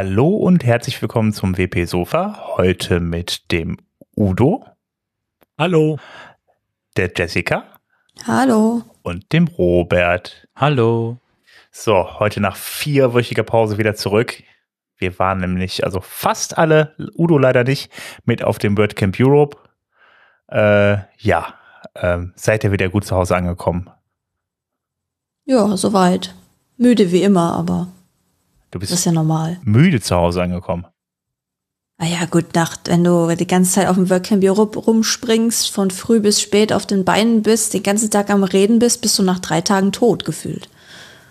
Hallo und herzlich willkommen zum WP Sofa. Heute mit dem Udo. Hallo. Der Jessica. Hallo. Und dem Robert. Hallo. So, heute nach vierwöchiger Pause wieder zurück. Wir waren nämlich, also fast alle, Udo leider nicht, mit auf dem WordCamp Europe. Äh, ja, äh, seid ihr wieder gut zu Hause angekommen? Ja, soweit. Müde wie immer, aber Du bist das ist ja normal. müde zu Hause angekommen. Ah ja, gut, Nacht, wenn du die ganze Zeit auf dem WordCamp Europe rumspringst, von früh bis spät auf den Beinen bist, den ganzen Tag am Reden bist, bist du nach drei Tagen tot gefühlt.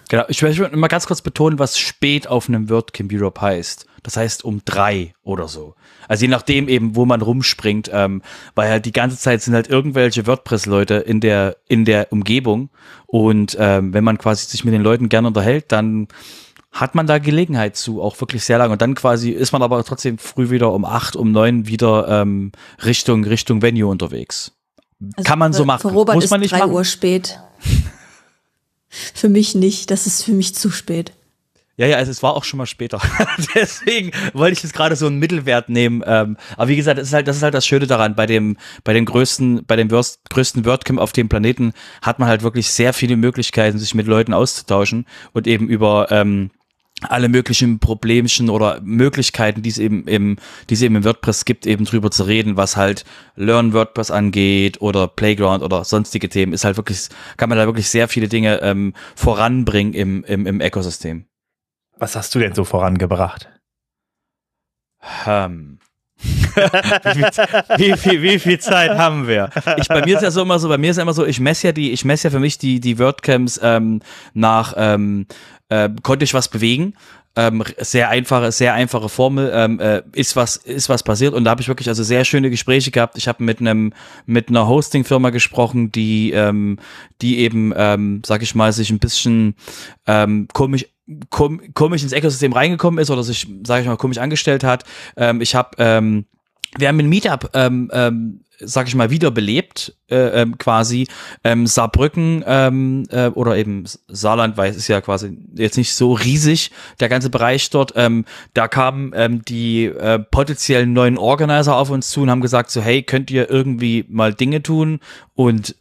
Genau, ich möchte mal ganz kurz betonen, was spät auf einem WordCamp Europe heißt. Das heißt um drei oder so. Also je nachdem eben, wo man rumspringt, ähm, weil halt die ganze Zeit sind halt irgendwelche WordPress-Leute in der, in der Umgebung. Und ähm, wenn man quasi sich mit den Leuten gerne unterhält, dann hat man da Gelegenheit zu, auch wirklich sehr lange. Und dann quasi ist man aber trotzdem früh wieder um acht, um neun wieder ähm, Richtung, Richtung Venue unterwegs. Also Kann man für, so machen. Für Robert Muss man ist nicht drei machen. Uhr spät. für mich nicht. Das ist für mich zu spät. Ja, ja, also es war auch schon mal später. Deswegen wollte ich jetzt gerade so einen Mittelwert nehmen. Ähm, aber wie gesagt, das ist halt, das ist halt das Schöne daran. Bei dem, bei dem größten, bei dem Wurst, größten WordCamp auf dem Planeten hat man halt wirklich sehr viele Möglichkeiten, sich mit Leuten auszutauschen und eben über ähm, alle möglichen Problemchen oder Möglichkeiten, die es eben im, die es eben im WordPress gibt, eben drüber zu reden, was halt Learn WordPress angeht oder Playground oder sonstige Themen, ist halt wirklich, kann man da wirklich sehr viele Dinge ähm, voranbringen im, im, im Ökosystem. Was hast du denn so vorangebracht? Ähm. wie, viel, wie, viel, wie viel Zeit haben wir? Ich, bei mir ist ja so immer so, bei mir ist ja immer so, ich messe ja die, ich messe ja für mich die, die WordCamps ähm, nach, ähm, äh, konnte ich was bewegen? Ähm, sehr einfache, sehr einfache Formel, ähm, äh, ist was, ist was passiert und da habe ich wirklich also sehr schöne Gespräche gehabt. Ich habe mit einem, mit einer Hosting-Firma gesprochen, die, ähm, die eben, ähm, sag ich mal, sich ein bisschen ähm, komisch kom komisch ins Ökosystem reingekommen ist oder sich, sage ich mal, komisch angestellt hat. Ähm, ich habe, ähm, wir haben ein Meetup, ähm, ähm, sag ich mal, wiederbelebt, äh, ähm, quasi ähm, Saarbrücken ähm, äh, oder eben Saarland, weil es ist ja quasi jetzt nicht so riesig, der ganze Bereich dort. Ähm, da kamen ähm, die äh, potenziellen neuen Organizer auf uns zu und haben gesagt so, hey, könnt ihr irgendwie mal Dinge tun und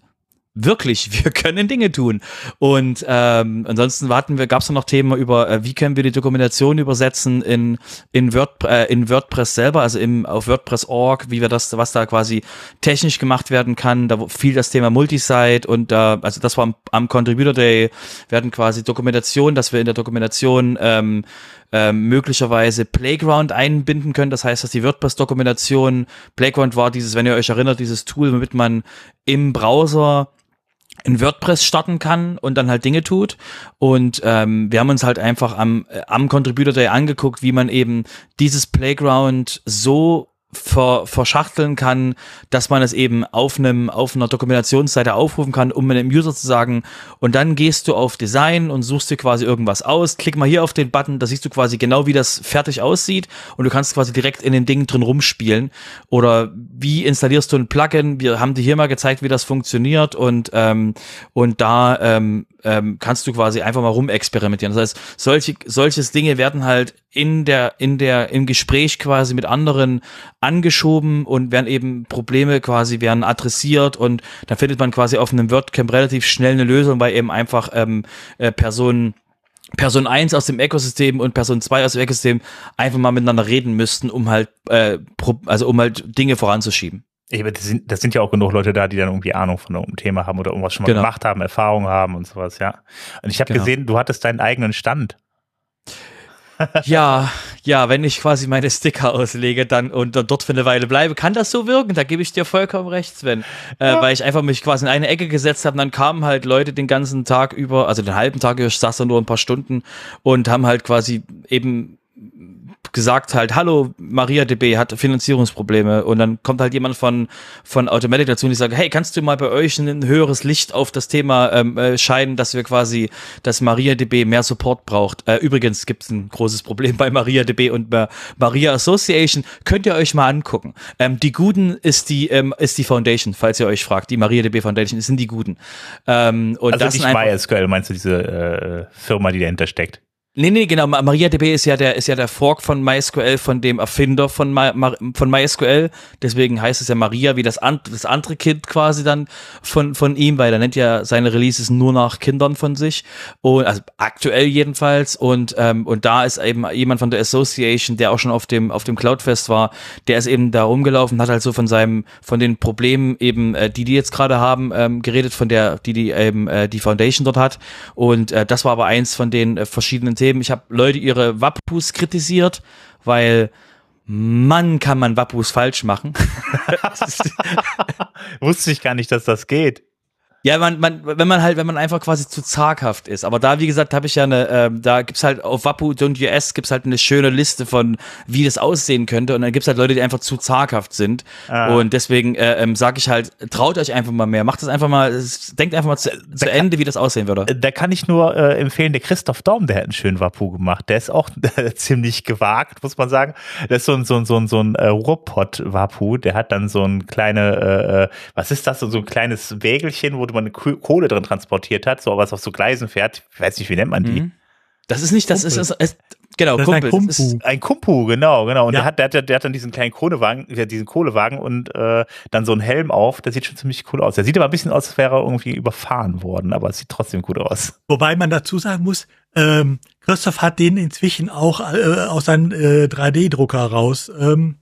wirklich, wir können Dinge tun. Und ähm, ansonsten warten wir, gab es noch Themen über, äh, wie können wir die Dokumentation übersetzen in in, Word, äh, in WordPress selber, also im auf WordPress.org, wie wir das, was da quasi technisch gemacht werden kann. Da fiel das Thema Multisite und äh, also das war am, am Contributor Day, werden quasi Dokumentation, dass wir in der Dokumentation ähm, ähm, möglicherweise Playground einbinden können. Das heißt, dass die WordPress-Dokumentation, Playground war dieses, wenn ihr euch erinnert, dieses Tool, womit man im Browser in WordPress starten kann und dann halt Dinge tut. Und ähm, wir haben uns halt einfach am, äh, am Contributor Day angeguckt, wie man eben dieses Playground so ver, verschachteln kann, dass man es eben auf einem auf einer Dokumentationsseite aufrufen kann, um einem User zu sagen, und dann gehst du auf Design und suchst dir quasi irgendwas aus, klick mal hier auf den Button, da siehst du quasi genau, wie das fertig aussieht. Und du kannst quasi direkt in den Ding drin rumspielen. Oder wie installierst du ein Plugin, wir haben dir hier mal gezeigt, wie das funktioniert. Und ähm, und da ähm, ähm, kannst du quasi einfach mal rumexperimentieren. Das heißt, solche, solches Dinge werden halt in der, in der, im Gespräch quasi mit anderen angeschoben und werden eben Probleme quasi werden adressiert und dann findet man quasi auf einem WordCamp relativ schnell eine Lösung, weil eben einfach ähm, äh, Personen Person 1 aus dem Ökosystem und Person 2 aus dem Ökosystem einfach mal miteinander reden müssten, um halt, äh, also um halt Dinge voranzuschieben. Eben, das sind, das sind ja auch genug Leute da, die dann irgendwie Ahnung von irgendeinem Thema haben oder irgendwas schon mal Genau. gemacht haben, Erfahrung haben und sowas, ja. Und ich habe Genau. gesehen, du hattest deinen eigenen Stand. Ja, ja, wenn ich quasi meine Sticker auslege dann und dann dort für eine Weile bleibe, kann das so wirken. Da gebe ich dir vollkommen recht, Sven. Äh, weil ich einfach mich quasi in eine Ecke gesetzt habe und dann kamen halt Leute den ganzen Tag über, also den halben Tag über, ich saß da nur ein paar Stunden und haben halt quasi eben gesagt halt, hallo, MariaDB hat Finanzierungsprobleme und dann kommt halt jemand von, von Automatic dazu und die sagen, hey, kannst du mal bei euch ein höheres Licht auf das Thema ähm, äh, scheinen, dass wir quasi, dass MariaDB mehr Support braucht. Äh, übrigens gibt es ein großes Problem bei MariaDB und bei Maria Association, könnt ihr euch mal angucken. Ähm, die Guten ist die, ähm, ist die Foundation, falls ihr euch fragt, die MariaDB Foundation, sind die Guten. Ähm, und Also das nicht MySQL, meinst du diese äh, Firma, die dahinter steckt? Nee, nee, genau. MariaDB ist ja der, ist ja der Fork von MySQL, von dem Erfinder von, My, von MySQL. Deswegen heißt es ja Maria wie das, an, das andere Kind quasi dann von, von ihm, weil er nennt ja seine Releases nur nach Kindern von sich. Und, also aktuell jedenfalls. Und, ähm, und da ist eben jemand von der Association, der auch schon auf dem, auf dem Cloudfest war, der ist eben da rumgelaufen, hat halt so von seinem, von den Problemen eben, äh, die die jetzt gerade haben, ähm, geredet, von der, die die eben, äh, die Foundation dort hat. Und äh, das war aber eins von den äh, verschiedenen Themen, Themen. Ich habe Leute ihre Wappus kritisiert, weil Mann, kann man Wappus falsch machen. Wusste ich gar nicht, dass das geht. Ja, man, man, wenn man halt, wenn man einfach quasi zu zaghaft ist. Aber da, wie gesagt, habe ich ja eine, ähm, da gibt's halt auf Wappu.us gibt's halt eine schöne Liste von, wie das aussehen könnte. Und dann gibt's halt Leute, die einfach zu zaghaft sind. Ah. Und deswegen äh, ähm, sage ich halt, traut euch einfach mal mehr. Macht das einfach mal, denkt einfach mal zu, zu Ende, wie das aussehen würde. Da kann ich nur äh, empfehlen, der Christoph Daum, der hat einen schönen Wappu gemacht. Der ist auch ziemlich gewagt, muss man sagen. Der ist so ein, so ein, so ein, so ein äh, Ruhrpott-Wappu. Der hat dann so ein kleine, äh, äh was ist das, so ein kleines Wägelchen, wo du man Kohle drin transportiert hat, so was auf so Gleisen fährt. Ich weiß nicht, wie nennt man die? Mhm. Das ist nicht, das Kumpel. ist, ist, genau, das Kumpel. Ist ein Kumpu. Ist ein Kumpu, genau, genau. Und ja. der hat, der hat, der hat dann diesen kleinen Kohlewagen, diesen Kohlewagen und äh, dann so einen Helm auf. Der sieht schon ziemlich cool aus. Der sieht aber ein bisschen aus, als wäre er irgendwie überfahren worden, aber es sieht trotzdem gut aus. Wobei man dazu sagen muss, ähm, Christoph hat den inzwischen auch äh, aus seinem äh, 3D-Drucker raus ähm,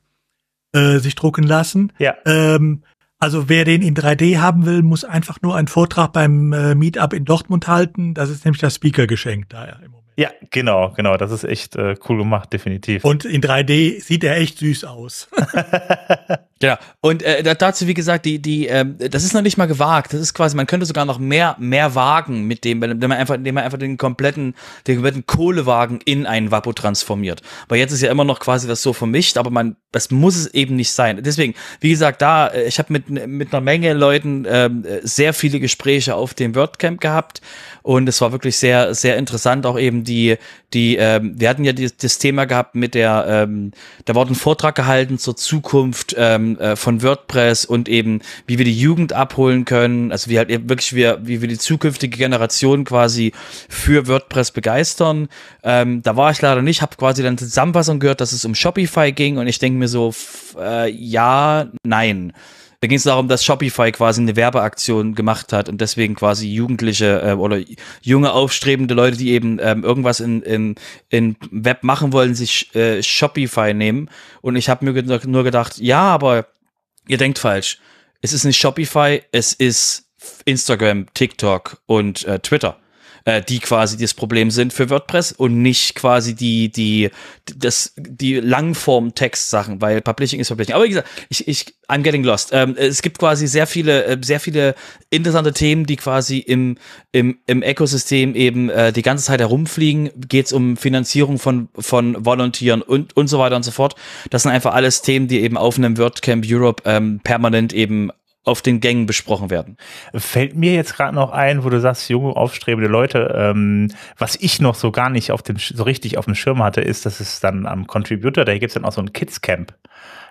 äh, sich drucken lassen. Ja. Ähm, also wer den in 3D haben will, muss einfach nur einen Vortrag beim äh, Meetup in Dortmund halten. Das ist nämlich das Speaker-Geschenk da im Moment. Ja, genau, genau. Das ist echt äh, cool gemacht, definitiv. Und in 3D sieht er echt süß aus. genau. Und äh, dazu, wie gesagt, die, die, ähm, das ist noch nicht mal gewagt. Das ist quasi, man könnte sogar noch mehr, mehr wagen mit dem, wenn man einfach, indem man einfach den kompletten, den kompletten Kohlewagen in einen Wappo transformiert. Weil jetzt ist ja immer noch quasi das so vermischt, aber man, das muss es eben nicht sein. Deswegen, wie gesagt, da, äh, ich habe mit, mit einer Menge Leuten ähm, sehr viele Gespräche auf dem WordCamp gehabt und es war wirklich sehr, sehr interessant, auch eben die, die, ähm, wir hatten ja die, das Thema gehabt mit der, ähm, da wurde ein Vortrag gehalten zur Zukunft ähm, äh, von WordPress und eben, wie wir die Jugend abholen können, also wie halt wirklich wir, wie wir die zukünftige Generation quasi für WordPress begeistern. Ähm, da war ich leider nicht, habe quasi dann Zusammenfassung gehört, dass es um Shopify ging und ich denke mir so, äh, ja, nein. Da ging es darum, dass Shopify quasi eine Werbeaktion gemacht hat und deswegen quasi Jugendliche äh, oder junge aufstrebende Leute, die eben ähm, irgendwas in, in, in Web machen wollen, sich äh, Shopify nehmen. Und ich habe mir nur gedacht, ja, aber ihr denkt falsch. Es ist nicht Shopify, es ist Instagram, TikTok und äh, Twitter äh, die quasi das Problem sind für WordPress und nicht quasi die, die, das, die Langform-Text-Sachen, weil Publishing ist Publishing. Aber wie gesagt, ich, ich, I'm getting lost. Ähm, es gibt quasi sehr viele, äh, sehr viele interessante Themen, die quasi im, im, im Ökosystem eben äh, die ganze Zeit herumfliegen. Geht es um Finanzierung von, von Volontieren und, und so weiter und so fort. Das sind einfach alles Themen, die eben auf einem WordCamp Europe ähm, permanent eben auf den Gängen besprochen werden. Fällt mir jetzt gerade noch ein, wo du sagst, junge, aufstrebende Leute, ähm, was ich noch so gar nicht auf dem, so richtig auf dem Schirm hatte, ist, dass es dann am Contributor, da gibt es dann auch so ein Kids Camp.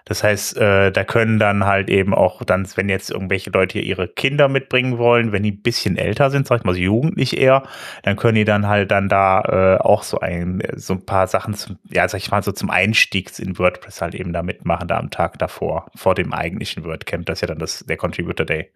Das heißt, äh, da können dann halt eben auch dann, wenn jetzt irgendwelche Leute ihre Kinder mitbringen wollen, wenn die ein bisschen älter sind, sag ich mal so jugendlich eher, dann können die dann halt dann da äh, auch so ein, so ein paar Sachen zum, ja, sag ich mal so zum Einstieg in WordPress halt eben da mitmachen, da am Tag davor, vor dem eigentlichen WordCamp. Das ist ja dann das, der Contributor Day.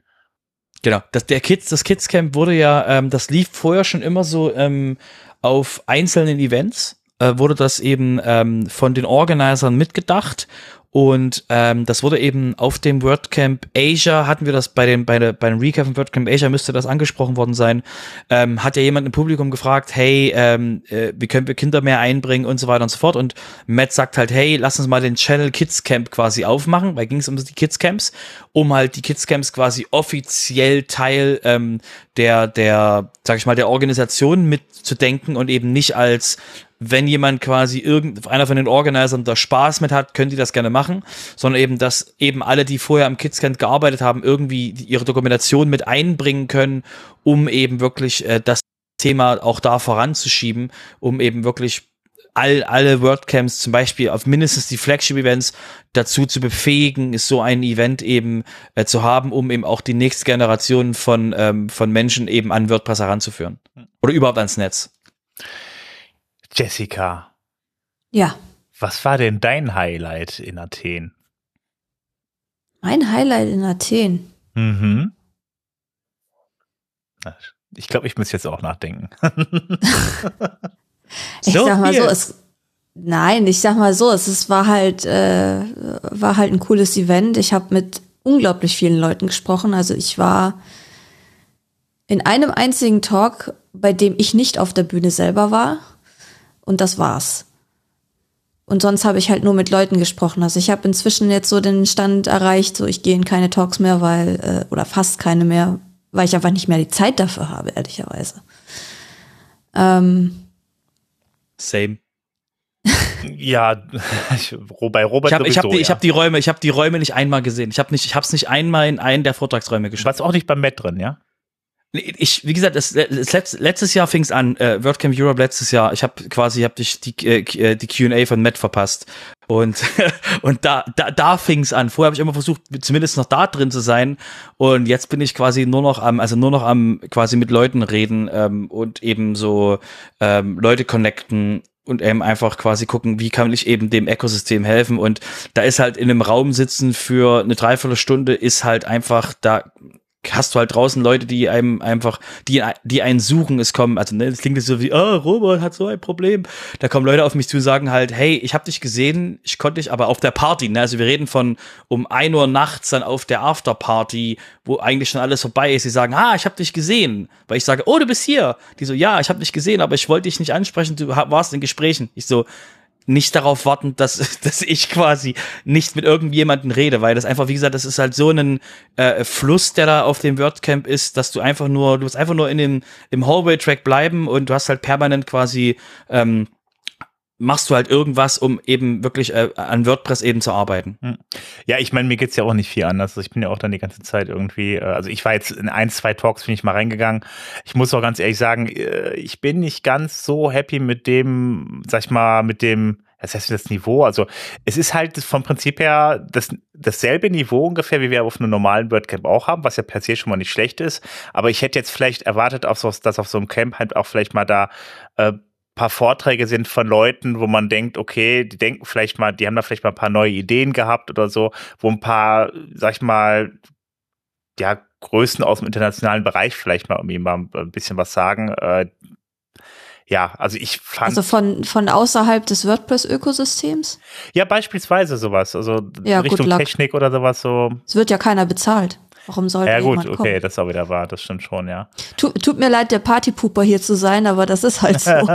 Genau, das, der Kids, das Kids Camp wurde ja, ähm, das lief vorher schon immer so ähm, auf einzelnen Events, äh, wurde das eben ähm, von den Organisern mitgedacht und ähm, das wurde eben auf dem WordCamp Asia, hatten wir das bei dem, bei, der, bei dem Recap von WordCamp Asia, müsste das angesprochen worden sein, ähm, hat ja jemand im Publikum gefragt, hey, ähm, äh, wie können wir Kinder mehr einbringen und so weiter und so fort. Und Matt sagt halt, hey, lass uns mal den Channel Kids Camp quasi aufmachen, weil ging es um die Kids Camps, um halt die Kids Camps quasi offiziell Teil ähm, der, der, sag ich mal, der Organisation mitzudenken und eben nicht als wenn jemand quasi irgend, einer von den Organisern da Spaß mit hat, können die das gerne machen, sondern eben, dass eben alle, die vorher am Kidscamp gearbeitet haben, irgendwie ihre Dokumentation mit einbringen können, um eben wirklich äh, das Thema auch da voranzuschieben, um eben wirklich all, alle WordCamps zum Beispiel auf mindestens die Flagship-Events dazu zu befähigen, ist so ein Event eben äh, zu haben, um eben auch die nächste Generation von, ähm, von Menschen eben an WordPress heranzuführen. Oder überhaupt ans Netz. Jessica, Ja, was war denn dein Highlight in Athen? mein Highlight in Athen. Mhm. Ich glaube, ich muss jetzt auch nachdenken. Ich So sag mal viel. so, es. Nein, ich sag mal so, es ist, war halt äh, war halt ein cooles Event. Ich habe mit unglaublich vielen Leuten gesprochen. Also ich war in einem einzigen Talk, bei dem ich nicht auf der Bühne selber war. Und das war's. Und sonst habe ich halt nur mit Leuten gesprochen. Also ich habe inzwischen jetzt so den Stand erreicht, so ich gehe in keine Talks mehr, weil, äh, oder fast keine mehr, weil ich einfach nicht mehr die Zeit dafür habe, ehrlicherweise. Ähm, Same. ja, ich, bei Robert Ich habe ich hab die, ich ja. hab die Räume, ich habe die Räume nicht einmal gesehen. Ich habe nicht, ich habe es nicht einmal in einen der Vortragsräume Du geschafft. warst auch nicht beim Met drin, ja? Ich, wie gesagt, das, das letzt, letztes Jahr fing es an, äh, WordCamp Europe letztes Jahr. Ich habe quasi, hab dich die, äh, die Q&A von Matt verpasst und und da da, da fing es an. Vorher habe ich immer versucht, zumindest noch da drin zu sein und jetzt bin ich quasi nur noch am, also nur noch am quasi mit Leuten reden ähm, und eben so ähm, Leute connecten und eben einfach quasi gucken, wie kann ich eben dem Ökosystem helfen und da ist halt in einem Raum sitzen für eine Dreiviertelstunde ist halt einfach da hast du halt draußen Leute, die einem einfach, die, die einen suchen, es kommen, also ne, das klingt jetzt so wie, oh, Robert hat so ein Problem. Da kommen Leute auf mich zu, sagen halt, hey, ich habe dich gesehen, ich konnte dich aber auf der Party, ne? Also wir reden von um ein Uhr nachts dann auf der Afterparty, wo eigentlich schon alles vorbei ist. Sie sagen, ah, ich habe dich gesehen. Weil ich sage, oh, du bist hier. Die so, ja, ich habe dich gesehen, aber ich wollte dich nicht ansprechen, du warst in Gesprächen. Ich so, nicht darauf warten, dass, dass ich quasi nicht mit irgendjemanden rede, weil das einfach, wie gesagt, das ist halt so ein äh, Fluss, der da auf dem WordCamp ist, dass du einfach nur, du musst einfach nur in dem, im Hallway-Track bleiben und du hast halt permanent quasi, ähm, machst du halt irgendwas, um eben wirklich äh, an WordPress eben zu arbeiten. Ja, ich meine, mir geht's ja auch nicht viel anders. Also Ich bin ja auch dann die ganze Zeit irgendwie, äh, also ich war jetzt in ein, zwei Talks, bin ich mal reingegangen. Ich muss auch ganz ehrlich sagen, äh, ich bin nicht ganz so happy mit dem, sag ich mal, mit dem, das heißt das Niveau. Also es ist halt vom Prinzip her das, dasselbe Niveau ungefähr, wie wir auf einem normalen WordCamp auch haben, was ja per se schon mal nicht schlecht ist. Aber ich hätte jetzt vielleicht erwartet, auf so, dass auf so einem Camp halt auch vielleicht mal da äh, paar Vorträge sind von Leuten, wo man denkt, okay, die denken vielleicht mal, die haben da vielleicht mal ein paar neue Ideen gehabt oder so, wo ein paar, sag ich mal, ja, Größen aus dem internationalen Bereich vielleicht mal irgendwie mal ein bisschen was sagen. Äh, ja, also ich fand, Also von, von außerhalb des WordPress-Ökosystems? ja, beispielsweise sowas, also Ja, Richtung. Technik oder sowas so. Es wird ja keiner bezahlt. Warum sollte Ja, gut, okay, kommen? das ist auch wieder wahr, das stimmt schon, ja. Tut, tut mir leid, der Partypooper hier zu sein, aber das ist halt so.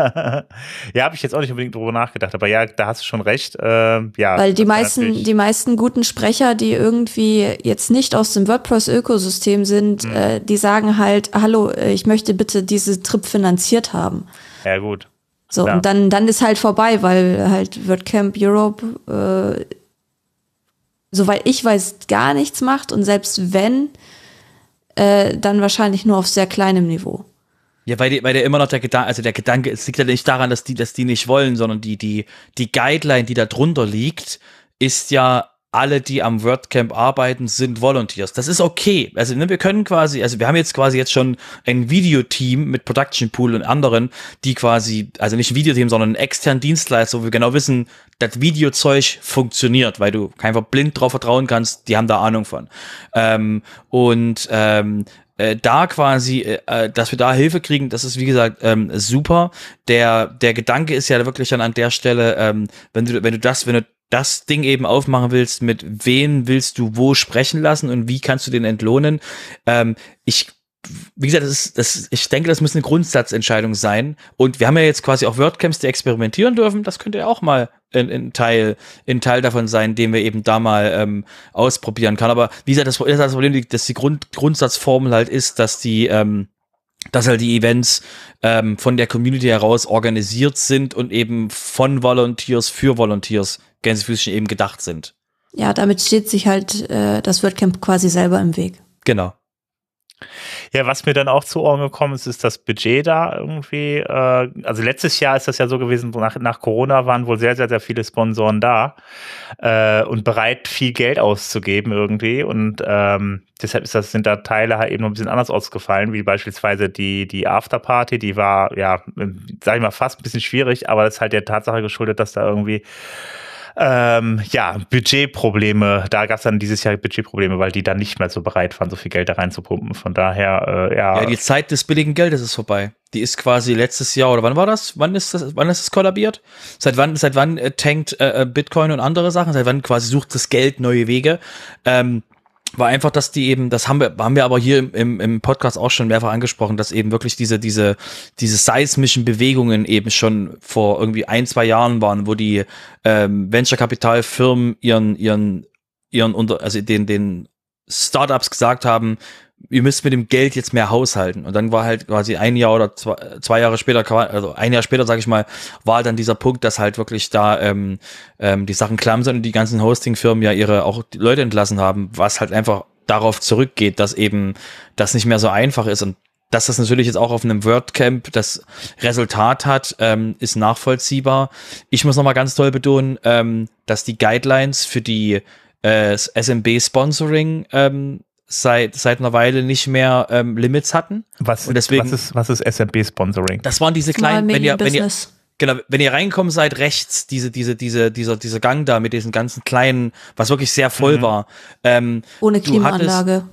ja, habe ich jetzt auch nicht unbedingt drüber nachgedacht, aber ja, da hast du schon recht. Ähm, ja, Weil die meisten, die meisten guten Sprecher, die irgendwie jetzt nicht aus dem WordPress-Ökosystem sind, Hm. äh, die sagen halt, hallo, äh, ich möchte bitte diese Trip finanziert haben. Ja, gut. So, Klar. und dann, dann ist halt vorbei, weil halt WordCamp Europe, äh, soweit ich weiß, gar nichts macht und selbst wenn, äh, dann wahrscheinlich nur auf sehr kleinem Niveau. Ja, weil, die, weil der immer noch der Gedanke, also der Gedanke, es liegt ja nicht daran, dass die, dass die nicht wollen, sondern die, die, die Guideline, die da drunter liegt, ist ja, alle, die am WordCamp arbeiten, sind Volunteers. Das ist okay. Also ne, wir können quasi, also wir haben jetzt quasi jetzt schon ein Videoteam mit Production Pool und anderen, die quasi, also nicht ein Videoteam, sondern einen externen Dienstleister, wo wir genau wissen, das Videozeug funktioniert, weil du einfach blind drauf vertrauen kannst, die haben da Ahnung von. Ähm, und ähm, äh, da quasi, äh, äh, dass wir da Hilfe kriegen, das ist wie gesagt ähm, super. Der der Gedanke ist ja wirklich dann an der Stelle, ähm, wenn du wenn du das wenn du das Ding eben aufmachen willst, mit wen willst du wo sprechen lassen und wie kannst du den entlohnen? Ähm, ich wie gesagt, das ist, das, ich denke, das muss eine Grundsatzentscheidung sein. Und wir haben ja jetzt quasi auch WordCamps, die experimentieren dürfen. Das könnte ja auch mal ein, ein Teil, ein Teil davon sein, den wir eben da mal ähm, ausprobieren kann. Aber wie gesagt, das, das, ist das Problem, dass die Grund, Grundsatzformel halt ist, dass die, ähm, dass halt die Events ähm, von der Community heraus organisiert sind und eben von Volunteers für Volunteers Gänsefüßchen eben gedacht sind. Ja, damit steht sich halt äh, das WordCamp quasi selber im Weg. Genau. Ja, was mir dann auch zu Ohren gekommen ist, ist das Budget da irgendwie. Äh, also letztes Jahr ist das ja so gewesen, nach, nach Corona waren wohl sehr, sehr, sehr viele Sponsoren da äh, und bereit, viel Geld auszugeben irgendwie. Und ähm, deshalb ist das, sind da Teile halt eben noch ein bisschen anders ausgefallen, wie beispielsweise die, die Afterparty, die war, ja, sag ich mal, fast ein bisschen schwierig, aber das ist halt der Tatsache geschuldet, dass da irgendwie ähm, ja, Budgetprobleme, da gab es dann dieses Jahr Budgetprobleme, weil die dann nicht mehr so bereit waren, so viel Geld da reinzupumpen. Von daher, äh, ja. Ja, die Zeit des billigen Geldes ist vorbei. Die ist quasi letztes Jahr, oder wann war das? Wann ist das, wann ist das kollabiert? Seit wann, seit wann äh, tankt äh, Bitcoin und andere Sachen? Seit wann quasi sucht das Geld neue Wege? Ähm, war einfach, dass die eben, das haben wir, haben wir aber hier im, im Podcast auch schon mehrfach angesprochen, dass eben wirklich diese, diese, diese seismischen Bewegungen eben schon vor irgendwie ein, zwei Jahren waren, wo die ähm, Venture-Kapitalfirmen ihren, ihren, ihren unter, also den, den Startups gesagt haben, ihr müsst mit dem Geld jetzt mehr haushalten. Und dann war halt quasi ein Jahr oder zwei, zwei Jahre später, also ein Jahr später, sage ich mal, war dann dieser Punkt, dass halt wirklich da ähm, ähm, die Sachen klamm sind und die ganzen Hostingfirmen ja ihre auch Leute entlassen haben, was halt einfach darauf zurückgeht, dass eben das nicht mehr so einfach ist und dass das natürlich jetzt auch auf einem WordCamp das Resultat hat, ähm, ist nachvollziehbar. Ich muss nochmal ganz toll betonen, ähm, dass die Guidelines für die äh, SMB-Sponsoring ähm, seit, seit einer Weile nicht mehr ähm, Limits hatten. Was, und deswegen, was ist, was ist SMB-Sponsoring? Das waren diese kleinen, wenn ihr, wenn ihr, genau, wenn ihr reingekommen seid, rechts, diese, diese, diese, dieser, dieser Gang da mit diesen ganzen kleinen, was wirklich sehr voll mhm. war. Ähm, Ohne Klimaanlage.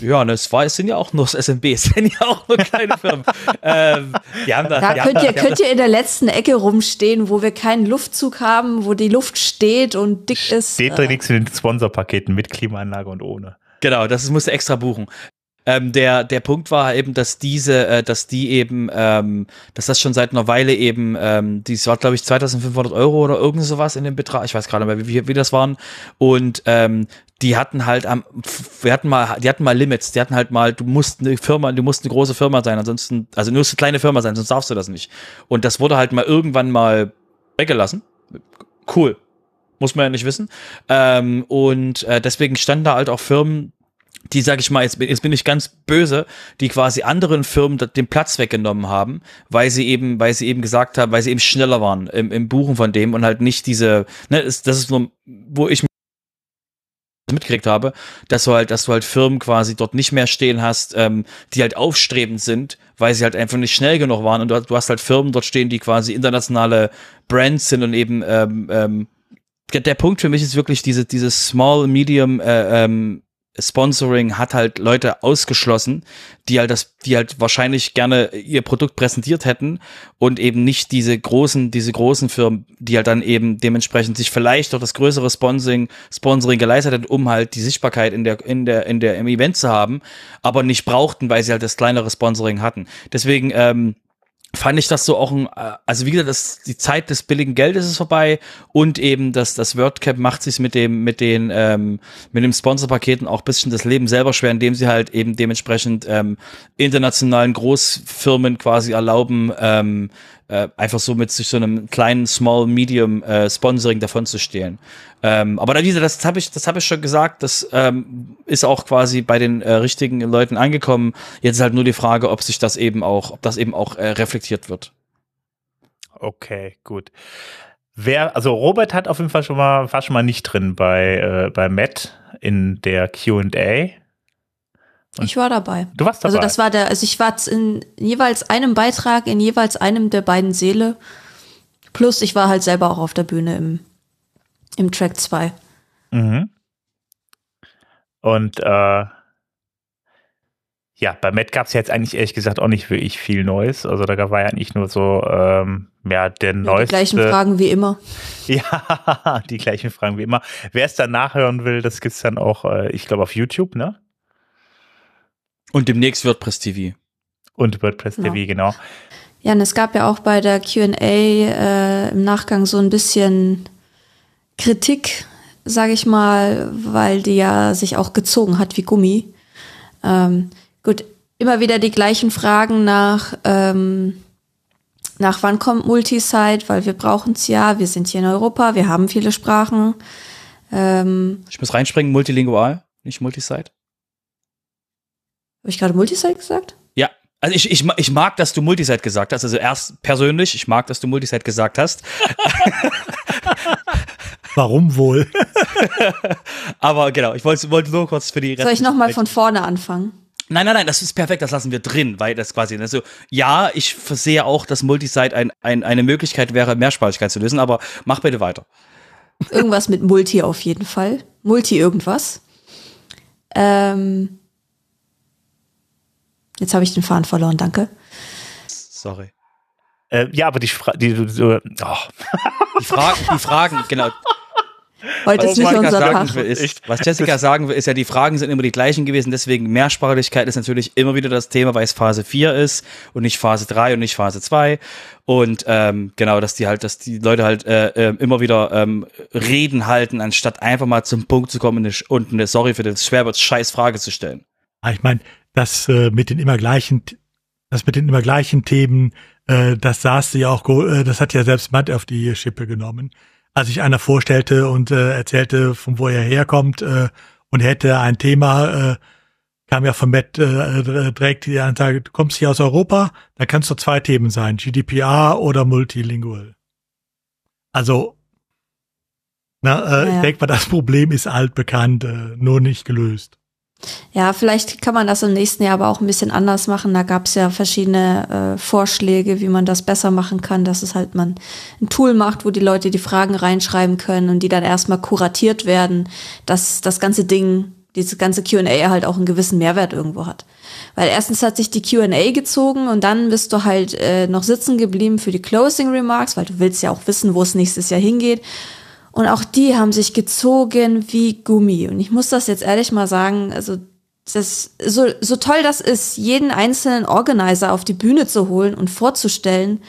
Ja, ne, es, war, es sind ja auch nur SMB, es sind ja auch nur kleine Firmen. ähm, die haben da, da die könnt, haben, ihr, könnt ihr in der letzten Ecke rumstehen, wo wir keinen Luftzug haben, wo die Luft steht und dick ist. Steht drin nichts in den Sponsorpaketen mit Klimaanlage und ohne. Genau, das musste extra buchen. Ähm, der, der Punkt war eben, dass diese, äh, dass die eben, ähm, dass das schon seit einer Weile eben, ähm, die war glaube ich 2500 Euro oder irgend sowas in dem Betrag, ich weiß gerade nicht mehr, wie, wie das waren. Und ähm, die hatten halt am, wir hatten mal, die hatten mal Limits, die hatten halt mal, du musst eine Firma, du musst eine große Firma sein, ansonsten, also nur eine kleine Firma sein, sonst darfst du das nicht. Und das wurde halt mal irgendwann mal weggelassen. Cool, muss man ja nicht wissen. Ähm, und äh, deswegen standen da halt auch Firmen, die, sag ich mal, jetzt, jetzt bin ich ganz böse, die quasi anderen Firmen den Platz weggenommen haben, weil sie eben, weil sie eben gesagt haben, weil sie eben schneller waren im, im Buchen von dem und halt nicht diese, ne, das ist nur, wo ich mitgekriegt habe, dass du halt, dass du halt Firmen quasi dort nicht mehr stehen hast, ähm, die halt aufstrebend sind, weil sie halt einfach nicht schnell genug waren. Und du, du hast halt Firmen dort stehen, die quasi internationale Brands sind und eben ähm, ähm, der Punkt für mich ist wirklich diese, dieses Small, Medium äh, ähm, Sponsoring hat halt Leute ausgeschlossen, die halt das, die halt wahrscheinlich gerne ihr Produkt präsentiert hätten und eben nicht diese großen, diese großen Firmen, die halt dann eben dementsprechend sich vielleicht auch das größere Sponsoring, Sponsoring geleistet hätten, um halt die Sichtbarkeit in der, in der, in der, im Event zu haben, aber nicht brauchten, weil sie halt das kleinere Sponsoring hatten. Deswegen, ähm, fand ich das so auch ein, äh, also wie gesagt, das, die Zeit des billigen Geldes ist vorbei und eben das, das WordCap macht sich mit dem, mit den, ähm, mit dem Sponsorpaketen auch bisschen das Leben selber schwer, indem sie halt eben dementsprechend ähm, internationalen Großfirmen quasi erlauben, ähm, äh, einfach so mit sich so einem kleinen Small Medium äh, Sponsoring davon zu stehlen. Ähm, aber da diese, das habe ich, das habe ich schon gesagt, das ähm, ist auch quasi bei den äh, richtigen Leuten angekommen. Jetzt ist halt nur die Frage, ob sich das eben auch, ob das eben auch äh, reflektiert wird. Okay, gut. Wer, also Robert hat auf jeden Fall schon mal, war schon mal nicht drin bei, äh, bei Matt in der Q&A. Ich war dabei. Du warst dabei. Also das war der, also ich war in jeweils einem Beitrag, in jeweils einem der beiden Seele. Plus ich war halt selber auch auf der Bühne im, im Track 2. Mhm. Und äh, ja, bei Matt gab es jetzt eigentlich ehrlich gesagt auch nicht wirklich viel Neues. Also da war ja nicht nur so, ähm, ja, der neueste. Die gleichen Fragen wie immer. Ja, die gleichen Fragen wie immer. Wer es dann nachhören will, das gibt's dann auch, äh, ich glaube, auf YouTube, ne? Und demnächst WordPress TV. Und WordPress TV, ja. genau. Ja, und es gab ja auch bei der QA äh, im Nachgang so ein bisschen Kritik, sage ich mal, weil die ja sich auch gezogen hat wie Gummi. Ähm, gut, immer wieder die gleichen Fragen nach, ähm, nach wann kommt Multisite, weil wir brauchen es ja, wir sind hier in Europa, wir haben viele Sprachen. Ähm, ich muss reinspringen, multilingual, nicht Multisite. Habe ich gerade Multisite gesagt? Ja. Also ich, ich, ich mag, dass du Multisite gesagt hast. Also erst persönlich, ich mag, dass du Multisite gesagt hast. Warum wohl? Aber genau, ich wollte, wollte nur kurz für die Soll ich nochmal von vorne anfangen? Nein, nein, nein, das ist perfekt, das lassen wir drin, weil das quasi, also ja, ich sehe auch, dass Multisite ein, ein, eine Möglichkeit wäre, Mehrsprachigkeit zu lösen, aber mach bitte weiter. Irgendwas mit Multi auf jeden Fall. Multi irgendwas. Ähm, jetzt habe ich den Faden verloren, danke. Sorry. Äh, ja, aber die, Fra die, die, die, oh. die Fragen, die Fragen, genau. Heute ist nicht unser Tag. Will, ist, was Jessica sagen will, ist ja, die Fragen sind immer die gleichen gewesen, deswegen Mehrsprachigkeit ist natürlich immer wieder das Thema, weil es Phase 4 ist und nicht Phase 3 und nicht Phase 2. Und ähm, genau, dass die halt, dass die Leute halt äh, äh, immer wieder ähm, Reden halten, anstatt einfach mal zum Punkt zu kommen und eine Sorry für das Schwerwort scheiß Frage zu stellen. Ich meine, das äh, mit den immer gleichen, das mit den immer gleichen Themen, äh, das saß ja auch, äh, das hat ja selbst Matt auf die Schippe genommen als sich einer vorstellte und äh, erzählte, von wo er herkommt äh, und hätte ein Thema, äh, kam ja von Matt äh, direkt die Ansage, du kommst hier aus Europa, da kannst du zwei Themen sein, GDPR oder Multilingual. Also, na, äh, ja. ich denke mal, das Problem ist altbekannt, äh, nur nicht gelöst. Ja, vielleicht kann man das im nächsten Jahr aber auch ein bisschen anders machen. Da gab es ja verschiedene äh, Vorschläge, wie man das besser machen kann, dass es halt man ein Tool macht, wo die Leute die Fragen reinschreiben können und die dann erstmal kuratiert werden, dass das ganze Ding, dieses ganze QA halt auch einen gewissen Mehrwert irgendwo hat. Weil erstens hat sich die QA gezogen und dann bist du halt äh, noch sitzen geblieben für die Closing Remarks, weil du willst ja auch wissen, wo es nächstes Jahr hingeht. Und auch die haben sich gezogen wie Gummi. Und ich muss das jetzt ehrlich mal sagen, also das, so, so toll das ist, jeden einzelnen Organizer auf die Bühne zu holen und vorzustellen,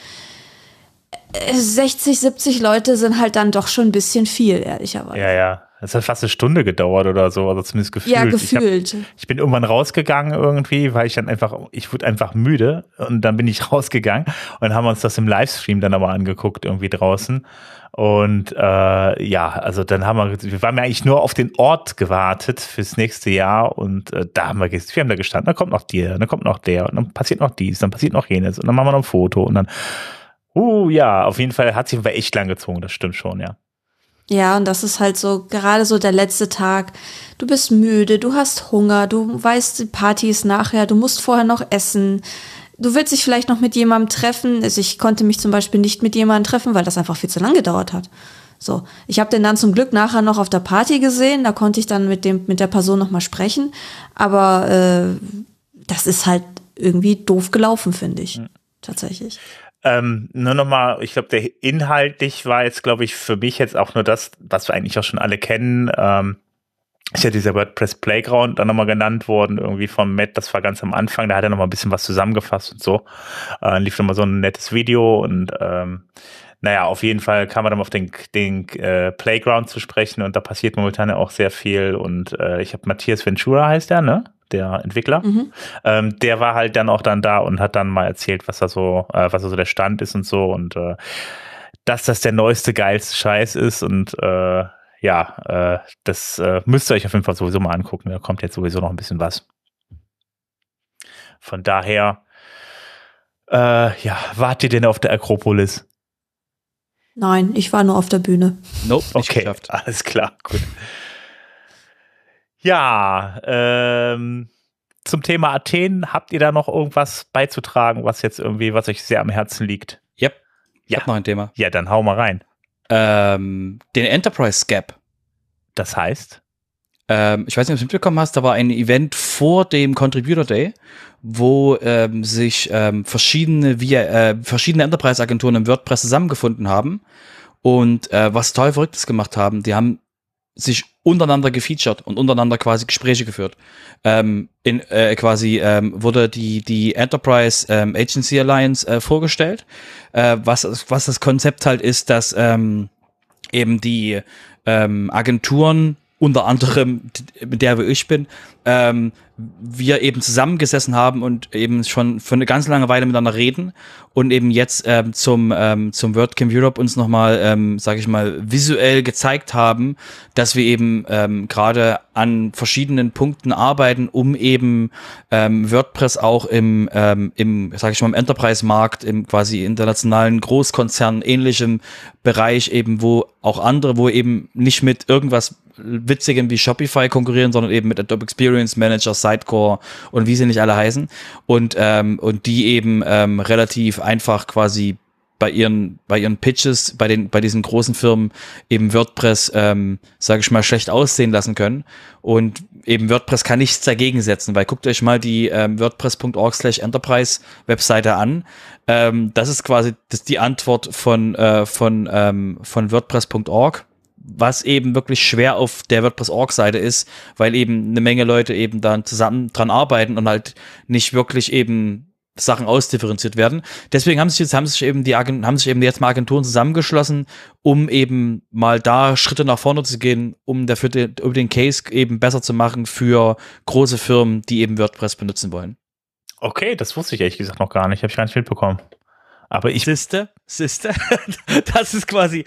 60, äh, 70 Leute sind halt dann doch schon ein bisschen viel, ehrlicherweise. Ja, ja. Es hat fast eine Stunde gedauert oder so, also zumindest gefühlt. Ja, gefühlt. Ich, hab, ich, bin irgendwann rausgegangen irgendwie, weil ich dann einfach, ich wurde einfach müde und dann bin ich rausgegangen und haben uns das im Livestream dann aber angeguckt irgendwie draußen. Und äh, ja, also dann haben wir, wir waren ja eigentlich nur auf den Ort gewartet fürs nächste Jahr und äh, da haben wir, wir haben da gestanden, da kommt noch der, dann kommt noch der und dann passiert noch dies, dann passiert noch jenes und dann machen wir noch ein Foto und dann, uh ja, auf jeden Fall hat sich echt lang gezogen, das stimmt schon, ja. Ja, und das ist halt so, gerade so der letzte Tag. Du bist müde, du hast Hunger, du weißt, die Party ist nachher, du musst vorher noch essen. Du willst dich vielleicht noch mit jemandem treffen. Also ich konnte mich zum Beispiel nicht mit jemandem treffen, weil das einfach viel zu lang gedauert hat. So, ich habe den dann zum Glück nachher noch auf der Party gesehen. Da konnte ich dann mit dem mit der Person noch mal sprechen. Aber äh, das ist halt irgendwie doof gelaufen, finde ich. Mhm. Tatsächlich. Ähm, nur nochmal, ich glaube, der inhaltlich war jetzt, glaube ich, für mich jetzt auch nur das, was wir eigentlich auch schon alle kennen. Ähm, ist ja dieser WordPress Playground dann nochmal genannt worden, irgendwie vom Matt, das war ganz am Anfang, da hat er nochmal ein bisschen was zusammengefasst und so. Äh, lief nochmal so ein nettes Video und ähm, naja, auf jeden Fall kam man dann auf den, den äh, Playground zu sprechen und da passiert momentan ja auch sehr viel und äh, ich habe Matthias Ventura heißt der, ne? der Entwickler. Mhm. Ähm, der war halt dann auch dann da und hat dann mal erzählt, was da so, äh, was da so der Stand ist und so und äh, dass das der neueste, geilste Scheiß ist und äh, ja, äh, das äh, müsst ihr euch auf jeden Fall sowieso mal angucken. Da kommt jetzt sowieso noch ein bisschen was. Von daher, äh, ja, wart ihr denn auf der Akropolis? Nein, ich war nur auf der Bühne. Nope, okay, geschafft. alles klar, gut. Ja, ähm, zum Thema Athen, habt ihr da noch irgendwas beizutragen, was jetzt irgendwie, was euch sehr am Herzen liegt? Yep. Ich ja. hab noch ein Thema. Ja, dann hau mal rein. Ähm, den Enterprise Gap. Das heißt? Ähm, ich weiß nicht, ob du es mitbekommen hast, da war ein Event vor dem Contributor Day, wo ähm, sich ähm, verschiedene, via, äh, verschiedene Enterprise-Agenturen im WordPress zusammengefunden haben und äh, was toll Verrücktes gemacht haben. Die haben sich untereinander gefeatured und untereinander quasi Gespräche geführt. Ähm, in äh, quasi ähm, wurde die die Enterprise ähm, Agency Alliance äh, vorgestellt, äh, was was das Konzept halt ist, dass ähm, eben die ähm, Agenturen unter anderem, mit der ich bin, ähm, wir eben zusammengesessen haben und eben schon für eine ganz lange Weile miteinander reden und eben jetzt ähm, zum ähm, zum WordCamp Europe uns nochmal, ähm, sage ich mal, visuell gezeigt haben, dass wir eben ähm, gerade an verschiedenen Punkten arbeiten, um eben ähm, WordPress auch im ähm, im, sage ich mal, im Enterprise-Markt, im quasi internationalen Großkonzern ähnlichem Bereich eben, wo auch andere, wo eben nicht mit irgendwas Witzigem wie Shopify konkurrieren, sondern eben mit Adobe Experience Manager, Sidecore und wie sie nicht alle heißen. Und, ähm, und die eben ähm, relativ einfach quasi bei ihren, bei ihren Pitches, bei den, bei diesen großen Firmen eben WordPress, ähm, sage ich mal, schlecht aussehen lassen können. Und eben WordPress kann nichts dagegen setzen, weil guckt euch mal die ähm, WordPress.org slash Enterprise Webseite an. Ähm, das ist quasi das die Antwort von, äh, von, ähm, von WordPress.org was eben wirklich schwer auf der WordPress.org-Seite ist, weil eben eine Menge Leute eben dann zusammen dran arbeiten und halt nicht wirklich eben Sachen ausdifferenziert werden. Deswegen haben sich jetzt haben sich eben die haben sich eben jetzt mal Agenturen zusammengeschlossen, um eben mal da Schritte nach vorne zu gehen, um dafür den, um den Case eben besser zu machen für große Firmen, die eben WordPress benutzen wollen. Okay, das wusste ich ehrlich gesagt noch gar nicht, habe ich gar nicht mitbekommen. Aber ich. Siste, Siste. das ist quasi.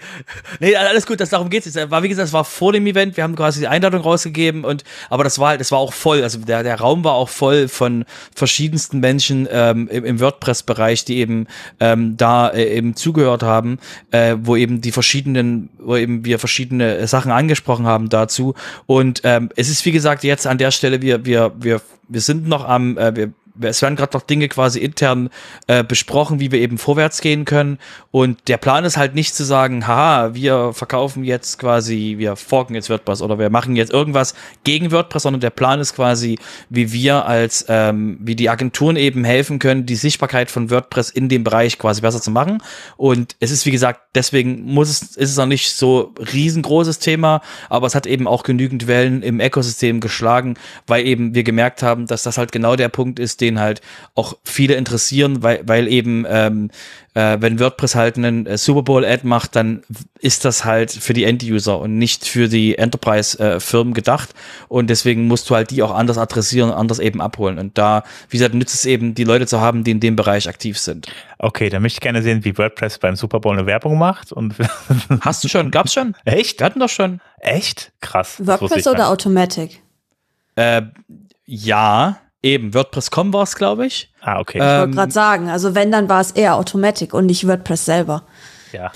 Nee, alles gut, das darum geht's jetzt. War, wie gesagt, es war vor dem Event, wir haben quasi die Einladung rausgegeben und aber das war halt, es war auch voll. Also der, der Raum war auch voll von verschiedensten Menschen ähm, im, im WordPress-Bereich, die eben ähm, da äh, eben zugehört haben, äh, wo eben die verschiedenen, wo eben wir verschiedene Sachen angesprochen haben dazu. Und ähm, es ist, wie gesagt, jetzt an der Stelle, wir, wir, wir, wir sind noch am, äh, wir es werden gerade noch Dinge quasi intern äh, besprochen, wie wir eben vorwärts gehen können. Und der Plan ist halt nicht zu sagen, haha, wir verkaufen jetzt quasi, wir forken jetzt WordPress oder wir machen jetzt irgendwas gegen WordPress, sondern der Plan ist quasi, wie wir als, ähm, wie die Agenturen eben helfen können, die Sichtbarkeit von WordPress in dem Bereich quasi besser zu machen. Und es ist, wie gesagt, deswegen muss es, ist es noch nicht so riesengroßes Thema, aber es hat eben auch genügend Wellen im Ökosystem geschlagen, weil eben wir gemerkt haben, dass das halt genau der Punkt ist, den halt auch viele interessieren, weil, weil eben, ähm, äh, wenn WordPress halt einen äh, Super Bowl-Ad macht, dann ist das halt für die End-User und nicht für die Enterprise-Firmen äh, gedacht. Und deswegen musst du halt die auch anders adressieren, anders eben abholen. Und da, wie gesagt, nützt es eben, die Leute zu haben, die in dem Bereich aktiv sind. Okay, dann möchte ich gerne sehen, wie WordPress beim Super Bowl eine Werbung macht. Und Hast du schon? Gab's schon? Echt? Wir hatten doch schon. Echt? Krass. WordPress oder Automatic? Äh, ja. Eben, WordPress.com war es, glaube ich. Ah, okay. Ich wollte ähm, gerade sagen, also wenn, dann war es eher Automatic und nicht WordPress selber. Ja.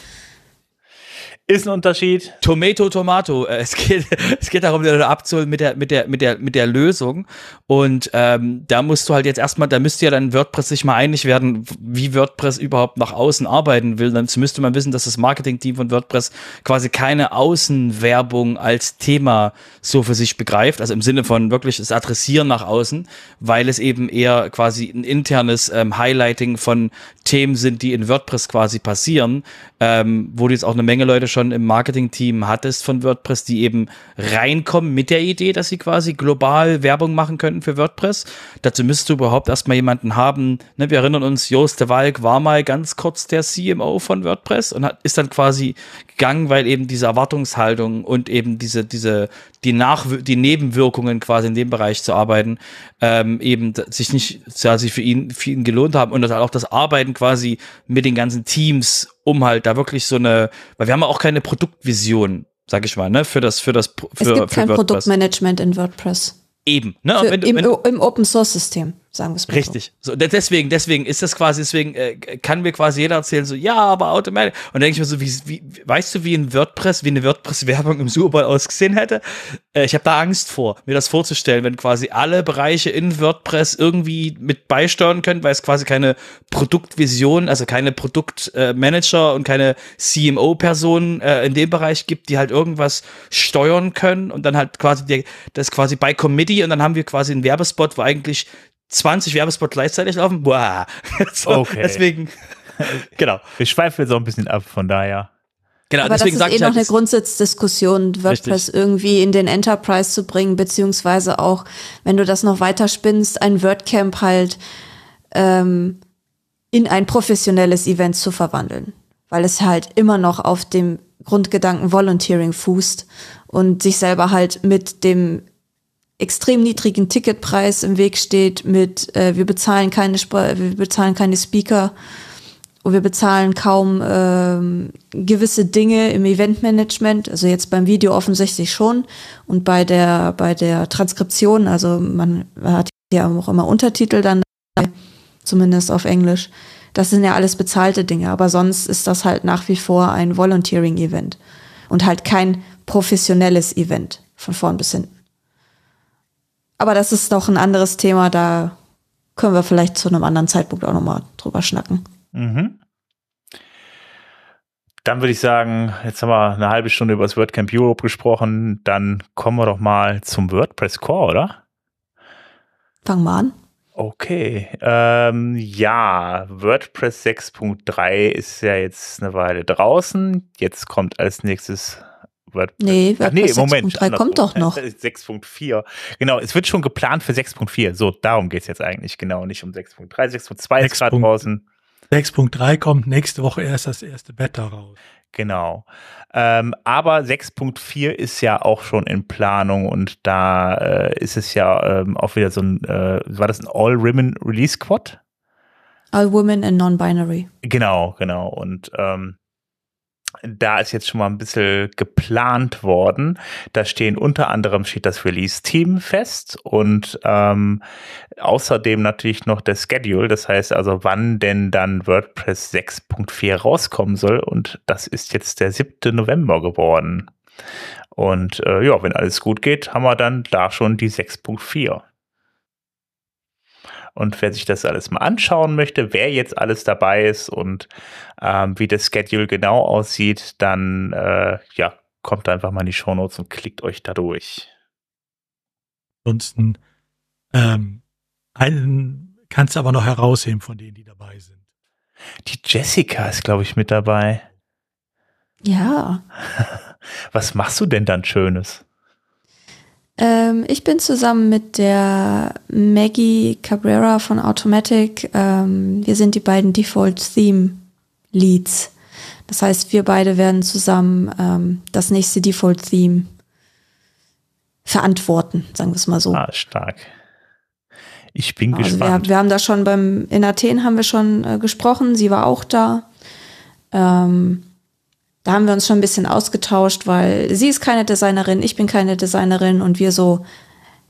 Ist ein Unterschied. Tomato, Tomato. Äh, es geht, es geht darum, abzuholen mit der, mit der, mit der, mit der Lösung. Und ähm, da musst du halt jetzt erstmal, da müsste ja dann WordPress sich mal einig werden, wie WordPress überhaupt nach außen arbeiten will. Dann müsste man wissen, dass das Marketing-Team von WordPress quasi keine Außenwerbung als Thema so für sich begreift. Also im Sinne von wirklich das Adressieren nach außen, weil es eben eher quasi ein internes ähm, Highlighting von Themen sind, die in WordPress quasi passieren, ähm, wo du jetzt auch eine Menge Leute schon im Marketing-Team hattest von WordPress, die eben reinkommen mit der Idee, dass sie quasi global Werbung machen könnten für WordPress. Dazu müsstest du überhaupt erstmal jemanden haben. Ne, wir erinnern uns, Joost de Walk war mal ganz kurz der CMO von WordPress und hat, ist dann quasi gegangen, weil eben diese Erwartungshaltung und eben diese, diese, die Nach, die Nebenwirkungen quasi in dem Bereich zu arbeiten, ähm, eben sich nicht quasi für ihn, für ihn gelohnt haben und das auch das Arbeiten quasi mit den ganzen Teams um halt da wirklich so eine, weil wir haben ja auch keine Produktvision, sag ich mal, ne, für das, für das, für, Es gibt kein WordPress. Produktmanagement in WordPress. Eben, ne? Für, wenn, im, Im Open Source System sagen wir es mal Richtig. So. so. deswegen, deswegen ist das quasi, deswegen äh, kann mir quasi jeder erzählen, so, ja, aber automatisch. Und dann denke ich mir so, wie, wie, weißt du, wie ein WordPress, wie eine WordPress-Werbung im Super Bowl ausgesehen hätte? Äh, ich habe da Angst vor, mir das vorzustellen, wenn quasi alle Bereiche in WordPress irgendwie mit beisteuern können, weil es quasi keine Produktvision, also keine Produktmanager äh, und keine CMO-Personen äh, in dem Bereich gibt, die halt irgendwas steuern können und dann halt quasi die, das quasi bei Committee und dann haben wir quasi einen Werbespot, wo eigentlich 20 Werbespots gleichzeitig laufen. Boah. so, okay. Deswegen, genau. Wir schweifen jetzt auch ein bisschen ab, von daher. Genau, Aber deswegen das ist eh noch halt, eine Grundsatzdiskussion, WordPress richtig. irgendwie in den Enterprise zu bringen, beziehungsweise auch, wenn du das noch weiter spinnst, ein WordCamp halt ähm, in ein professionelles Event zu verwandeln. Weil es halt immer noch auf dem Grundgedanken Volunteering fußt und sich selber halt mit dem extrem niedrigen Ticketpreis im Weg steht mit äh, wir bezahlen keine Sp wir bezahlen keine Speaker und wir bezahlen kaum ähm, gewisse Dinge im Eventmanagement, also jetzt beim Video offensichtlich schon und bei der bei der Transkription, also man hat ja auch immer Untertitel dann zumindest auf Englisch. Das sind ja alles bezahlte Dinge, aber sonst ist das halt nach wie vor ein Volunteering-Event und halt kein professionelles Event von vorn bis hinten. Aber das ist doch ein anderes Thema, da können wir vielleicht zu einem anderen Zeitpunkt auch nochmal drüber schnacken. Mhm. Dann würde ich sagen, jetzt haben wir eine halbe Stunde über das WordCamp Europe gesprochen, dann kommen wir doch mal zum WordPress Core, oder? Fangen wir an. Okay, ähm, ja, WordPress 6.3 ist ja jetzt eine Weile draußen. Jetzt kommt als nächstes WordPress. Nee, WordPress Ach, nee, 6.3 kommt doch noch. 6.4. Genau, es wird schon geplant für 6.4. So, darum geht es jetzt eigentlich genau, nicht um 6.3. 6.2 ist gerade draußen. 6.3 kommt nächste Woche erst das erste Beta raus. Genau. Ähm, aber 6.4 ist ja auch schon in Planung und da äh, ist es ja ähm, auch wieder so ein, äh, war das ein All-Women Release Squad? All Women and Non-Binary. Genau, genau. Und ähm, da ist jetzt schon mal ein bisschen geplant worden. Da stehen unter anderem steht das Release-Team fest und ähm, außerdem natürlich noch der Schedule, das heißt also, wann denn dann WordPress 6.4 rauskommen soll und das ist jetzt der 7. November geworden. Und äh, ja, wenn alles gut geht, haben wir dann da schon die 6.4. Und wer sich das alles mal anschauen möchte, wer jetzt alles dabei ist und ähm, wie das Schedule genau aussieht, dann äh, ja, kommt einfach mal in die Show Notes und klickt euch da durch. Ansonsten ähm, einen kannst du aber noch herausheben von denen, die dabei sind. Die Jessica ist, glaube ich, mit dabei. Ja. Was machst du denn dann Schönes? Ähm, ich bin zusammen mit der Maggie Cabrera von Automatic. Ähm, wir sind die beiden Default Theme Leads. Das heißt, wir beide werden zusammen ähm, das nächste Default Theme verantworten, sagen wir es mal so. Ah, stark. Ich bin also gespannt. Wir, wir, haben da schon beim, in Athen haben wir schon äh, gesprochen, sie war auch da. Ähm, da haben wir uns schon ein bisschen ausgetauscht, weil sie ist keine Designerin, ich bin keine Designerin und wir so,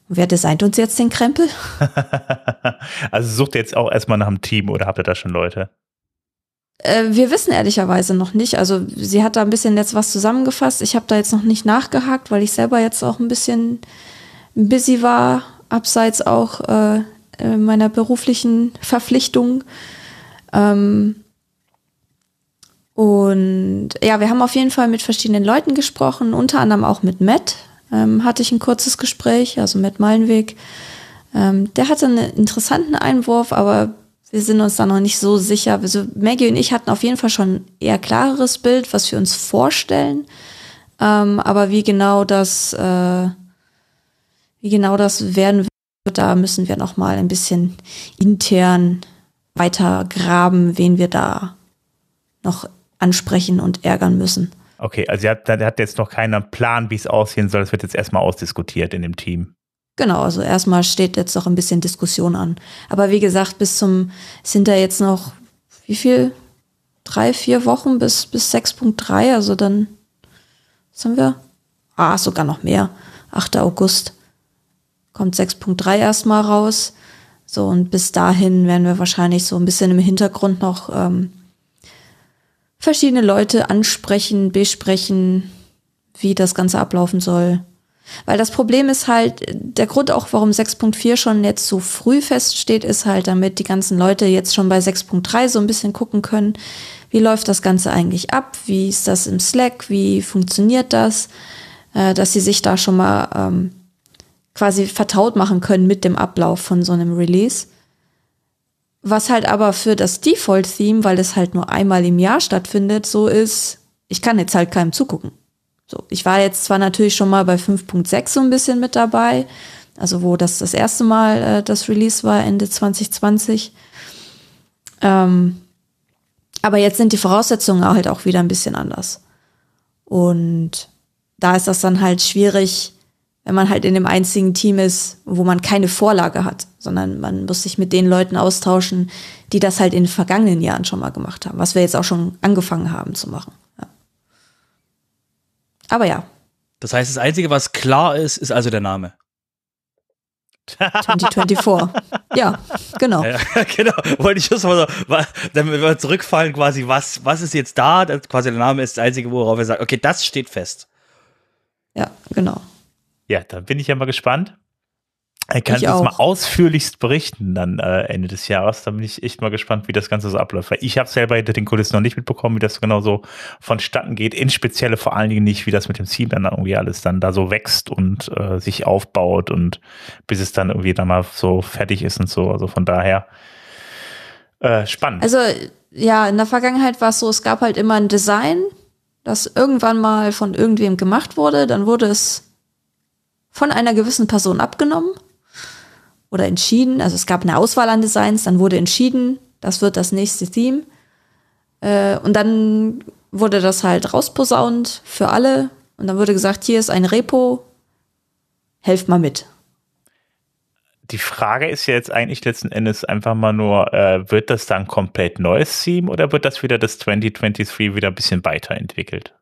wer designt uns jetzt den Krempel? also sucht ihr jetzt auch erstmal nach einem Team oder habt ihr da schon Leute? Äh, wir wissen ehrlicherweise noch nicht. Also sie hat da ein bisschen jetzt was zusammengefasst. Ich habe da jetzt noch nicht nachgehakt, weil ich selber jetzt auch ein bisschen busy war, abseits auch äh, meiner beruflichen Verpflichtung. Ähm, und ja, wir haben auf jeden Fall mit verschiedenen Leuten gesprochen, unter anderem auch mit Matt ähm, hatte ich ein kurzes Gespräch, also Matt Malenweg. Ähm, der hatte einen interessanten Einwurf, aber wir sind uns da noch nicht so sicher. Also Maggie und ich hatten auf jeden Fall schon eher klareres Bild, was wir uns vorstellen. Ähm, aber wie genau das, äh, wie genau das werden wird, da müssen wir noch mal ein bisschen intern weiter graben, wen wir da noch ansprechen und ärgern müssen. Okay, also er hat, er hat jetzt noch keinen Plan, wie es aussehen soll. Das wird jetzt erstmal ausdiskutiert in dem Team. Genau, also erstmal steht jetzt noch ein bisschen Diskussion an. Aber wie gesagt, bis zum, sind da jetzt noch, wie viel? Drei, vier Wochen bis, bis 6.3, also dann, was haben wir? Ah, sogar noch mehr. 8. August kommt 6.3 erstmal raus. So, und bis dahin werden wir wahrscheinlich so ein bisschen im Hintergrund noch ähm, verschiedene Leute ansprechen, besprechen, wie das Ganze ablaufen soll. Weil das Problem ist halt, der Grund auch, warum 6.4 schon jetzt so früh feststeht, ist halt, damit die ganzen Leute jetzt schon bei 6.3 so ein bisschen gucken können, wie läuft das Ganze eigentlich ab, wie ist das im Slack, wie funktioniert das, äh, dass sie sich da schon mal ähm, quasi vertraut machen können mit dem Ablauf von so einem Release. Was halt aber für das Default-Theme, weil es halt nur einmal im Jahr stattfindet, so ist, ich kann jetzt halt keinem zugucken. So, ich war jetzt zwar natürlich schon mal bei 5.6 so ein bisschen mit dabei, also wo das das erste Mal äh, das Release war, Ende 2020. Ähm, aber jetzt sind die Voraussetzungen halt auch wieder ein bisschen anders. Und da ist das dann halt schwierig, wenn man halt in dem einzigen Team ist, wo man keine Vorlage hat, sondern man muss sich mit den Leuten austauschen, die das halt in den vergangenen Jahren schon mal gemacht haben, was wir jetzt auch schon angefangen haben zu machen. Ja. Aber ja. Das heißt, das Einzige, was klar ist, ist also der Name. 2024. ja, genau. Ja, genau. Wollte ich just mal so, damit wir zurückfallen, quasi, was, was ist jetzt da? Das, quasi der Name ist das Einzige, worauf er sagt, okay, das steht fest. Ja, genau. Ja, da bin ich ja mal gespannt. Er kann uns mal ausführlichst berichten dann äh, Ende des Jahres. Da bin ich echt mal gespannt, wie das Ganze so abläuft. Weil ich habe selber hinter den Kulissen noch nicht mitbekommen, wie das genau so vonstatten geht. In Spezielle vor allen Dingen nicht, wie das mit dem Team dann irgendwie alles dann da so wächst und äh, sich aufbaut und bis es dann irgendwie dann mal so fertig ist und so. Also von daher äh, spannend. Also ja, in der Vergangenheit war es so, es gab halt immer ein Design, das irgendwann mal von irgendwem gemacht wurde. Dann wurde es von einer gewissen Person abgenommen oder entschieden. Also es gab eine Auswahl an Designs, dann wurde entschieden, das wird das nächste Theme. Äh, und dann wurde das halt rausposaunt für alle. Und dann wurde gesagt, hier ist ein Repo, helft mal mit. Die Frage ist ja jetzt eigentlich letzten Endes einfach mal nur, äh, wird das dann komplett neues Theme oder wird das wieder das 2023 wieder ein bisschen weiterentwickelt?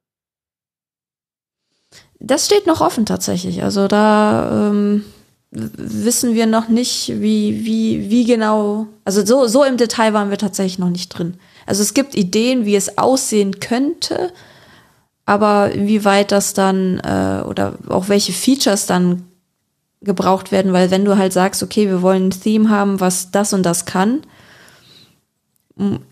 Das steht noch offen tatsächlich. Also da ähm, wissen wir noch nicht, wie, wie, wie genau, also so, so im Detail waren wir tatsächlich noch nicht drin. Also es gibt Ideen, wie es aussehen könnte, aber wie weit das dann äh, oder auch welche Features dann gebraucht werden, weil wenn du halt sagst, okay, wir wollen ein Theme haben, was das und das kann,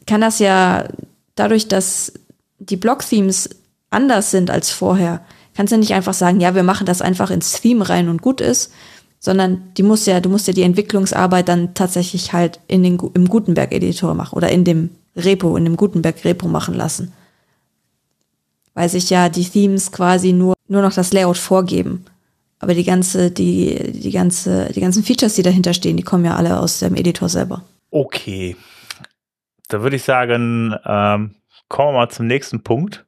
kann das ja dadurch, dass die Block-Themes anders sind als vorher, kannst du nicht einfach sagen, ja, wir machen das einfach ins Theme rein und gut ist, sondern die muss ja, du musst ja die Entwicklungsarbeit dann tatsächlich halt in den, im Gutenberg-Editor machen oder in dem Repo, in dem Gutenberg-Repo machen lassen. Weil sich ja die Themes quasi nur, nur noch das Layout vorgeben. Aber die ganze, die, die ganze, die ganzen Features, die dahinter stehen, die kommen ja alle aus dem Editor selber. Okay. Da würde ich sagen, ähm, kommen wir mal zum nächsten Punkt.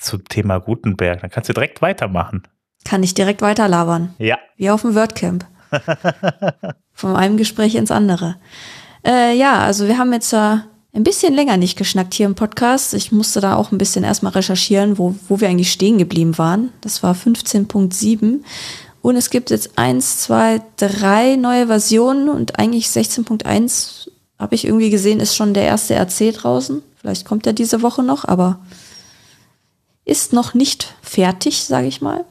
Zum Thema Gutenberg. Dann kannst du direkt weitermachen. Kann ich direkt weiterlabern. Ja. Wie auf dem WordCamp. Von einem Gespräch ins andere. Äh, ja, also wir haben jetzt äh, ein bisschen länger nicht geschnackt hier im Podcast. Ich musste da auch ein bisschen erstmal recherchieren, wo, wo wir eigentlich stehen geblieben waren. Das war 15.7. Und es gibt jetzt eins, zwei, drei neue Versionen und eigentlich 16.1 habe ich irgendwie gesehen, ist schon der erste RC draußen. Vielleicht kommt er diese Woche noch, aber ist noch nicht fertig, sage ich mal.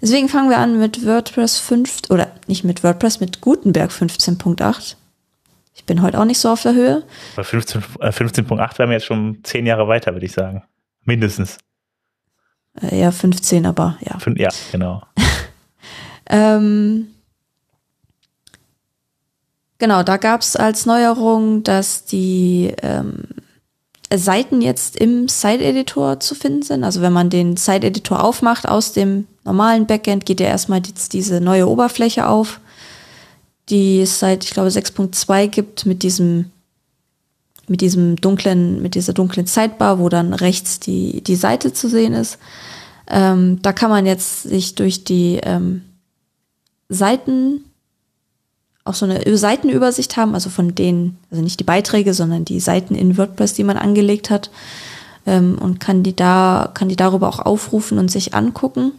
Deswegen fangen wir an mit WordPress 5 oder nicht mit WordPress, mit Gutenberg 15.8. Ich bin heute auch nicht so auf der Höhe. Bei 15.8 äh, 15 wären wir jetzt schon zehn Jahre weiter, würde ich sagen. Mindestens. Äh, ja, 15, aber ja. Fün ja, genau. ähm, genau, da gab es als Neuerung, dass die ähm, Seiten jetzt im Site-Editor zu finden sind. Also wenn man den Site-Editor aufmacht aus dem normalen Backend, geht ja erstmal jetzt diese neue Oberfläche auf, die es seit, ich glaube, 6.2 gibt mit diesem mit diesem dunklen, mit dieser dunklen Sidebar, wo dann rechts die, die Seite zu sehen ist. Ähm, da kann man jetzt sich durch die ähm, Seiten auch so eine Seitenübersicht haben, also von denen, also nicht die Beiträge, sondern die Seiten in WordPress, die man angelegt hat, ähm, und kann die da, kann die darüber auch aufrufen und sich angucken.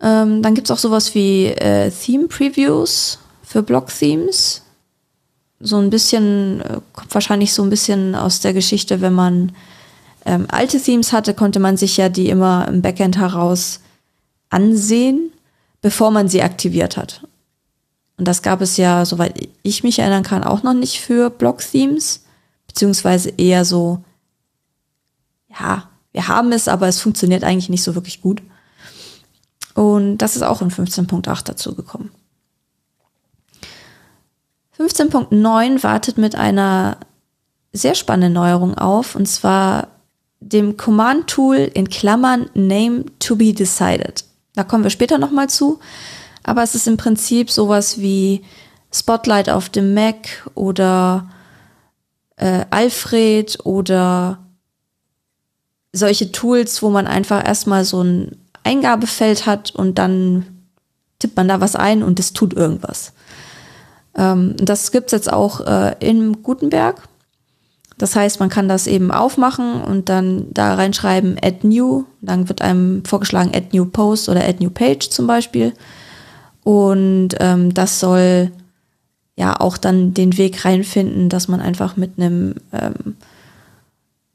Ähm, dann gibt's auch sowas wie äh, Theme Previews für Blog-Themes. So ein bisschen, äh, kommt wahrscheinlich so ein bisschen aus der Geschichte, wenn man ähm, alte Themes hatte, konnte man sich ja die immer im Backend heraus ansehen bevor man sie aktiviert hat. Und das gab es ja, soweit ich mich erinnern kann, auch noch nicht für Block-Themes, beziehungsweise eher so, ja, wir haben es, aber es funktioniert eigentlich nicht so wirklich gut. Und das ist auch in 15.8 dazu gekommen. 15.9 wartet mit einer sehr spannenden Neuerung auf, und zwar dem Command-Tool in Klammern Name to be decided. Da kommen wir später nochmal zu. Aber es ist im Prinzip sowas wie Spotlight auf dem Mac oder äh, Alfred oder solche Tools, wo man einfach erstmal so ein Eingabefeld hat und dann tippt man da was ein und es tut irgendwas. Ähm, das gibt's jetzt auch äh, in Gutenberg. Das heißt, man kann das eben aufmachen und dann da reinschreiben Add New. Dann wird einem vorgeschlagen Add New Post oder Add New Page zum Beispiel. Und ähm, das soll ja auch dann den Weg reinfinden, dass man einfach mit einem ähm,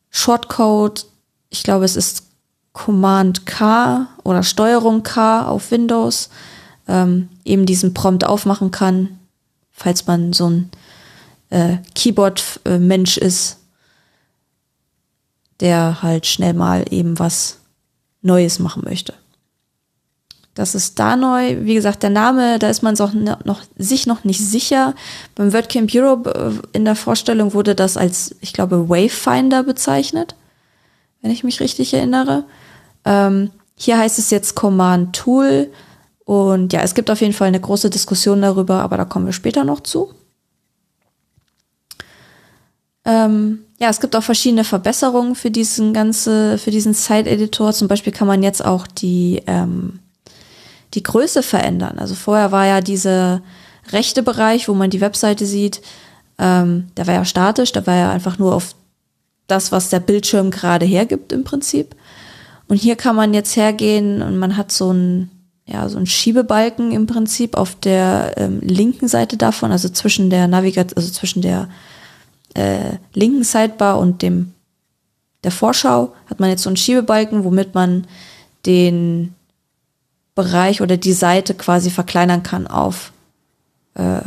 Shortcode, ich glaube es ist Command K oder Steuerung K auf Windows, ähm, eben diesen Prompt aufmachen kann, falls man so ein äh, Keyboard-Mensch ist, der halt schnell mal eben was Neues machen möchte. Das ist da neu. Wie gesagt, der Name, da ist man noch, noch, sich noch nicht sicher. Beim WordCamp Europe äh, in der Vorstellung wurde das als, ich glaube, Wavefinder bezeichnet, wenn ich mich richtig erinnere. Ähm, hier heißt es jetzt Command Tool. Und ja, es gibt auf jeden Fall eine große Diskussion darüber, aber da kommen wir später noch zu. Ähm, ja, es gibt auch verschiedene Verbesserungen für diesen ganze, für diesen Site-Editor. Zum Beispiel kann man jetzt auch die, ähm, die Größe verändern. Also vorher war ja dieser rechte Bereich, wo man die Webseite sieht, ähm, der war ja statisch, da war ja einfach nur auf das, was der Bildschirm gerade hergibt im Prinzip. Und hier kann man jetzt hergehen und man hat so ein, ja, so ein Schiebebalken im Prinzip auf der ähm, linken Seite davon, also zwischen der Navigation, also zwischen der äh, linken Sidebar und dem der Vorschau hat man jetzt so einen Schiebebalken, womit man den Bereich oder die Seite quasi verkleinern kann auf äh,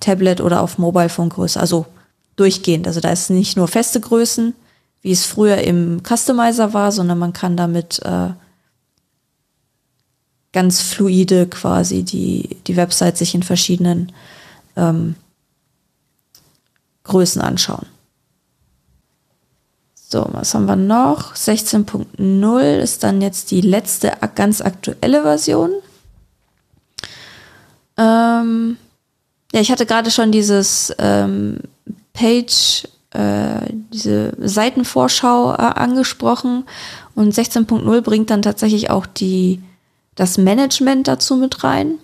Tablet oder auf Mobile Phone Größe, also durchgehend. Also da ist nicht nur feste Größen, wie es früher im Customizer war, sondern man kann damit äh, ganz fluide quasi die, die Website sich in verschiedenen ähm, Größen anschauen. So, was haben wir noch? 16.0 ist dann jetzt die letzte ganz aktuelle Version. Ähm, ja, ich hatte gerade schon dieses ähm, Page, äh, diese Seitenvorschau äh, angesprochen und 16.0 bringt dann tatsächlich auch die, das Management dazu mit rein.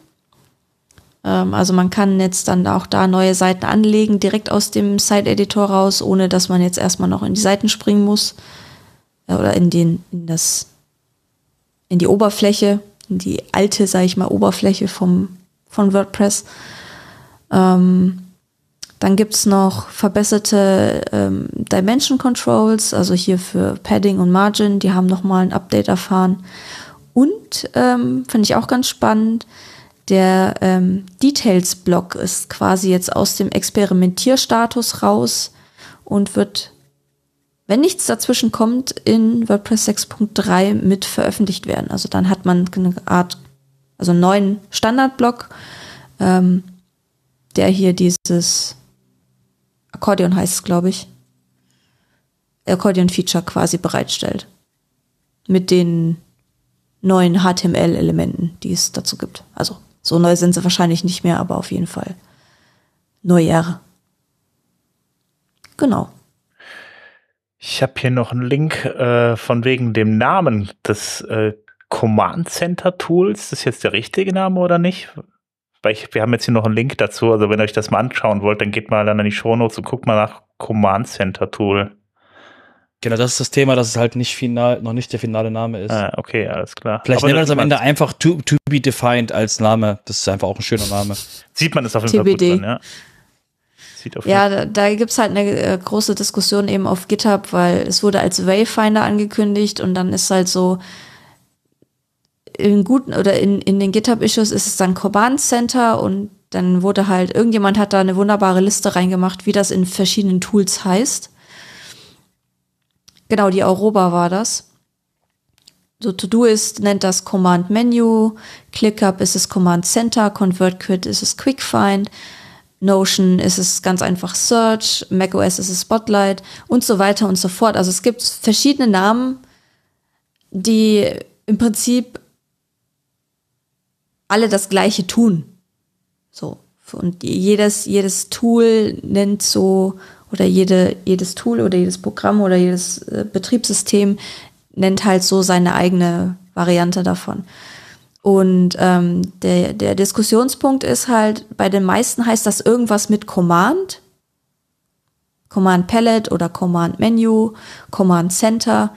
Ähm, also man kann jetzt dann auch da neue Seiten anlegen, direkt aus dem Site-Editor raus, ohne dass man jetzt erstmal noch in die Seiten springen muss. Äh, oder in den, in das, in die Oberfläche, in die alte, sage ich mal, Oberfläche vom, von WordPress. Ähm, dann gibt's noch verbesserte ähm, Dimension Controls, also hier für Padding und Margin, die haben nochmal ein Update erfahren. Und ähm, finde ich auch ganz spannend, der ähm, Details-Block ist quasi jetzt aus dem Experimentierstatus raus und wird, wenn nichts dazwischen kommt, in WordPress 6.3 mit veröffentlicht werden. Also dann hat man eine Art, also einen neuen Standardblock, ähm, der hier dieses Akkordeon heißt es, glaube ich, Akkordeon-Feature quasi bereitstellt. Mit den neuen HTML-Elementen, die es dazu gibt. Also so neu sind sie wahrscheinlich nicht mehr, aber auf jeden Fall neuer. Genau. Ich habe hier noch einen Link äh, von wegen dem Namen des äh, Command Center Tools. Ist jetzt der richtige Name oder nicht? Weil ich, wir haben jetzt hier noch einen Link dazu. Also wenn ihr euch das mal anschauen wollt, dann geht mal dann in die Show Notes und guckt mal nach Command Center Tool. Genau, das ist das Thema, dass es halt nicht final, noch nicht der finale Name ist. Ah, okay, alles klar. Vielleicht nennen wir das am Ende einfach to, to be defined als Name. Das ist einfach auch ein schöner Name. Sieht man das auf jeden TBD. Fall gut dran, ja. Sieht auf Ja, da, da gibt's halt eine äh, große Diskussion eben auf GitHub, weil es wurde als Wayfinder angekündigt und dann ist halt so, in guten oder in, in den GitHub-Issues ist es dann Command Center und dann wurde halt, irgendjemand hat da eine wunderbare Liste reingemacht, wie das in verschiedenen Tools heißt. Genau, die Aurora war das. So To-Do-Ist nennt das Command Menu, ClickUp ist es Command Center, ConvertQuit ist es Quick Find, Notion ist es ganz einfach Search, macOS ist es Spotlight und so weiter und so fort. Also es gibt verschiedene Namen, die im Prinzip alle das Gleiche tun. So. Und jedes, jedes Tool nennt so, oder jede, jedes Tool oder jedes Programm oder jedes äh, Betriebssystem nennt halt so seine eigene Variante davon. Und ähm, der, der Diskussionspunkt ist halt, bei den meisten heißt das irgendwas mit Command. Command Palette oder Command Menu, Command Center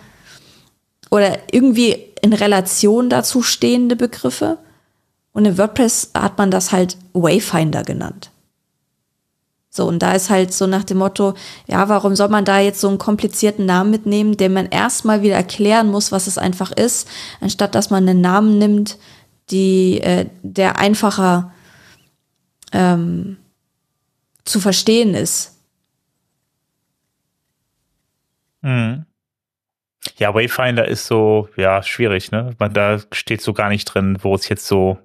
oder irgendwie in Relation dazu stehende Begriffe. Und in WordPress hat man das halt Wayfinder genannt. So, und da ist halt so nach dem Motto, ja, warum soll man da jetzt so einen komplizierten Namen mitnehmen, den man erstmal wieder erklären muss, was es einfach ist, anstatt dass man einen Namen nimmt, die, äh, der einfacher ähm, zu verstehen ist. Mhm. Ja, Wayfinder ist so, ja, schwierig, ne? Man, da steht so gar nicht drin, wo es jetzt so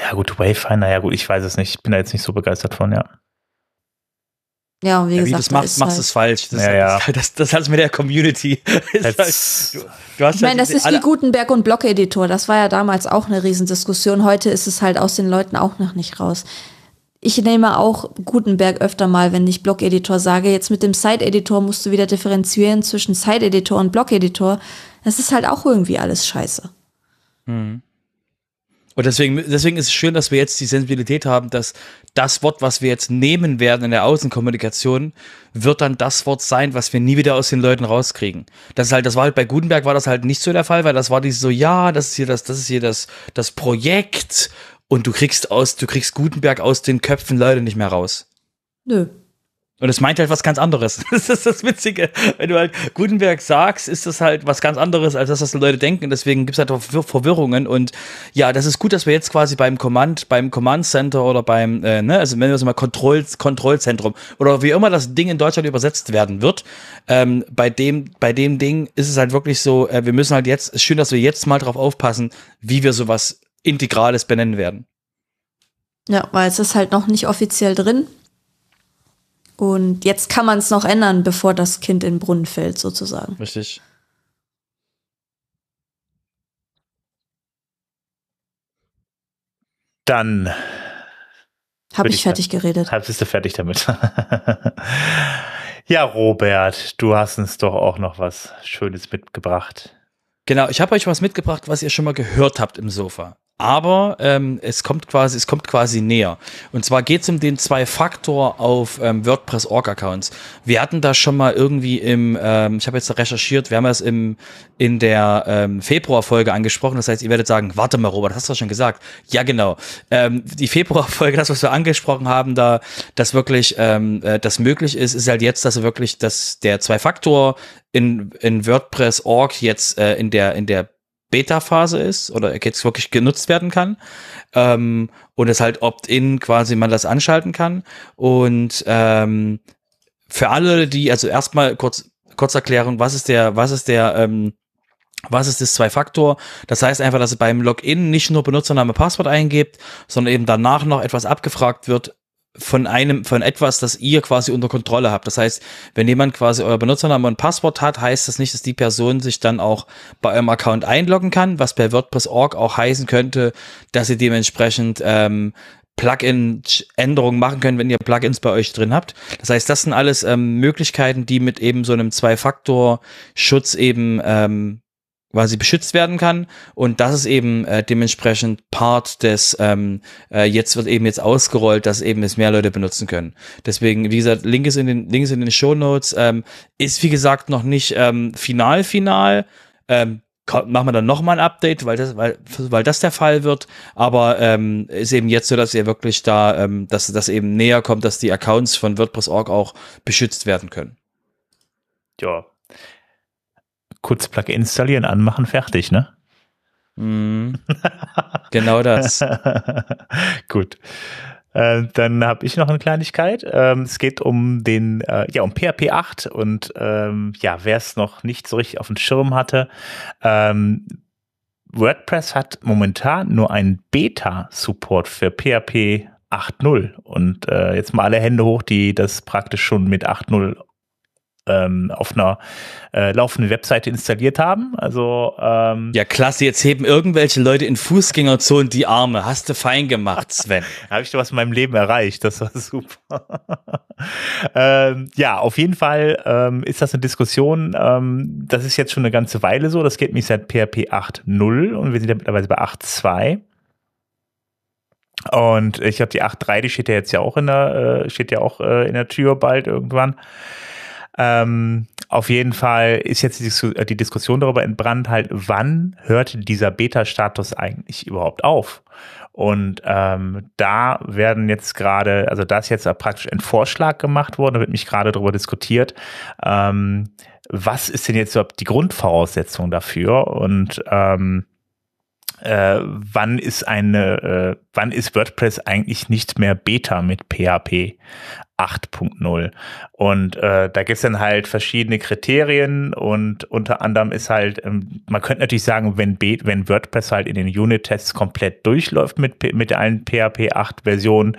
ja, gut, Wayfinder, ja gut, ich weiß es nicht. Ich bin da jetzt nicht so begeistert von, ja. Ja, und wie ja, gesagt, wie das machst, machst halt, es falsch. Das, Ja, ja. Das, das, das hat mit der Community. Jetzt- halt, du, du hast Ich meine, das halt ist wie Gutenberg und Blog-Editor. Das war ja damals auch eine Riesendiskussion. Heute ist es halt aus den Leuten auch noch nicht raus. Ich nehme auch Gutenberg öfter mal, wenn ich Blog-Editor sage. Jetzt mit dem Site-Editor musst du wieder differenzieren zwischen Site-Editor und Blog-Editor. Das ist halt auch irgendwie alles scheiße. Und deswegen, deswegen ist es schön, dass wir jetzt die Sensibilität haben, dass das Wort, was wir jetzt nehmen werden in der Außenkommunikation, wird dann das Wort sein, was wir nie wieder aus den Leuten rauskriegen. Das ist halt, das war halt bei Gutenberg war das halt nicht so der Fall, weil das war dieses so, ja, das ist hier das, das ist hier das, das Projekt und du kriegst aus, du kriegst Gutenberg aus den Köpfen Leute nicht mehr raus. Nö. Und es meint halt was ganz anderes. Das ist das Witzige. Wenn du halt Gutenberg sagst, ist das halt was ganz anderes, als das, was die Leute denken. Deswegen gibt es halt Verwirrungen. Und ja, das ist gut, dass wir jetzt quasi beim Command, beim Command Center oder beim, äh, ne, also nennen wir es mal Kontroll, Kontrollzentrum oder wie immer das Ding in Deutschland übersetzt werden wird. Ähm, bei dem, bei dem Ding ist es halt wirklich so, äh, wir müssen halt jetzt, ist schön, dass wir jetzt mal drauf aufpassen, wie wir sowas Integrales benennen werden. Ja, weil es ist halt noch nicht offiziell drin. Und jetzt kann man es noch ändern, bevor das Kind in den Brunnen fällt, sozusagen. Richtig. Dann Habe ich ich fertig geredet. halb bist du fertig damit. ja, Robert, du hast uns doch auch noch was Schönes mitgebracht. Genau, ich habe euch was mitgebracht, was ihr schon mal gehört habt im Sofa. Aber ähm, es kommt quasi, es kommt quasi näher. Und zwar geht es um den Zwei-Faktor auf ähm, WordPress Org Accounts. Wir hatten das schon mal irgendwie im, ähm, ich habe jetzt recherchiert, wir haben das im in der ähm, Februar-Folge angesprochen. Das heißt, ihr werdet sagen, warte mal, Robert, hast du das schon gesagt? Ja, genau. Ähm, die Februar-Folge, das, was wir angesprochen haben, da, dass wirklich ähm, äh, das möglich ist, ist halt jetzt, dass wirklich, dass der Zwei-Faktor in, in WordPress Org jetzt äh, in der in der Beta-Phase ist oder jetzt wirklich genutzt werden kann ähm, und es halt opt-in quasi man das anschalten kann und ähm, für alle die also erstmal kurz Kurzerklärung was ist der was ist der ähm, was ist das Zwei-Faktor? Das heißt einfach, dass ihr beim Login nicht nur Benutzername, Passwort eingebt, sondern eben danach noch etwas abgefragt wird von einem, von etwas, das ihr quasi unter Kontrolle habt. Das heißt, wenn jemand quasi euer Benutzername und Passwort hat, heißt das nicht, dass die Person sich dann auch bei eurem Account einloggen kann, was bei WordPress.org auch heißen könnte, dass ihr dementsprechend ähm, Plugin-Änderungen machen könnt, wenn ihr Plugins bei euch drin habt. Das heißt, das sind alles ähm, Möglichkeiten, die mit eben so einem Zwei-Faktor-Schutz eben ähm, quasi beschützt werden kann und das ist eben äh, dementsprechend Part des ähm, äh, jetzt wird eben jetzt ausgerollt, dass eben es mehr Leute benutzen können. Deswegen wie gesagt Link ist in den Link ist in den Show Notes ähm, ist wie gesagt noch nicht ähm, final final ähm, machen wir dann noch mal ein Update, weil das weil weil das der Fall wird, aber ähm, ist eben jetzt so, dass ihr wirklich da ähm, dass das eben näher kommt, dass die Accounts von WordPress.org auch beschützt werden können. Ja. Kurz Plugin installieren, anmachen, fertig, ne? Mhm. genau das. Gut. Äh, dann habe ich noch eine Kleinigkeit. Ähm, es geht um den, äh, ja, um PHP 8 und ähm, ja, wer es noch nicht so richtig auf dem Schirm hatte, ähm, WordPress hat momentan nur einen Beta-Support für PHP 8.0 und äh, jetzt mal alle Hände hoch, die das praktisch schon mit 8.0 ähm, auf einer äh, laufenden Webseite installiert haben. Also ähm, ja, klasse. Jetzt heben irgendwelche Leute in Fußgängerzonen die Arme. Hast du fein gemacht, Sven. Habe ich was in meinem Leben erreicht. Das war super. ähm, ja, auf jeden Fall ähm, ist das eine Diskussion. Ähm, das ist jetzt schon eine ganze Weile so. Das geht mich seit PHP 8.0 und wir sind ja mittlerweile bei 8.2. Und ich glaube, die 8.3, die steht ja jetzt ja auch in der, äh, steht ja auch äh, in der Tür bald irgendwann. Ähm, auf jeden Fall ist jetzt die, die, Diskussion darüber entbrannt, halt, wann hört dieser Beta-Status eigentlich überhaupt auf? Und ähm, da werden jetzt gerade, also da ist jetzt praktisch ein Vorschlag gemacht worden, da wird mich gerade darüber diskutiert, ähm, was ist denn jetzt überhaupt die Grundvoraussetzung dafür? Und ähm, äh, wann ist eine, äh, wann ist WordPress eigentlich nicht mehr Beta mit PHP 8.0? Und äh, da gibt's dann halt verschiedene Kriterien und unter anderem ist halt, ähm, man könnte natürlich sagen, wenn, B wenn WordPress halt in den Unit-Tests komplett durchläuft mit, mit allen PHP 8 Versionen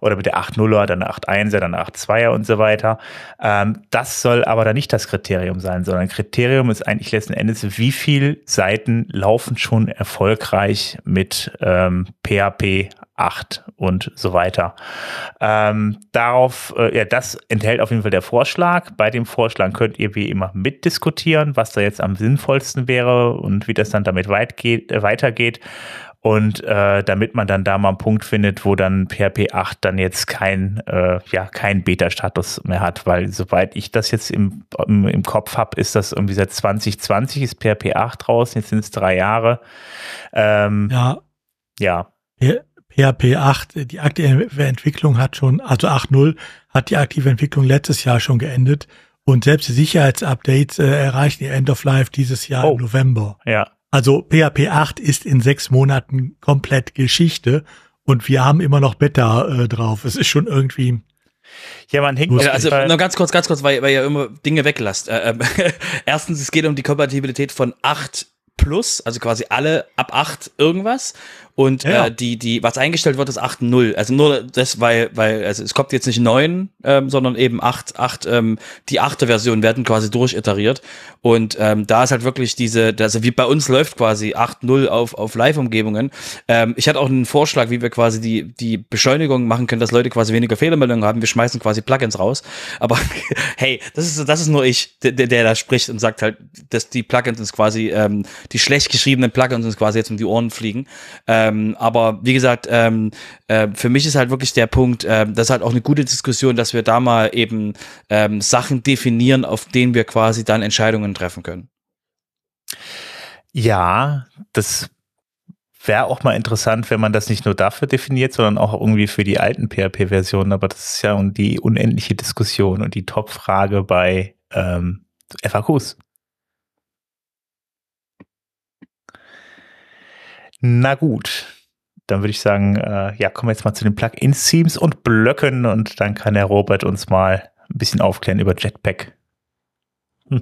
oder mit der 8.0er, dann 8.1er, dann 8.2er und so weiter, ähm, das soll aber dann nicht das Kriterium sein, sondern Kriterium ist eigentlich letzten Endes, wie viel Seiten laufen schon erfolgreich mit ähm, PHP 8 und so weiter. Ähm, darauf, äh, ja, das enthält auf jeden Fall der Vorschlag. Bei dem Vorschlag könnt ihr wie immer mitdiskutieren, was da jetzt am sinnvollsten wäre und wie das dann damit weit geht, äh, weitergeht. Und äh, damit man dann da mal einen Punkt findet, wo dann PHP 8 dann jetzt kein, äh, ja, kein Beta-Status mehr hat, weil soweit ich das jetzt im, im, im Kopf habe, ist das irgendwie seit 2020 ist PHP 8 draußen, jetzt sind es drei Jahre. Ähm, ja. Ja. PHP 8, die aktive Entwicklung hat schon, also 8.0 hat die aktive Entwicklung letztes Jahr schon geendet und selbst die Sicherheitsupdates äh, erreichen ihr End of Life dieses Jahr oh. im November. Ja. Also PHP 8 ist in sechs Monaten komplett Geschichte und wir haben immer noch Beta äh, drauf. Es ist schon irgendwie ja, man hängt. Also nur ganz kurz, ganz kurz, weil, weil ihr immer Dinge weglasst. Äh, äh, erstens, es geht um die Kompatibilität von 8 Plus, also quasi alle ab 8 irgendwas und ja. äh, die, die, was eingestellt wird, ist 8.0. Also nur das, weil, weil, also es kommt jetzt nicht 9, ähm, sondern eben 8, 8, ähm, die achte Version werden quasi durchiteriert. Und ähm, da ist halt wirklich diese, also wie bei uns läuft quasi 8.0 auf, auf Live-Umgebungen. Ähm, ich hatte auch einen Vorschlag, wie wir quasi die, die Beschleunigung machen können, dass Leute quasi weniger Fehlermeldungen haben. Wir schmeißen quasi Plugins raus. Aber hey, das ist, das ist nur ich, der, der da spricht und sagt halt, dass die Plugins uns quasi, ähm, die schlecht geschriebenen Plugins uns quasi jetzt um die Ohren fliegen. Ähm, ähm, aber wie gesagt, ähm, äh, für mich ist halt wirklich der Punkt, äh, das ist halt auch eine gute Diskussion, dass wir da mal eben ähm, Sachen definieren, auf denen wir quasi dann Entscheidungen treffen können. Ja, das wäre auch mal interessant, wenn man das nicht nur dafür definiert, sondern auch irgendwie für die alten PHP-Versionen. Aber das ist ja die unendliche Diskussion und die Top-Frage bei ähm, FAQs. Na gut, dann würde ich sagen, äh, ja, kommen wir jetzt mal zu den Plugins, Themes und Blöcken und dann kann der Robert uns mal ein bisschen aufklären über Jetpack.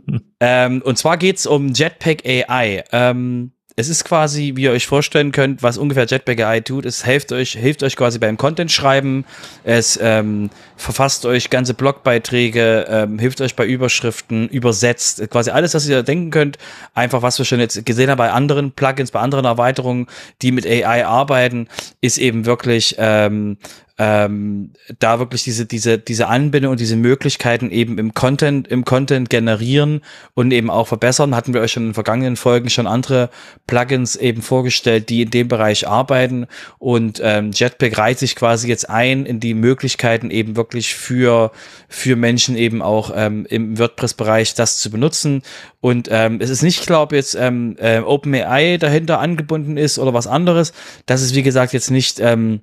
ähm, und zwar geht es um Jetpack AI. Ähm, es ist quasi, wie ihr euch vorstellen könnt, was ungefähr Jetpack AI tut. Es hilft euch, hilft euch quasi beim Content schreiben. Es ähm, verfasst euch ganze Blogbeiträge, ähm, hilft euch bei Überschriften, übersetzt, quasi alles, was ihr denken könnt. Einfach, was wir schon jetzt gesehen haben bei anderen Plugins, bei anderen Erweiterungen, die mit AI arbeiten, ist eben wirklich ähm, ähm, da wirklich diese, diese, diese Anbindung und diese Möglichkeiten eben im Content, im Content generieren und eben auch verbessern. Hatten wir euch schon in vergangenen Folgen schon andere Plugins eben vorgestellt, die in dem Bereich arbeiten und ähm, Jetpack reiht sich quasi jetzt ein in die Möglichkeiten eben wirklich für, für Menschen eben auch ähm, im WordPress-Bereich das zu benutzen. Und ähm, es ist nicht, ich glaube, jetzt ähm, äh, OpenAI dahinter angebunden ist oder was anderes. Das ist, wie gesagt, jetzt nicht ähm,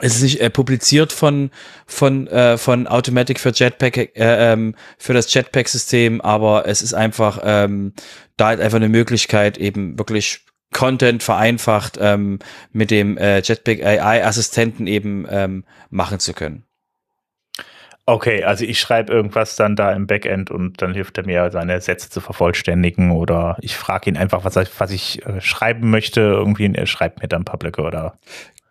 es ist nicht äh, publiziert von von äh, von Automatic für Jetpack äh, ähm, für das Jetpack-System, aber es ist einfach ähm, da halt einfach eine Möglichkeit eben wirklich Content vereinfacht ähm, mit dem äh, Jetpack AI-Assistenten eben ähm, machen zu können. Okay, also ich schreibe irgendwas dann da im Backend und dann hilft er mir, seine Sätze zu vervollständigen oder ich frage ihn einfach, was, was ich äh, schreiben möchte, irgendwie und er schreibt mir dann Public oder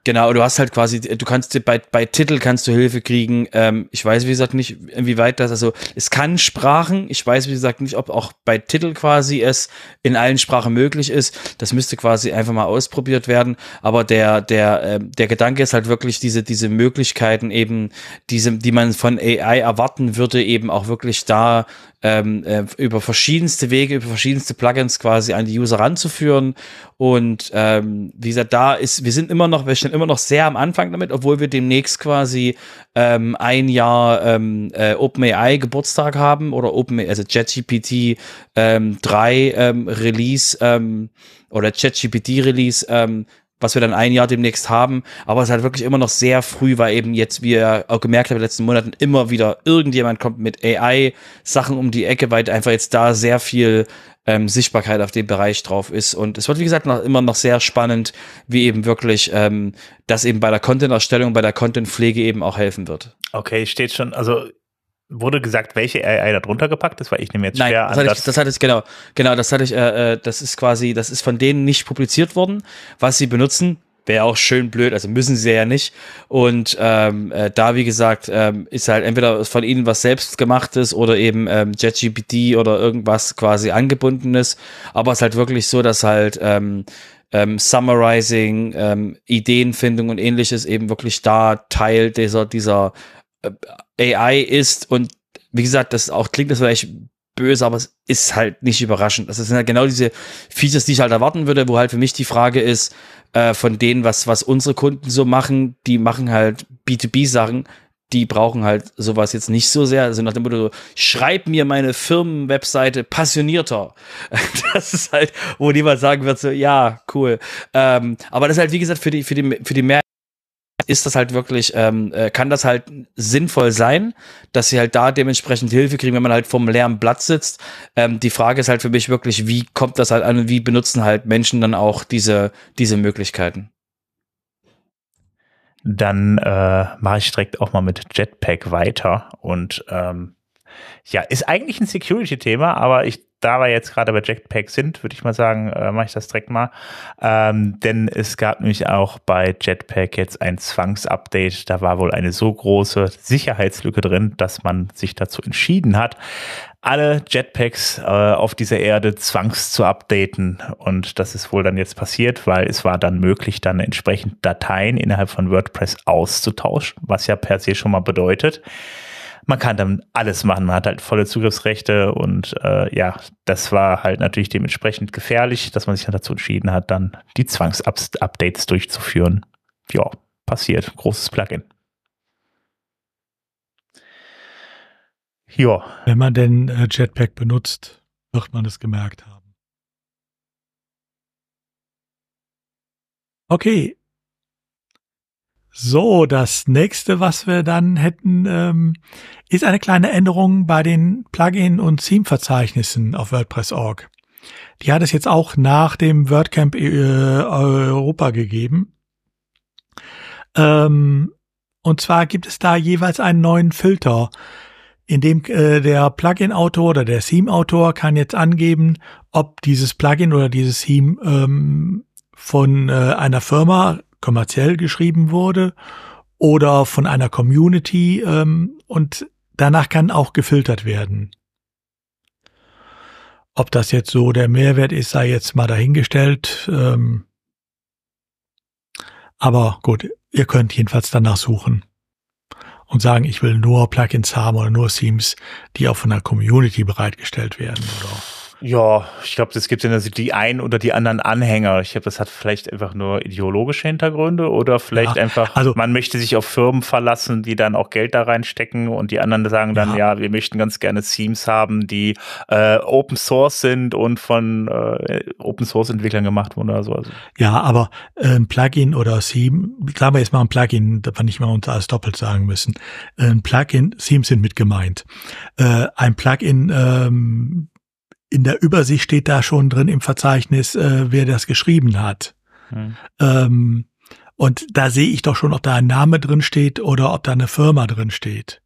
Genau, du hast halt quasi, du kannst bei, bei Titel kannst du Hilfe kriegen. Ähm, ich weiß, wie gesagt, nicht, inwieweit das, also es kann Sprachen, ich weiß, wie gesagt, nicht, ob auch bei Titel quasi es in allen Sprachen möglich ist. Das müsste quasi einfach mal ausprobiert werden. Aber der, der, äh, der Gedanke ist halt wirklich diese, diese Möglichkeiten eben, diese, die man von AI erwarten würde, eben auch wirklich da ähm, äh, über verschiedenste Wege, über verschiedenste Plugins quasi an die User ranzuführen. Und ähm, wie gesagt, da ist, wir sind immer noch, wir stehen immer noch sehr am Anfang damit, obwohl wir demnächst quasi ähm, ein Jahr ähm, äh, OpenAI Geburtstag haben oder Open, also ChatGPT ähm, 3 ähm, Release ähm, oder ChatGPT Release ähm, was wir dann ein Jahr demnächst haben. Aber es ist halt wirklich immer noch sehr früh, weil eben jetzt, wie ihr auch gemerkt habt, in den letzten Monaten immer wieder irgendjemand kommt mit AI-Sachen um die Ecke, weil einfach jetzt da sehr viel ähm, Sichtbarkeit auf dem Bereich drauf ist. Und es wird, wie gesagt, noch, immer noch sehr spannend, wie eben wirklich ähm, das eben bei der Content-Erstellung, bei der Content-Pflege eben auch helfen wird. Okay, steht schon, also Wurde gesagt, welche AI da drunter gepackt ist, weil ich nehme jetzt Nein, schwer das an. hatte ich, das hatte ich, genau, genau, das hatte ich, äh, äh, das ist quasi, das ist von denen nicht publiziert worden, was sie benutzen. Wäre auch schön blöd, also müssen sie ja nicht. Und ähm, äh, da, wie gesagt, ähm, ist halt entweder von ihnen was selbstgemachtes oder eben ähm, JetGPT oder irgendwas quasi angebundenes. Aber es ist halt wirklich so, dass halt ähm, ähm, Summarizing, ähm, Ideenfindung und ähnliches eben wirklich da Teil dieser, dieser AI ist und wie gesagt, das auch klingt das vielleicht böse, aber es ist halt nicht überraschend. Das sind halt genau diese Features, die ich halt erwarten würde, wo halt für mich die Frage ist, äh, von denen, was, was unsere Kunden so machen, die machen halt B2B-Sachen, die brauchen halt sowas jetzt nicht so sehr. Also nach dem Motto, schreib mir meine Firmenwebseite passionierter. Das ist halt, wo niemand sagen wird, so, ja, cool. Ähm, aber das ist halt, wie gesagt, für die, für die, für die Mehrheit ist das halt wirklich, ähm, äh, kann das halt sinnvoll sein, dass sie halt da dementsprechend Hilfe kriegen, wenn man halt vom leeren Blatt sitzt. Ähm, die Frage ist halt für mich wirklich, wie kommt das halt an und wie benutzen halt Menschen dann auch diese, diese Möglichkeiten? Dann äh, mache ich direkt auch mal mit Jetpack weiter und ähm, ja, ist eigentlich ein Security-Thema, aber ich da wir jetzt gerade bei Jetpack sind, würde ich mal sagen, äh, mache ich das direkt mal. Ähm, denn es gab nämlich auch bei Jetpack jetzt ein Zwangsupdate. Da war wohl eine so große Sicherheitslücke drin, dass man sich dazu entschieden hat, alle Jetpacks äh, auf dieser Erde zwangs zu updaten. Und das ist wohl dann jetzt passiert, weil es war dann möglich, dann entsprechend Dateien innerhalb von WordPress auszutauschen, was ja per se schon mal bedeutet, man kann dann alles machen. Man hat halt volle Zugriffsrechte und äh, ja, das war halt natürlich dementsprechend gefährlich, dass man sich dann dazu entschieden hat, dann die Zwangsupdates durchzuführen. Ja, passiert. Großes Plugin. Ja. Wenn man denn äh, Jetpack benutzt, wird man es gemerkt haben. Okay, so, das nächste, was wir dann hätten, ähm, ist eine kleine Änderung bei den Plugin- und Theme-Verzeichnissen auf WordPress.org. Die hat es jetzt auch nach dem WordCamp äh, Europa gegeben. Ähm, und zwar gibt es da jeweils einen neuen Filter, in dem äh, der Plugin-Autor oder der Theme-Autor kann jetzt angeben, ob dieses Plugin oder dieses Theme ähm, von äh, einer Firma kommerziell geschrieben wurde oder von einer Community ähm, und danach kann auch gefiltert werden. Ob das jetzt so der Mehrwert ist, sei jetzt mal dahingestellt. Ähm, aber gut, ihr könnt jedenfalls danach suchen und sagen, ich will nur Plugins haben oder nur Themes, die auch von der Community bereitgestellt werden oder ja, ich glaube, das gibt ja die einen oder die anderen Anhänger. Ich glaube, das hat vielleicht einfach nur ideologische Hintergründe oder vielleicht ja, einfach, also, man möchte sich auf Firmen verlassen, die dann auch Geld da reinstecken und die anderen sagen dann, ja, ja wir möchten ganz gerne Themes haben, die äh, Open Source sind und von äh, Open Source Entwicklern gemacht wurden oder so. Also. Ja, aber äh, ein Plugin oder Theme, klar, wir jetzt mal ein Plugin, da wir nicht mal uns alles doppelt sagen müssen. Ein Plugin, Themes sind mit gemeint. Äh, ein Plugin, ähm, in der Übersicht steht da schon drin im Verzeichnis, äh, wer das geschrieben hat. Hm. Ähm, und da sehe ich doch schon, ob da ein Name drin steht oder ob da eine Firma drin steht.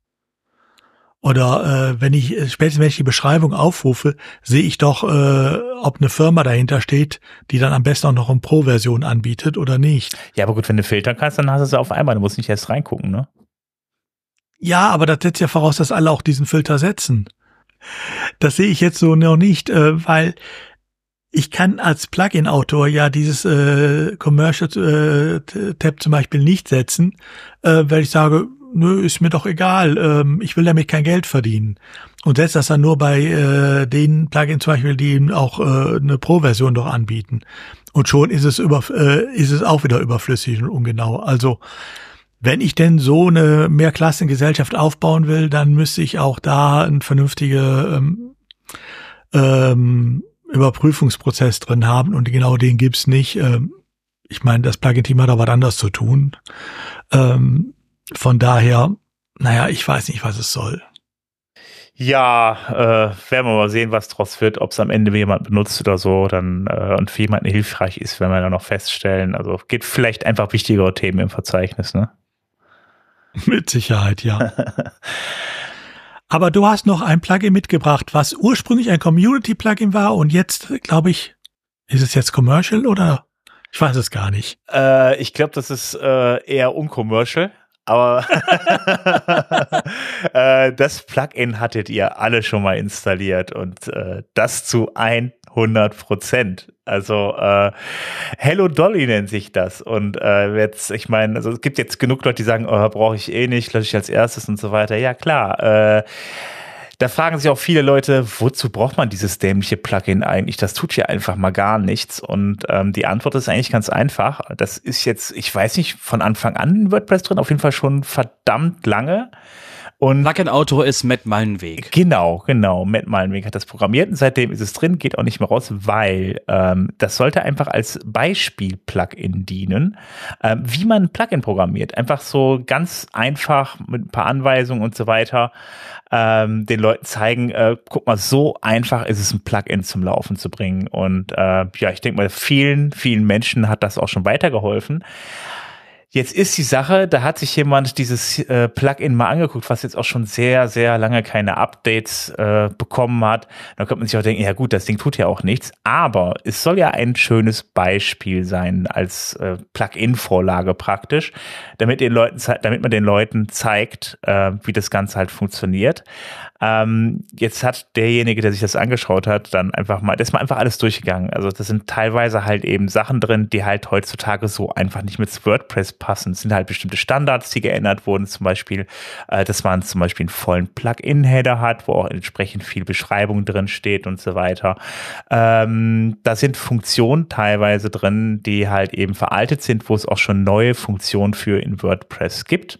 oder äh, wenn ich spätestens wenn ich die Beschreibung aufrufe, sehe ich doch, äh, ob eine Firma dahinter steht, die dann am besten auch noch eine Pro-Version anbietet oder nicht. Ja, aber gut, wenn du filtern kannst, dann hast du es auf einmal. Du musst nicht erst reingucken, ne? Ja, aber das setzt ja voraus, dass alle auch diesen Filter setzen. Das sehe ich jetzt so noch nicht, äh, weil ich kann als Plugin-Autor ja dieses äh, Commercial-Tab äh, zum Beispiel nicht setzen, äh, weil ich sage, nö, ist mir doch egal, ähm, ich will damit kein Geld verdienen. Und setze das dann nur bei äh, den Plugins zum Beispiel, die auch äh, eine Pro-Version doch anbieten. Und schon ist es über, äh, ist es auch wieder überflüssig und ungenau. Also wenn ich denn so eine Mehrklassengesellschaft aufbauen will, dann müsste ich auch da einen vernünftige ähm, ähm, Überprüfungsprozess drin haben und genau den gibt's nicht. Ähm, ich meine, das Plugin-Team hat da was anderes zu tun. Ähm, von daher, naja, ich weiß nicht, was es soll. Ja, äh, werden wir mal sehen, was draus wird, ob es am Ende jemand benutzt oder so, dann äh, und für jemanden hilfreich ist, wenn wir dann noch feststellen. Also geht vielleicht einfach wichtigere Themen im Verzeichnis, ne? Mit Sicherheit, ja. Aber du hast noch ein Plugin mitgebracht, was ursprünglich ein Community-Plugin war und jetzt, glaube ich, ist es jetzt Commercial oder? Ich weiß es gar nicht. Äh, ich glaube, das ist äh, eher uncommercial. Aber äh, das Plugin hattet ihr alle schon mal installiert und äh, das zu 100 Prozent. Also äh, Hello Dolly nennt sich das. Und äh, jetzt, ich meine, also es gibt jetzt genug Leute, die sagen, oh, brauche ich eh nicht, lösche ich als erstes und so weiter. Ja, klar. Äh, da fragen sich auch viele Leute, wozu braucht man dieses dämliche Plugin eigentlich? Das tut ja einfach mal gar nichts. Und ähm, die Antwort ist eigentlich ganz einfach. Das ist jetzt, ich weiß nicht, von Anfang an in WordPress drin, auf jeden Fall schon verdammt lange. Und Plugin-Autor ist Matt Malenweg. Genau, genau. Matt Malenweg hat das programmiert und seitdem ist es drin, geht auch nicht mehr raus, weil ähm, das sollte einfach als Beispiel-Plugin dienen, ähm, wie man ein Plugin programmiert. Einfach so ganz einfach mit ein paar Anweisungen und so weiter ähm, den Leuten zeigen, äh, guck mal, so einfach ist es, ein Plugin zum Laufen zu bringen. Und äh, ja, ich denke mal, vielen, vielen Menschen hat das auch schon weitergeholfen. Jetzt ist die Sache, da hat sich jemand dieses äh, Plugin mal angeguckt, was jetzt auch schon sehr, sehr lange keine Updates äh, bekommen hat. Da könnte man sich auch denken, ja gut, das Ding tut ja auch nichts. Aber es soll ja ein schönes Beispiel sein als äh, Plugin-Vorlage praktisch, damit, den Leuten, damit man den Leuten zeigt, äh, wie das Ganze halt funktioniert. Ähm, jetzt hat derjenige, der sich das angeschaut hat, dann einfach mal, das ist mal einfach alles durchgegangen. Also das sind teilweise halt eben Sachen drin, die halt heutzutage so einfach nicht mit WordPress passen. Es sind halt bestimmte Standards, die geändert wurden. Zum Beispiel, äh, dass man zum Beispiel einen vollen Plugin-Header hat, wo auch entsprechend viel Beschreibung drin steht und so weiter. Ähm, da sind Funktionen teilweise drin, die halt eben veraltet sind, wo es auch schon neue Funktionen für in WordPress gibt.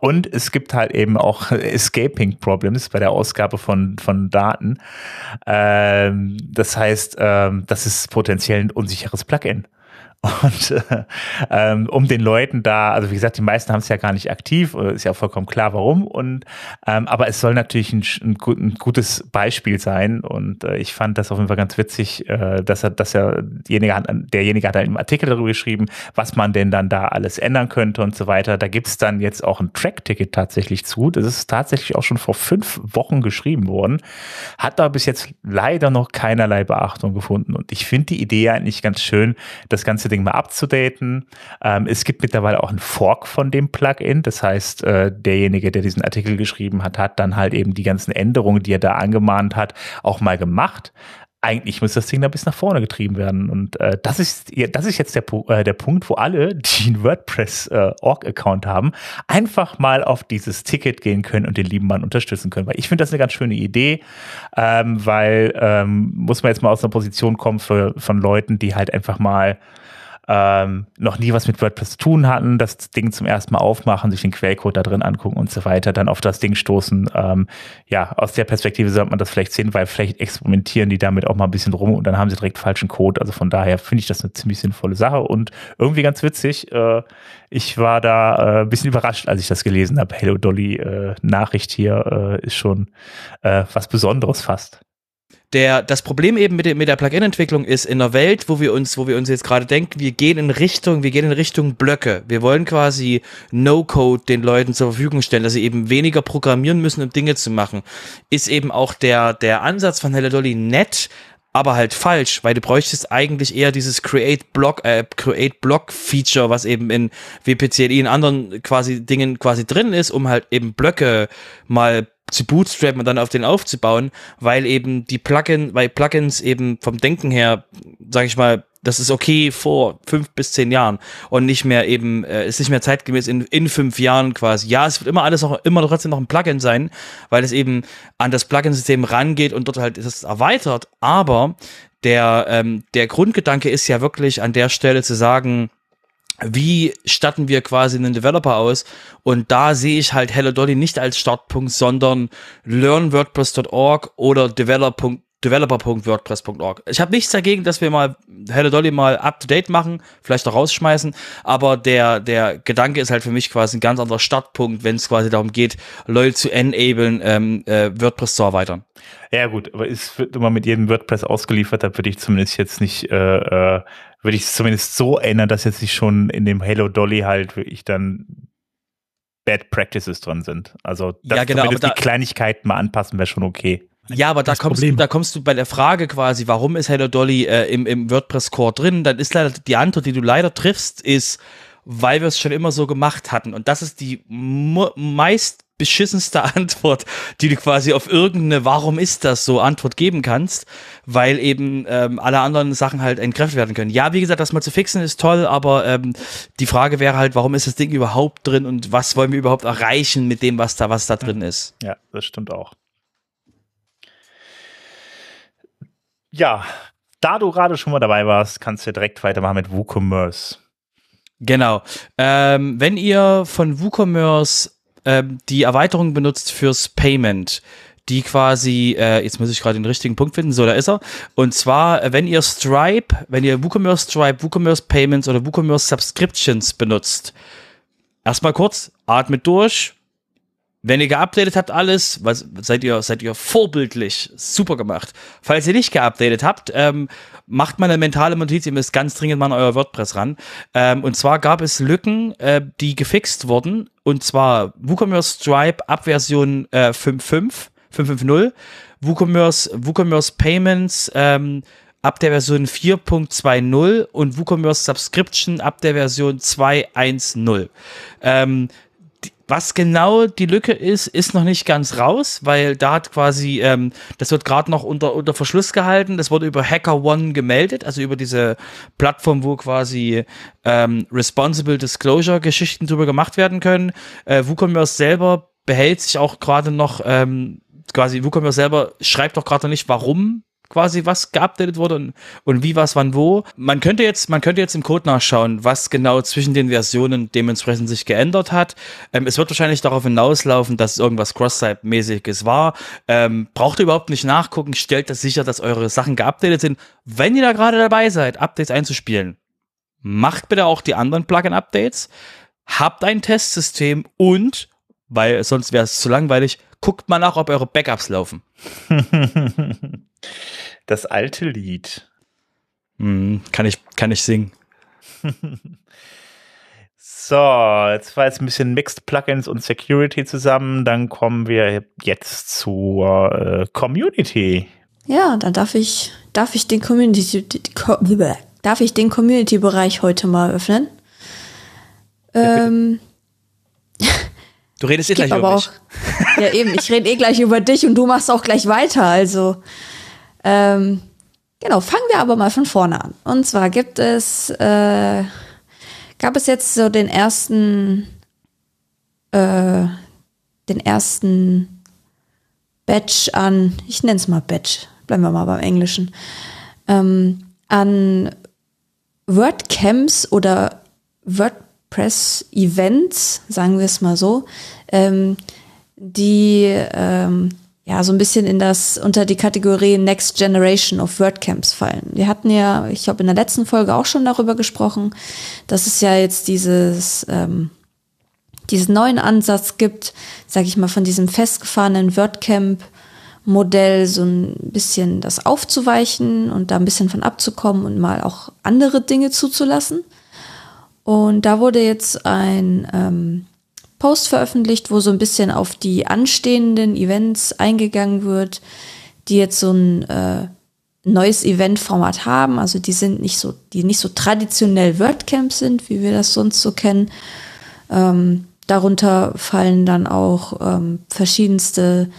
Und es gibt halt eben auch Escaping Problems bei der Ausgabe von, von Daten. Ähm, das heißt, ähm, das ist potenziell ein unsicheres Plugin. Und äh, ähm, um den Leuten da, also wie gesagt, die meisten haben es ja gar nicht aktiv, äh, ist ja vollkommen klar, warum. Und ähm, aber es soll natürlich ein, ein, gutes Beispiel sein. Und äh, ich fand das auf jeden Fall ganz witzig, äh, dass er, dass er derjenige hat, derjenige hat einen Artikel darüber geschrieben, was man denn dann da alles ändern könnte und so weiter. Da gibt's dann jetzt auch ein Track-Ticket tatsächlich zu. Das ist tatsächlich auch schon vor fünf Wochen geschrieben worden. Hat da bis jetzt leider noch keinerlei Beachtung gefunden. Und ich finde die Idee eigentlich ganz schön, das Ganze Ding mal abzudaten. Ähm, es gibt mittlerweile auch einen Fork von dem Plugin. Das heißt, äh, derjenige, der diesen Artikel geschrieben hat, hat dann halt eben die ganzen Änderungen, die er da angemahnt hat, auch mal gemacht eigentlich muss das Ding da bis nach vorne getrieben werden. Und äh, das ist das ist jetzt der, äh, der Punkt, wo alle, die einen WordPress äh, haben, einfach mal auf dieses Ticket gehen können und den lieben Mann unterstützen können. Weil ich finde das eine ganz schöne Idee, ähm, weil ähm, muss man jetzt mal aus einer Position kommen für, von Leuten, die halt einfach mal ähm, noch nie was mit WordPress zu tun hatten, das Ding zum ersten Mal aufmachen, sich den Quellcode da drin angucken und so weiter, dann auf das Ding stoßen. Ähm, ja, aus der Perspektive sollte man das vielleicht sehen, weil vielleicht experimentieren die damit auch mal ein bisschen rum und dann haben sie direkt falschen Code. Also von daher finde ich das eine ziemlich sinnvolle Sache und irgendwie ganz witzig. Äh, ich war da äh, ein bisschen überrascht, als ich das gelesen habe. Hello Dolly äh, Nachricht hier äh, ist schon äh, was Besonderes fast. Der, das Problem eben mit, der, mit der Plugin-Entwicklung ist in der Welt, wo wir uns, wo wir uns jetzt gerade denken, wir gehen in Richtung, wir gehen in Richtung Blöcke. Wir wollen quasi No-Code den Leuten zur Verfügung stellen, dass sie eben weniger programmieren müssen, um Dinge zu machen. Ist eben auch der, der Ansatz von Hello Dolly nett, aber halt falsch, weil du bräuchtest eigentlich eher dieses Create Block, äh, Create Block Feature, was eben in WPCLI in anderen quasi Dingen quasi drin ist, um halt eben Blöcke mal zu bootstrappen und dann auf den aufzubauen, weil eben die Plugin, weil Plugins eben vom Denken her, sage ich mal, das ist okay vor fünf bis zehn Jahren und nicht mehr eben, äh, ist nicht mehr zeitgemäß in, in fünf Jahren quasi. Ja, es wird immer alles auch immer trotzdem noch ein Plugin sein, weil es eben an das Plugin-System rangeht und dort halt ist es erweitert. Aber der, ähm, der Grundgedanke ist ja wirklich an der Stelle zu sagen, wie statten wir quasi einen Developer aus? Und da sehe ich halt Hello Dolly nicht als Startpunkt, sondern learnwordpress.org oder developer developer.wordpress.org. Ich habe nichts dagegen, dass wir mal Hello Dolly mal up to date machen, vielleicht auch rausschmeißen, aber der der Gedanke ist halt für mich quasi ein ganz anderer Startpunkt, wenn es quasi darum geht, Leute zu enablen, ähm, äh, WordPress zu erweitern. Ja gut, aber es wird immer mit jedem WordPress ausgeliefert, da würde ich zumindest jetzt nicht äh, äh, würde ich es zumindest so ändern, dass jetzt nicht schon in dem Hello Dolly halt wirklich dann Bad Practices drin sind. Also dass Ja, genau, die Kleinigkeiten mal anpassen wäre schon okay. Ja, aber da kommst, Problem- du, da kommst du bei der Frage quasi, warum ist Hello Dolly äh, im, im WordPress-Core drin? Dann ist leider die Antwort, die du leider triffst, ist, weil wir es schon immer so gemacht hatten. Und das ist die meist beschissenste Antwort, die du quasi auf irgendeine Warum ist das so Antwort geben kannst, weil eben ähm, alle anderen Sachen halt entkräftet werden können. Ja, wie gesagt, das mal zu fixen ist toll, aber ähm, die Frage wäre halt, warum ist das Ding überhaupt drin und was wollen wir überhaupt erreichen mit dem, was da, was da drin ist? Ja, das stimmt auch. Ja, da du gerade schon mal dabei warst, kannst du direkt weitermachen mit WooCommerce. Genau. Ähm, wenn ihr von WooCommerce ähm, die Erweiterung benutzt fürs Payment, die quasi, äh, jetzt muss ich gerade den richtigen Punkt finden, so da ist er. Und zwar, äh, wenn ihr Stripe, wenn ihr WooCommerce Stripe, WooCommerce Payments oder WooCommerce Subscriptions benutzt, erstmal kurz, atmet durch. Wenn ihr geupdatet habt alles, was, seid ihr seid ihr vorbildlich, super gemacht. Falls ihr nicht geupdatet habt, ähm, macht mal eine mentale Notiz, ihr müsst ganz dringend mal an euer WordPress ran. Ähm, und zwar gab es Lücken, äh, die gefixt wurden. Und zwar WooCommerce Stripe ab Version äh, 5.5, 5.5.0, WooCommerce, WooCommerce Payments ähm, ab der Version 4.20 und WooCommerce Subscription ab der Version 2.1.0. Ähm, was genau die Lücke ist, ist noch nicht ganz raus, weil da hat quasi, ähm, das wird gerade noch unter, unter Verschluss gehalten. Das wurde über HackerOne gemeldet, also über diese Plattform, wo quasi ähm, Responsible Disclosure Geschichten drüber gemacht werden können. Äh, WooCommerce selber behält sich auch gerade noch, ähm, quasi WooCommerce selber schreibt auch gerade noch nicht, warum quasi was geupdatet wurde und, und wie, was, wann, wo. Man könnte jetzt, man könnte jetzt im Code nachschauen, was genau zwischen den Versionen dementsprechend sich geändert hat. Ähm, es wird wahrscheinlich darauf hinauslaufen, dass irgendwas Cross-Site-mäßiges war. Ähm, braucht ihr überhaupt nicht nachgucken, stellt das sicher, dass eure Sachen geupdatet sind. Wenn ihr da gerade dabei seid, Updates einzuspielen, macht bitte auch die anderen Plugin-Updates, habt ein Testsystem und, weil sonst wäre es zu langweilig, guckt mal nach, ob eure Backups laufen. Das alte Lied. Hm, kann ich, kann ich singen. So, jetzt war jetzt ein bisschen Mixed Plugins und Security zusammen. Dann kommen wir jetzt zur äh, Community. Ja, dann darf ich, darf ich den Community, darf ich den Community-Bereich heute mal öffnen? Ähm, Du redest eh gleich über mich. auch, ja eben, ich rede eh gleich über dich und du machst auch gleich weiter, also, ähm, genau, fangen wir aber mal von vorne an. Und zwar gibt es, äh, gab es jetzt so den ersten, äh, den ersten Batch an, ich nenne es mal Batch, bleiben wir mal beim Englischen, ähm, an WordCamps oder WordPress-Events, sagen wir es mal so, ähm, die ähm, ja so ein bisschen in das unter die Kategorie Next Generation of WordCamps fallen. Wir hatten ja, ich habe in der letzten Folge auch schon darüber gesprochen, dass es ja jetzt dieses ähm, diesen neuen Ansatz gibt, sage ich mal, von diesem festgefahrenen WordCamp Modell so ein bisschen das aufzuweichen und da ein bisschen von abzukommen und mal auch andere Dinge zuzulassen. Und da wurde jetzt ein ähm, Post veröffentlicht, wo so ein bisschen auf die anstehenden Events eingegangen wird, die jetzt so ein äh, neues Eventformat haben. Also die sind nicht so, die nicht so traditionell WordCamps sind, wie wir das sonst so kennen. Ähm, darunter fallen dann auch ähm, verschiedenste,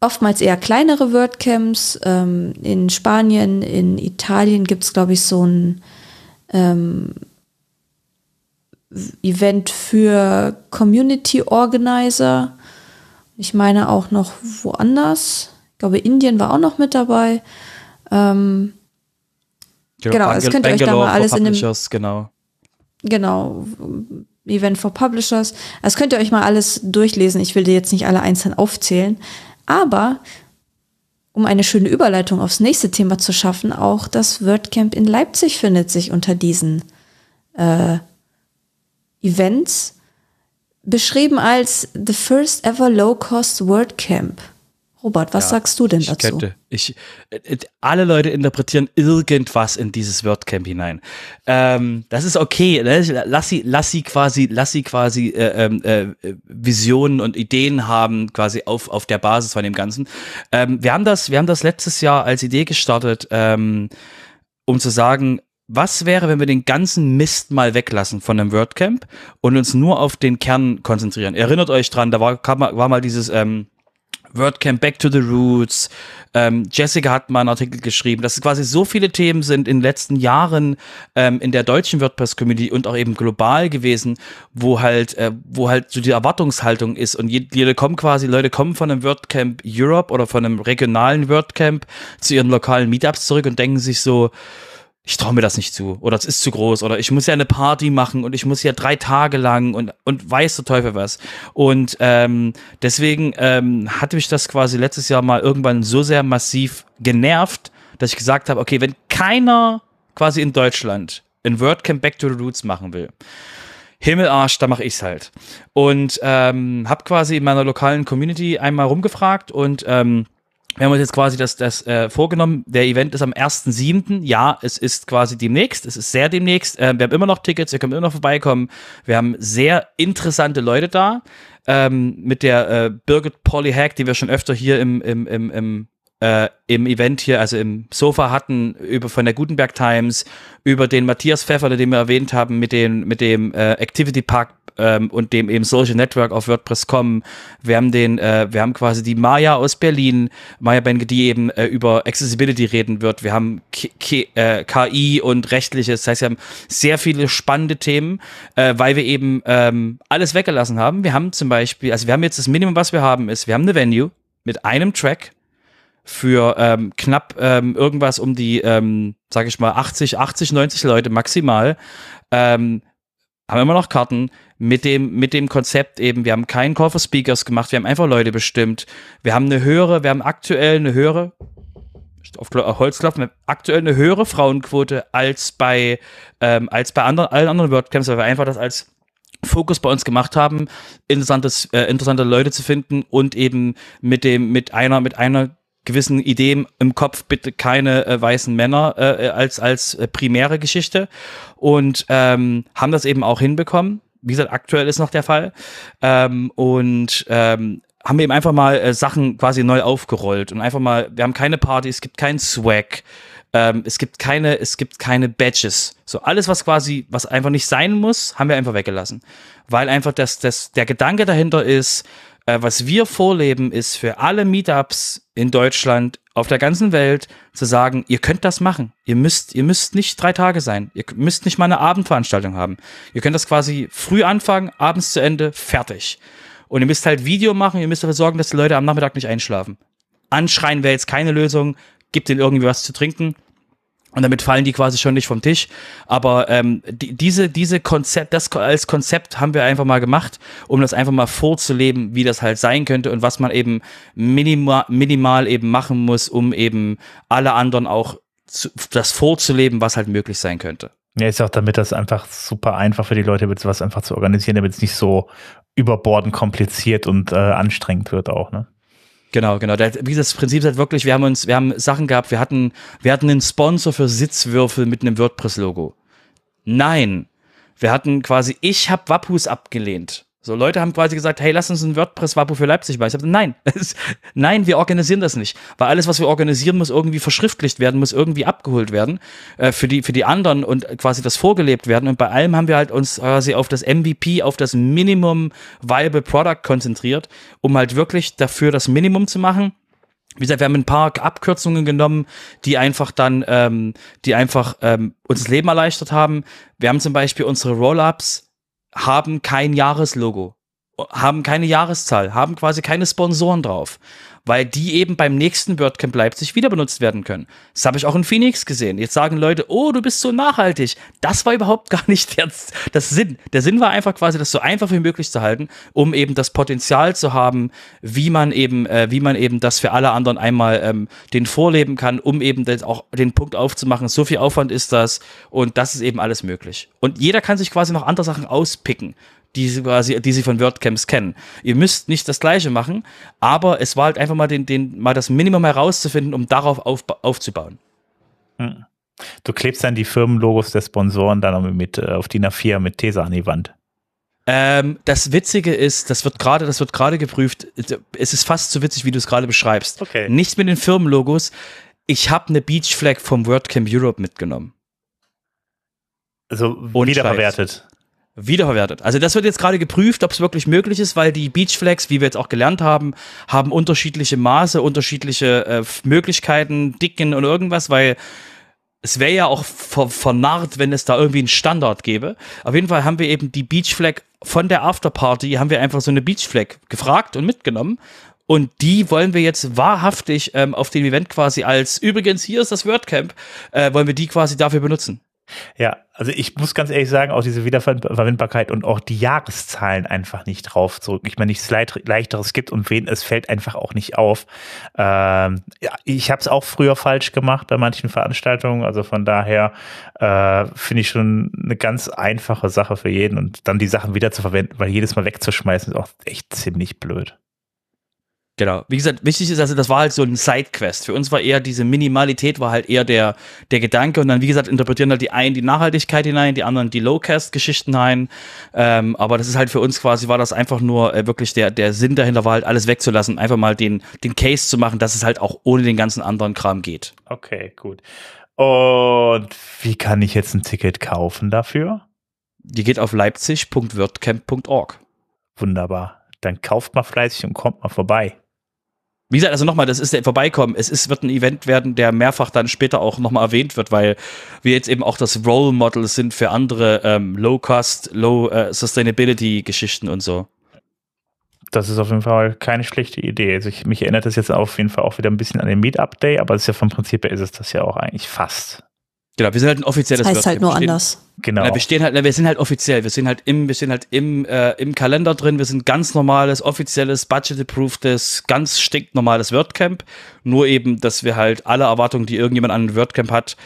oftmals eher kleinere WordCamps. Ähm, in Spanien, in Italien gibt's es, glaube ich, so ein ähm, Event für Community Organizer. Ich meine auch noch woanders. Ich glaube, Indien war auch noch mit dabei. Ähm, genau, das könnt ihr euch da mal alles in dem. Genau. Genau. Event for Publishers. Das könnt ihr euch mal alles durchlesen. Ich will dir jetzt nicht alle einzeln aufzählen. Aber um eine schöne Überleitung aufs nächste Thema zu schaffen, auch das WordCamp in Leipzig findet sich unter diesen äh, Events, beschrieben als The First Ever Low Cost WordCamp. Robert, was ja, sagst du denn ich dazu? Könnte, ich, äh, alle Leute interpretieren irgendwas in dieses WordCamp hinein. Ähm, das ist okay. Ne? Lass sie, lass sie quasi, lass sie quasi äh, ähm, äh, Visionen und Ideen haben, quasi auf, auf der Basis von dem Ganzen. Ähm, wir haben das, wir haben das letztes Jahr als Idee gestartet, ähm, um zu sagen, was wäre, wenn wir den ganzen Mist mal weglassen von einem WordCamp und uns nur auf den Kern konzentrieren? Erinnert euch dran, da war, war mal dieses ähm, WordCamp Back to the Roots. Ähm, Jessica hat mal einen Artikel geschrieben, dass quasi so viele Themen sind in den letzten Jahren ähm, in der deutschen WordPress-Community und auch eben global gewesen, wo halt, äh, wo halt so die Erwartungshaltung ist und jede kommen quasi, Leute kommen von einem WordCamp Europe oder von einem regionalen WordCamp zu ihren lokalen Meetups zurück und denken sich so, ich traue mir das nicht zu oder es ist zu groß oder ich muss ja eine Party machen und ich muss ja drei Tage lang und, und weiß der Teufel was. Und ähm, deswegen ähm, hatte mich das quasi letztes Jahr mal irgendwann so sehr massiv genervt, dass ich gesagt habe, okay, wenn keiner quasi in Deutschland ein WordCamp Back to the Roots machen will, Himmelarsch, da mache ich's halt. Und ähm, habe quasi in meiner lokalen Community einmal rumgefragt und ähm, wir haben uns jetzt quasi das, das äh, vorgenommen. Der Event ist am 1.7. Ja, es ist quasi demnächst. Es ist sehr demnächst. Äh, wir haben immer noch Tickets, ihr könnt immer noch vorbeikommen. Wir haben sehr interessante Leute da. Ähm, mit der äh, Birgit Polly Hack, die wir schon öfter hier im, im, im, im äh, im Event hier, also im Sofa hatten, über von der Gutenberg Times, über den Matthias Pfeffer, den wir erwähnt haben, mit, den, mit dem äh, Activity Park ähm, und dem eben Social Network auf WordPress.com. Wir haben den, äh, wir haben quasi die Maya aus Berlin, Maya Benke, die eben äh, über Accessibility reden wird. Wir haben K K äh, KI und rechtliches. Das heißt, wir haben sehr viele spannende Themen, äh, weil wir eben ähm, alles weggelassen haben. Wir haben zum Beispiel, also wir haben jetzt das Minimum, was wir haben, ist, wir haben eine Venue mit einem Track für ähm, knapp ähm, irgendwas um die, ähm, sage ich mal, 80, 80, 90 Leute maximal. Ähm, haben immer noch Karten mit dem, mit dem Konzept eben, wir haben keinen Call for Speakers gemacht, wir haben einfach Leute bestimmt. Wir haben eine höhere, wir haben aktuell eine höhere, auf Holzklopfen, aktuell eine höhere Frauenquote als bei, ähm, als bei anderen, allen anderen WordCamps, weil wir einfach das als Fokus bei uns gemacht haben, interessantes, äh, interessante Leute zu finden und eben mit dem, mit einer, mit einer gewissen Ideen im Kopf bitte keine äh, weißen Männer äh, als als äh, primäre Geschichte und ähm, haben das eben auch hinbekommen. Wie gesagt, aktuell ist noch der Fall ähm, und ähm, haben eben einfach mal äh, Sachen quasi neu aufgerollt und einfach mal, wir haben keine Party, es gibt keinen Swag, ähm, es gibt keine, es gibt keine Badges. So alles, was quasi, was einfach nicht sein muss, haben wir einfach weggelassen, weil einfach das, das, der Gedanke dahinter ist, äh, was wir vorleben, ist für alle Meetups in Deutschland, auf der ganzen Welt, zu sagen, ihr könnt das machen. Ihr müsst, ihr müsst nicht drei Tage sein. Ihr müsst nicht mal eine Abendveranstaltung haben. Ihr könnt das quasi früh anfangen, abends zu Ende, fertig. Und ihr müsst halt Video machen, ihr müsst dafür sorgen, dass die Leute am Nachmittag nicht einschlafen. Anschreien wäre jetzt keine Lösung. Gibt ihnen irgendwie was zu trinken. Und damit fallen die quasi schon nicht vom Tisch. Aber ähm, die, diese, diese Konzept, das als Konzept haben wir einfach mal gemacht, um das einfach mal vorzuleben, wie das halt sein könnte und was man eben minimal, minimal eben machen muss, um eben alle anderen auch zu, das vorzuleben, was halt möglich sein könnte. Ja, ist auch damit das einfach super einfach für die Leute wird, sowas einfach zu organisieren, damit es nicht so überbordend kompliziert und äh, anstrengend wird auch, ne? Genau, genau. Wie das Prinzip ist halt wirklich, wir haben uns, wir haben Sachen gehabt, wir hatten, wir hatten einen Sponsor für Sitzwürfel mit einem WordPress-Logo. Nein. Wir hatten quasi, ich habe Wappus abgelehnt. So, Leute haben quasi gesagt, hey, lass uns ein WordPress-Wapo für Leipzig machen. Ich habe nein, nein, wir organisieren das nicht. Weil alles, was wir organisieren, muss irgendwie verschriftlicht werden, muss irgendwie abgeholt werden äh, für, die, für die anderen und quasi das vorgelebt werden. Und bei allem haben wir halt uns quasi auf das MVP, auf das Minimum Viable Product konzentriert, um halt wirklich dafür das Minimum zu machen. Wie gesagt, wir haben ein paar Abkürzungen genommen, die einfach dann, ähm, die einfach ähm, uns das Leben erleichtert haben. Wir haben zum Beispiel unsere Roll-ups haben kein Jahreslogo, haben keine Jahreszahl, haben quasi keine Sponsoren drauf, weil die eben beim nächsten WordCamp Leipzig wieder benutzt werden können. Das habe ich auch in Phoenix gesehen. Jetzt sagen Leute, oh, du bist so nachhaltig. Das war überhaupt gar nicht der, das Sinn. Der Sinn war einfach quasi, das so einfach wie möglich zu halten, um eben das Potenzial zu haben, wie man eben, äh, wie man eben das für alle anderen einmal ähm, den vorleben kann, um eben das auch den Punkt aufzumachen. So viel Aufwand ist das und das ist eben alles möglich. Und jeder kann sich quasi noch andere Sachen auspicken die sie quasi, die sie von WordCamps kennen. Ihr müsst nicht das Gleiche machen, aber es war halt einfach mal den, den, mal das Minimum herauszufinden, um darauf auf, aufzubauen. Hm. Du klebst dann die Firmenlogos der Sponsoren dann mit äh, auf DIN A4 mit Tesa an die Wand. Ähm, das Witzige ist, das wird gerade, das wird gerade geprüft. Es ist fast so witzig, wie du es gerade beschreibst. Okay. Nichts mit den Firmenlogos. Ich habe eine Beach Flag vom WordCamp Europe mitgenommen. Also wiederverwertet wiederverwertet. Also das wird jetzt gerade geprüft, ob es wirklich möglich ist, weil die Beach Flags, wie wir jetzt auch gelernt haben, haben unterschiedliche Maße, unterschiedliche äh, Möglichkeiten, Dicken und irgendwas, weil es wäre ja auch ver vernarrt, wenn es da irgendwie einen Standard gäbe. Auf jeden Fall haben wir eben die Beach Flag von der Afterparty, haben wir einfach so eine Beach Flag gefragt und mitgenommen. Und die wollen wir jetzt wahrhaftig ähm, auf dem Event quasi als, übrigens, hier ist das WordCamp, äh, wollen wir die quasi dafür benutzen. Ja, also ich muss ganz ehrlich sagen, auch diese Wiederverwendbarkeit und auch die Jahreszahlen einfach nicht drauf zurück. Ich meine, nichts leichteres gibt und wen es fällt einfach auch nicht auf. Ähm, ja, ich habe es auch früher falsch gemacht bei manchen Veranstaltungen. Also von daher äh, finde ich schon eine ganz einfache Sache für jeden und dann die Sachen wieder zu verwenden, weil jedes Mal wegzuschmeißen ist auch echt ziemlich blöd. Genau. Wie gesagt, wichtig ist also, das war halt so ein Sidequest. Für uns war eher diese Minimalität war halt eher der, der Gedanke und dann, wie gesagt, interpretieren halt die einen die Nachhaltigkeit hinein, die anderen die Low-Cast-Geschichten hinein. Ähm, aber das ist halt für uns quasi, war das einfach nur äh, wirklich der, der Sinn dahinter war halt alles wegzulassen, einfach mal den, den Case zu machen, dass es halt auch ohne den ganzen anderen Kram geht. Okay, gut. Und wie kann ich jetzt ein Ticket kaufen dafür? Die geht auf leipzig.wordcamp.org. Wunderbar. Dann kauft mal fleißig und kommt mal vorbei. Wie gesagt, also nochmal, das ist der Vorbeikommen. Es ist, wird ein Event werden, der mehrfach dann später auch nochmal erwähnt wird, weil wir jetzt eben auch das Role Model sind für andere ähm, Low-Cost, Low-Sustainability-Geschichten äh, und so. Das ist auf jeden Fall keine schlechte Idee. Also ich, mich erinnert das jetzt auf jeden Fall auch wieder ein bisschen an den Meetup Day, aber es ist ja vom Prinzip her ist es das ja auch eigentlich fast. Genau, wir sind halt ein offizielles das heißt halt nur stehen, anders. Genau. Ja, wir stehen halt, wir sind halt offiziell, wir sind halt im, wir sind halt im, äh, im Kalender drin, wir sind ganz normales, offizielles, budget-approvedes, ganz stinknormales WordCamp. Nur eben, dass wir halt alle Erwartungen, die irgendjemand an ein WordCamp hat,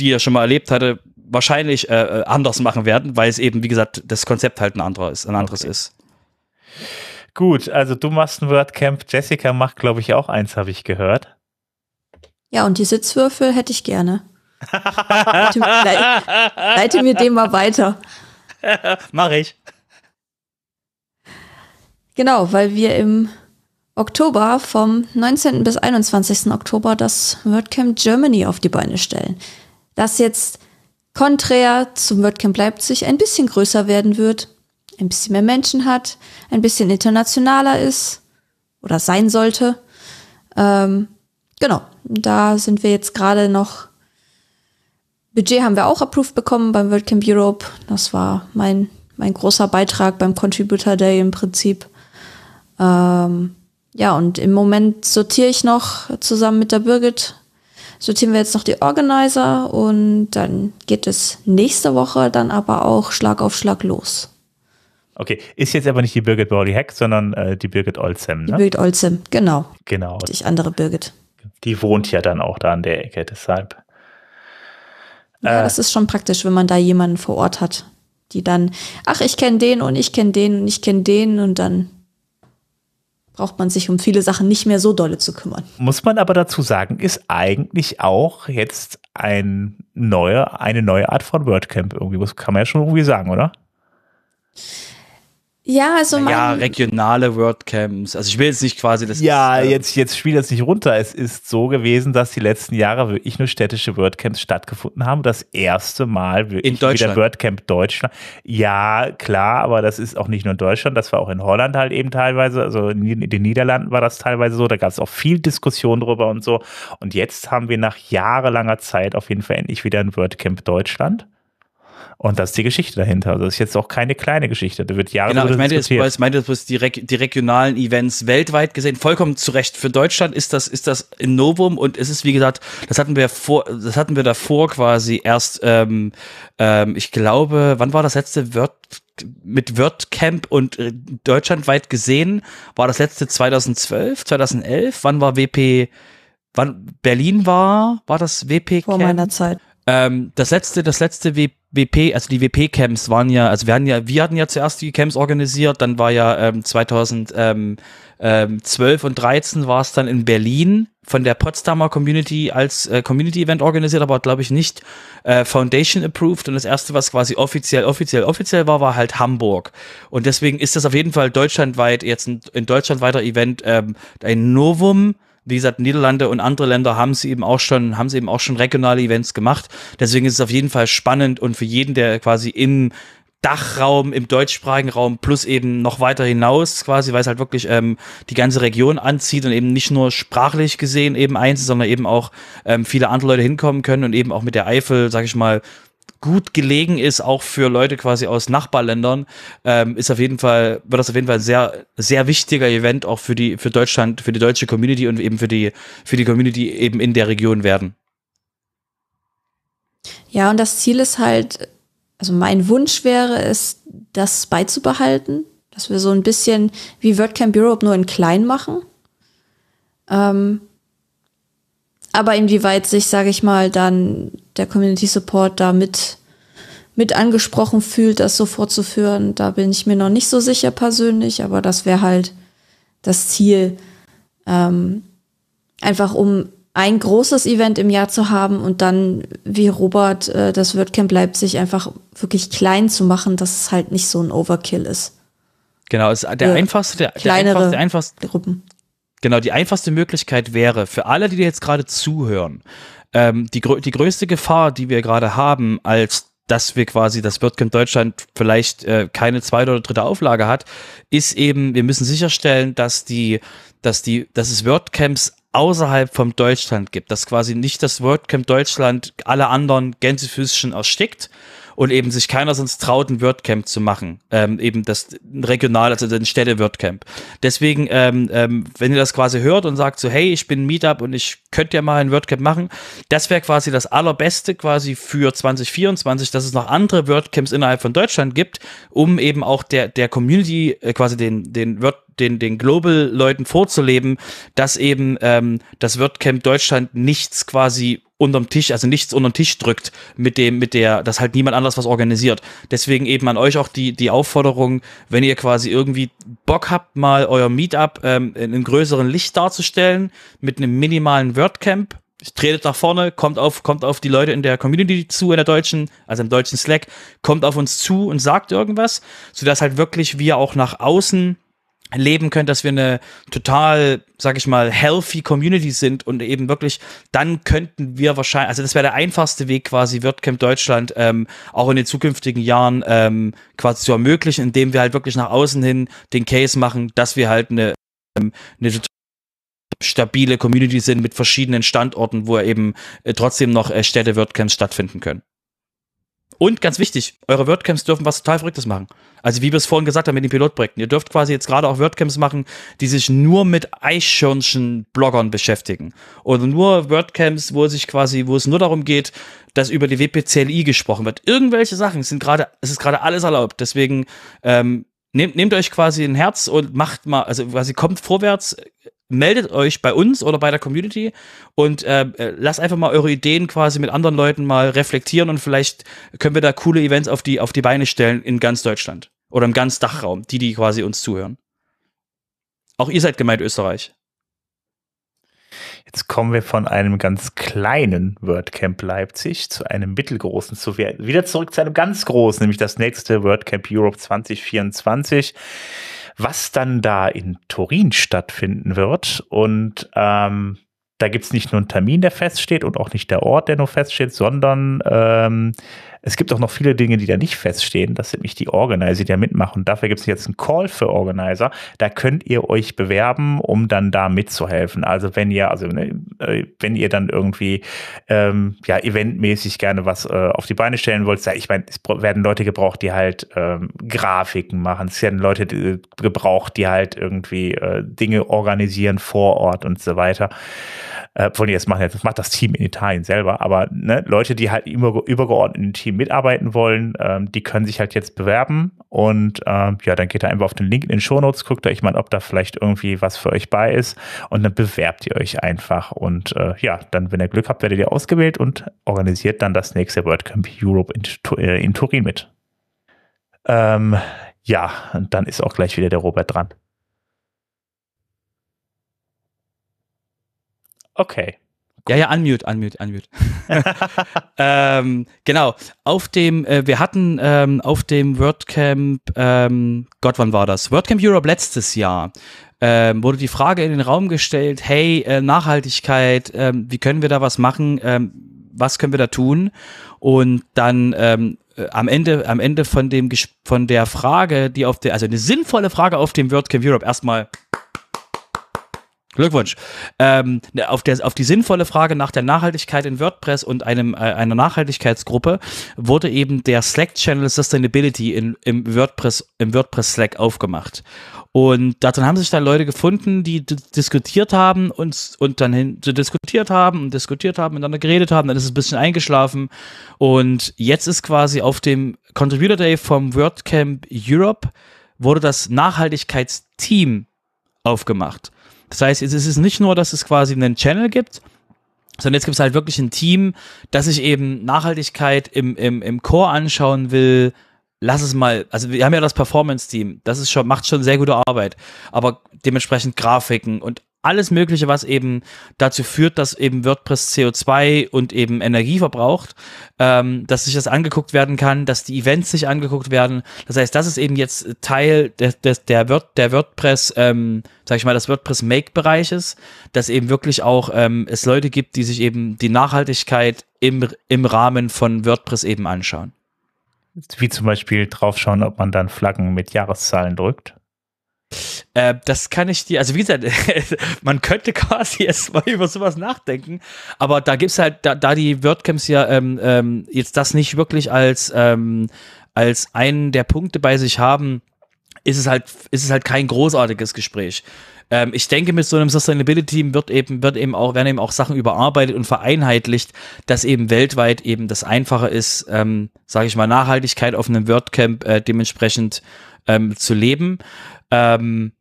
die er schon mal erlebt hatte, wahrscheinlich äh, äh, anders machen werden, weil es eben, wie gesagt, das Konzept halt ein anderer ist, ein anderes okay. ist. Gut, also du machst ein WordCamp, Jessica macht, glaube ich, auch eins, habe ich gehört. Ja, und die Sitzwürfel hätte ich gerne leite, leite mir den mal weiter. Mach ich. Genau, weil wir im Oktober vom 19. bis 21. Oktober das WordCamp Germany auf die Beine stellen. Das jetzt konträr zum WordCamp Leipzig ein bisschen größer werden wird, ein bisschen mehr Menschen hat, ein bisschen internationaler ist oder sein sollte. Ähm, genau, da sind wir jetzt gerade noch Budget haben wir auch approved bekommen beim WordCamp Europe. Das war mein, mein großer Beitrag beim Contributor Day im Prinzip. Ähm, ja, und im Moment sortiere ich noch zusammen mit der Birgit, sortieren wir jetzt noch die Organizer und dann geht es nächste Woche dann aber auch Schlag auf Schlag los. Okay, ist jetzt aber nicht die Birgit Bowley Hack, sondern äh, die Birgit Olsem, ne? Die Birgit Olsem, genau. Genau. Die andere Birgit. Die wohnt ja dann auch da an der Ecke, deshalb. Ja, das ist schon praktisch, wenn man da jemanden vor Ort hat, die dann, ach, ich kenne den und ich kenne den und ich kenne den und dann braucht man sich um viele Sachen nicht mehr so dolle zu kümmern. Muss man aber dazu sagen, ist eigentlich auch jetzt ein neue, eine neue Art von WordCamp irgendwie. Das kann man ja schon irgendwie sagen, oder? Ja, also mein, Ja, regionale WordCamps. Also ich will jetzt nicht quasi das. Ja, äh, jetzt, jetzt spielt das nicht runter. Es ist so gewesen, dass die letzten Jahre wirklich nur städtische WordCamps stattgefunden haben. Das erste Mal wirklich In Deutschland. wieder WordCamp Deutschland. Ja, klar, aber das ist auch nicht nur in Deutschland, das war auch in Holland halt eben teilweise. Also in in den Niederlanden war das teilweise so. Da gab es auch viel Diskussion drüber und so. Und jetzt haben wir nach jahrelanger Zeit auf jeden Fall endlich wieder ein WordCamp Deutschland. Und das ist die Geschichte dahinter. Also das ist jetzt auch keine kleine Geschichte. Da wird Jahre Genau, ich meinte jetzt, ich meinte jetzt die, die regionalen Events weltweit gesehen, vollkommen zu Recht. Für Deutschland ist das, ist das ein Novum und es ist, wie gesagt, das hatten wir vor, das hatten wir davor quasi erst, ähm, ähm, ich glaube, wann war das letzte Word, mit WordCamp und äh, deutschlandweit gesehen, war das letzte 2012, 2011, wann war WP, wann Berlin war, war das WP vor meiner Zeit. Ähm, das letzte, das letzte WP, also die WP-Camps waren ja, also wir hatten ja, wir hatten ja zuerst die Camps organisiert, dann war ja ähm, 2012 und 13 war es dann in Berlin von der Potsdamer Community als äh, Community-Event organisiert, aber glaube ich nicht äh, Foundation approved und das erste, was quasi offiziell, offiziell, offiziell war, war halt Hamburg. Und deswegen ist das auf jeden Fall deutschlandweit, jetzt ein, ein deutschlandweiter Event, ähm, ein Novum, wie gesagt, Niederlande und andere Länder haben sie eben auch schon, haben sie eben auch schon regionale Events gemacht. Deswegen ist es auf jeden Fall spannend und für jeden, der quasi im Dachraum, im deutschsprachigen Raum plus eben noch weiter hinaus quasi, weil es halt wirklich ähm, die ganze Region anzieht und eben nicht nur sprachlich gesehen eben eins, sondern eben auch ähm, viele andere Leute hinkommen können und eben auch mit der Eifel, sag ich mal, gut gelegen ist, auch für Leute quasi aus Nachbarländern, ähm, ist auf jeden Fall, wird das auf jeden Fall ein sehr, sehr wichtiger Event auch für die, für Deutschland, für die deutsche Community und eben für die, für die Community eben in der Region werden. Ja, und das Ziel ist halt, also mein Wunsch wäre es, das beizubehalten, dass wir so ein bisschen wie WordCamp Europe nur in klein machen. Ähm, aber inwieweit sich, sage ich mal, dann der Community Support da mit, mit angesprochen fühlt, das so fortzuführen, da bin ich mir noch nicht so sicher persönlich, aber das wäre halt das Ziel, ähm, einfach um ein großes Event im Jahr zu haben und dann, wie Robert, äh, das WordCamp Leipzig einfach wirklich klein zu machen, dass es halt nicht so ein Overkill ist. Genau, ist der Ja. einfachste, der, der Kleinere einfachste, einfachste, Gruppen. Genau, die einfachste Möglichkeit wäre für alle, die dir jetzt gerade zuhören, ähm, die, die größte Gefahr, die wir gerade haben, als dass wir quasi das WordCamp Deutschland vielleicht äh, keine zweite oder dritte Auflage hat, ist eben, wir müssen sicherstellen, dass die, dass die, dass es WordCamps außerhalb vom Deutschland gibt, dass quasi nicht das WordCamp Deutschland alle anderen Gänsefüßchen erstickt und eben sich keiner sonst traut, ein WordCamp zu machen. Ähm, eben das regional, also ein Städte-WordCamp. Deswegen, ähm, ähm, wenn ihr das quasi hört und sagt so, hey, ich bin ein Meetup und ich könnte ja mal ein WordCamp machen, das wäre quasi das allerbeste quasi für 2024, dass es noch andere WordCamps innerhalb von Deutschland gibt, um eben auch der, der Community äh, quasi den, den Word den, den Global-Leuten vorzuleben, dass eben ähm, das WordCamp Deutschland nichts quasi unterm Tisch, also nichts unterm Tisch drückt, mit dem, mit der, dass halt niemand anders was organisiert. Deswegen eben an euch auch die, die Aufforderung, wenn ihr quasi irgendwie Bock habt, mal euer Meetup ähm, in einem größeren Licht darzustellen, mit einem minimalen WordCamp, tretet nach vorne, kommt auf, kommt auf die Leute in der Community zu, in der deutschen, also im deutschen Slack, kommt auf uns zu und sagt irgendwas, sodass halt wirklich wir auch nach außen leben können, dass wir eine total, sag ich mal, healthy Community sind und eben wirklich, dann könnten wir wahrscheinlich, also das wäre der einfachste Weg quasi, WordCamp Deutschland ähm, auch in den zukünftigen Jahren ähm, quasi zu ermöglichen, indem wir halt wirklich nach außen hin den Case machen, dass wir halt eine, ähm, eine total stabile Community sind mit verschiedenen Standorten, wo eben äh, trotzdem noch äh, Städte-WordCamps stattfinden können. Und ganz wichtig, eure WordCamps dürfen was total Verrücktes machen. Also wie wir es vorhin gesagt haben mit den Pilotprojekten. Ihr dürft quasi jetzt gerade auch WordCamps machen, die sich nur mit Eichhörnchen-Bloggern beschäftigen. Oder nur WordCamps, wo sich quasi, wo es nur darum geht, dass über die WPCLI gesprochen wird. Irgendwelche Sachen sind gerade, es ist gerade alles erlaubt. Deswegen ähm, nehmt, nehmt euch quasi ein Herz und macht mal, also quasi kommt vorwärts, meldet euch bei uns oder bei der Community und äh, äh, lasst einfach mal eure Ideen quasi mit anderen Leuten mal reflektieren und vielleicht können wir da coole Events auf die, auf die Beine stellen in ganz Deutschland oder im ganz Dachraum, die, die quasi uns zuhören. Auch ihr seid gemeint Österreich. Jetzt kommen wir von einem ganz kleinen WordCamp Leipzig zu einem mittelgroßen, zu wieder zurück zu einem ganz großen, nämlich das nächste WordCamp Europe 2024, was dann da in Turin stattfinden wird. Und ähm, da gibt es nicht nur einen Termin, der feststeht und auch nicht der Ort, der nur feststeht, sondern ähm, es gibt auch noch viele Dinge, die da nicht feststehen. Das sind nicht die Organizer, die da mitmachen. Und dafür gibt es jetzt einen Call für Organizer. Da könnt ihr euch bewerben, um dann da mitzuhelfen. Also wenn ihr, also ne, äh, wenn ihr dann irgendwie ähm, ja eventmäßig gerne was äh, auf die Beine stellen wollt, ich meine, es werden Leute gebraucht, die halt ähm, Grafiken machen. Es werden Leute die, gebraucht, die halt irgendwie äh, Dinge organisieren vor Ort und so weiter äh, von jetzt machen, das macht das Team in Italien selber, aber ne, Leute, die halt immer übergeordnet im Team mitarbeiten wollen, ähm, die können sich halt jetzt bewerben und ähm, ja, dann geht da einfach auf den Link in den Shownotes, guckt euch mal, ob da vielleicht irgendwie was für euch bei ist und dann bewerbt ihr euch einfach und äh, ja, dann, wenn ihr Glück habt, werdet ihr ausgewählt und organisiert dann das nächste WordCamp Europe in, äh, in Turin mit. Ähm, ja, und dann ist auch gleich wieder der Robert dran. Okay. Ja, ja, unmute, unmute, unmute. ähm, genau, auf dem, äh, wir hatten ähm, auf dem WordCamp, ähm, Gott, wann war das? WordCamp Europe letztes Jahr. Ähm, wurde die Frage in den Raum gestellt, hey, äh, Nachhaltigkeit, ähm, wie können wir da was machen? Ähm, was können wir da tun? Und dann ähm, äh, am Ende, am Ende von dem von der Frage, die auf der, also eine sinnvolle Frage auf dem WordCamp Europe erstmal Glückwunsch. Ähm, auf, der, auf die sinnvolle Frage nach der Nachhaltigkeit in WordPress und einem, äh, einer Nachhaltigkeitsgruppe wurde eben der Slack-Channel Sustainability in, im WordPress, im WordPress Slack aufgemacht. Und darin haben sich dann Leute gefunden, die diskutiert haben und, und dann hin, diskutiert haben und diskutiert haben, miteinander geredet haben, dann ist es ein bisschen eingeschlafen. Und jetzt ist quasi auf dem Contributor Day vom WordCamp Europe wurde das Nachhaltigkeitsteam aufgemacht. Das heißt, es ist nicht nur, dass es quasi einen Channel gibt, sondern jetzt gibt es halt wirklich ein Team, das sich eben Nachhaltigkeit im, im, im Core anschauen will. Lass es mal, also wir haben ja das Performance-Team, das ist schon, macht schon sehr gute Arbeit, aber dementsprechend Grafiken und alles Mögliche, was eben dazu führt, dass eben WordPress CO2 und eben Energie verbraucht, ähm, dass sich das angeguckt werden kann, dass die Events sich angeguckt werden. Das heißt, das ist eben jetzt Teil des, des, der, Word, der WordPress, ähm, sag ich mal, des WordPress Make-Bereiches, dass eben wirklich auch ähm, es Leute gibt, die sich eben die Nachhaltigkeit im, im Rahmen von WordPress eben anschauen. Wie zum Beispiel draufschauen, ob man dann Flaggen mit Jahreszahlen drückt. Äh, das kann ich dir, also wie gesagt, man könnte quasi erst mal über sowas nachdenken, aber da gibt es halt, da, da die WordCamps ja ähm, ähm, jetzt das nicht wirklich als, ähm, als einen der Punkte bei sich haben, ist es halt, ist es halt kein großartiges Gespräch. Ähm, ich denke, mit so einem Sustainability wird eben, wird eben auch, werden eben auch Sachen überarbeitet und vereinheitlicht, dass eben weltweit eben das einfacher ist, ähm, sage ich mal, Nachhaltigkeit auf einem WordCamp äh, dementsprechend ähm, zu leben. Ähm,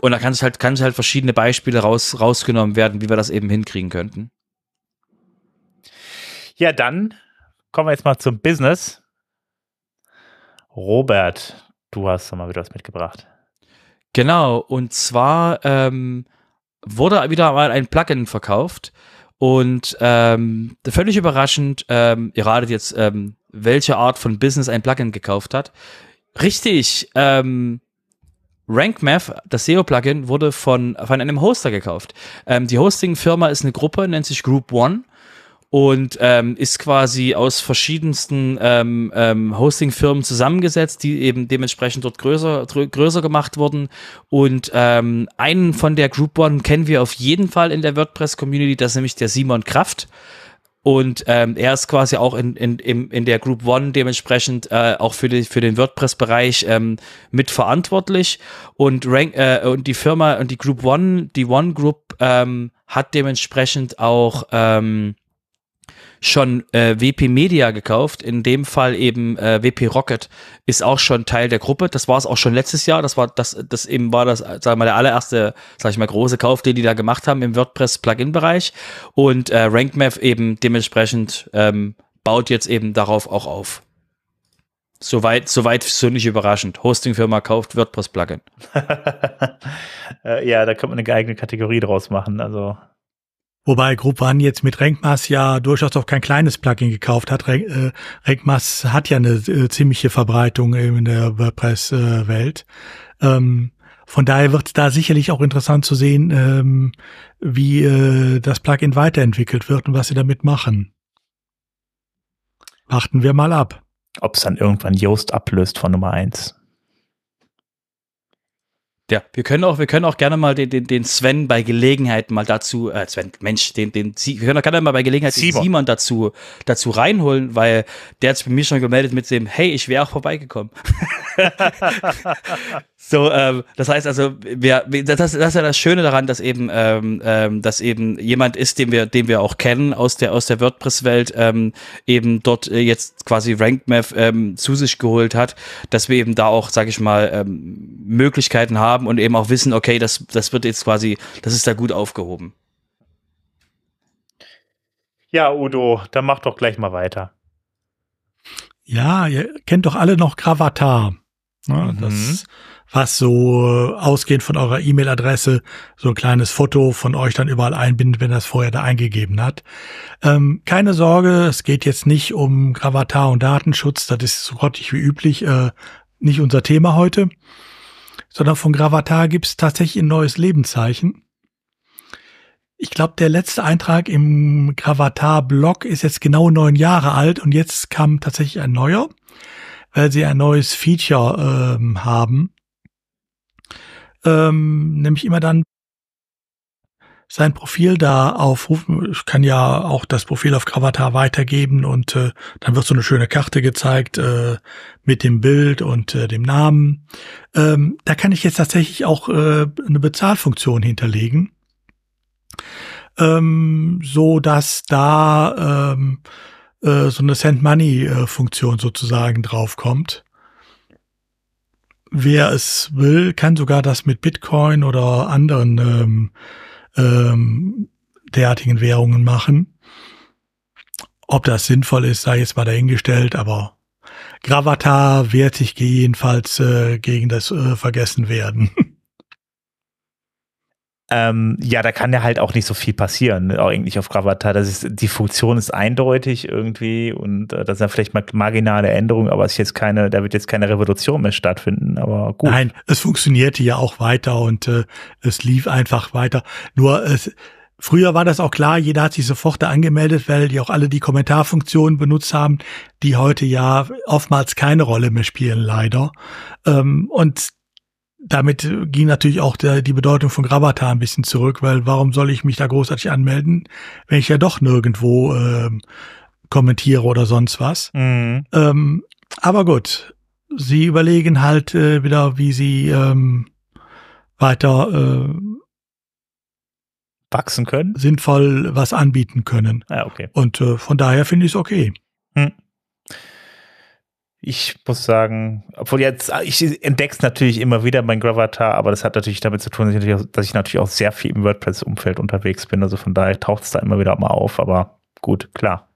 und da kann es halt, kann es halt verschiedene Beispiele raus, rausgenommen werden, wie wir das eben hinkriegen könnten. Ja, dann kommen wir jetzt mal zum Business. Robert, du hast mal wieder was mitgebracht. Genau, und zwar ähm, wurde wieder mal ein Plugin verkauft und ähm, völlig überraschend, ähm, ihr ratet jetzt, ähm, welche Art von Business ein Plugin gekauft hat. Richtig, ähm, RankMath, das SEO-Plugin, wurde von, von einem Hoster gekauft. Ähm, die Hosting-Firma ist eine Gruppe, nennt sich Group One und ähm, ist quasi aus verschiedensten ähm, ähm, Hosting-Firmen zusammengesetzt, die eben dementsprechend dort größer, größer gemacht wurden. Und ähm, einen von der Group One kennen wir auf jeden Fall in der WordPress-Community, das ist nämlich der Simon Kraft. Und ähm, er ist quasi auch in, in, in, der Group One dementsprechend äh, auch für, die, für den WordPress-Bereich ähm, mitverantwortlich. Und, Rank, äh, und die Firma und die Group One, die One Group, ähm, hat dementsprechend auch ähm, schon äh, WP Media gekauft. In dem Fall eben äh, WP Rocket ist auch schon Teil der Gruppe. Das war es auch schon letztes Jahr. Das war das, das eben war das, sagen wir mal, der allererste, sag ich mal, große Kauf, den die da gemacht haben im WordPress Plugin-Bereich. Und äh, RankMath eben dementsprechend ähm, baut jetzt eben darauf auch auf. Soweit, soweit so nicht überraschend. Hostingfirma kauft WordPress-Plugin. Äh, ja, da könnte man eine eigene Kategorie draus machen. Also Wobei Group One jetzt mit Renkmaß ja durchaus auch kein kleines Plugin gekauft hat. Renk, äh, Renkmaß hat ja eine äh, ziemliche Verbreitung in der WordPress-Welt. Ähm, von daher wird es da sicherlich auch interessant zu sehen, ähm, wie äh, das Plugin weiterentwickelt wird und was sie damit machen. Warten wir mal ab. ob es dann irgendwann Yoast ablöst von Nummer eins. Ja, wir können auch, wir können auch gerne mal den, den, den Sven bei Gelegenheit mal dazu, äh, Sven, Mensch, den, den, Sie- wir können auch gerne mal bei Gelegenheit Simon. den Simon dazu, dazu reinholen, weil der hat sich bei mir schon gemeldet mit dem, hey, ich wäre auch vorbeigekommen. so, ähm, das heißt also, wir, das, das ist ja das Schöne daran, dass eben, ähm, ähm, dass eben jemand ist, den wir, den wir auch kennen aus der, aus der WordPress-Welt, ähm, eben dort äh, jetzt quasi RankMath ähm, zu sich geholt hat, dass wir eben da auch, sag ich mal, ähm, Möglichkeiten haben und eben auch wissen, okay, das, das wird jetzt quasi, das ist da gut aufgehoben. Ja, Udo, dann mach doch gleich mal weiter. Ja, ihr kennt doch alle noch Gravatar. Ne? Mhm. Das, was so äh, ausgehend von eurer E-Mail-Adresse so ein kleines Foto von euch dann überall einbindet, wenn das vorher da eingegeben hat. Ähm, keine Sorge, es geht jetzt nicht um Gravatar und Datenschutz, das ist so grottig wie üblich äh, nicht unser Thema heute, sondern von Gravatar gibt es tatsächlich ein neues Lebenszeichen. Ich glaube, der letzte Eintrag im Gravatar-Blog ist jetzt genau neun Jahre alt und jetzt kam tatsächlich ein neuer, weil sie ein neues Feature ähm, haben. Ähm, nämlich immer dann sein Profil da aufrufen. Ich kann ja auch das Profil auf Gravatar weitergeben und äh, dann wird so eine schöne Karte gezeigt äh, mit dem Bild und äh, dem Namen. Ähm, da kann ich jetzt tatsächlich auch äh, eine Bezahlfunktion hinterlegen ähm, so dass da ähm, äh, so eine Send Money äh, Funktion sozusagen draufkommt. Wer es will, kann sogar das mit Bitcoin oder anderen ähm, ähm, derartigen Währungen machen. Ob das sinnvoll ist, sei jetzt mal dahingestellt, aber Gravatar wehrt sich jedenfalls äh, gegen das äh, Vergessen werden. Ähm, ja, da kann ja halt auch nicht so viel passieren, ne, auch eigentlich auf Gravatar. Das ist, die Funktion ist eindeutig irgendwie und äh, das sind vielleicht mal marginale Änderungen, aber es ist jetzt keine, da wird jetzt keine Revolution mehr stattfinden, aber gut. Nein, es funktionierte ja auch weiter und äh, es lief einfach weiter. Nur es, früher war das auch klar, jeder hat sich sofort da angemeldet, weil die auch alle die Kommentarfunktionen benutzt haben, die heute ja oftmals keine Rolle mehr spielen, leider. Ähm, und damit ging natürlich auch der, die Bedeutung von Gravatar ein bisschen zurück, weil warum soll ich mich da großartig anmelden, wenn ich ja doch nirgendwo ähm, kommentiere oder sonst was. Mhm. Ähm, aber gut, sie überlegen halt äh, wieder, wie sie ähm, weiter äh, Wachsen können? sinnvoll was anbieten können. Ja, okay. Und äh, von daher finde ich es okay. Ich muss sagen, obwohl jetzt, ich entdecke es natürlich immer wieder mein Gravatar, aber das hat natürlich damit zu tun, dass ich natürlich auch, dass ich natürlich auch sehr viel im WordPress-Umfeld unterwegs bin. Also von daher taucht es da immer wieder mal auf, aber gut, klar.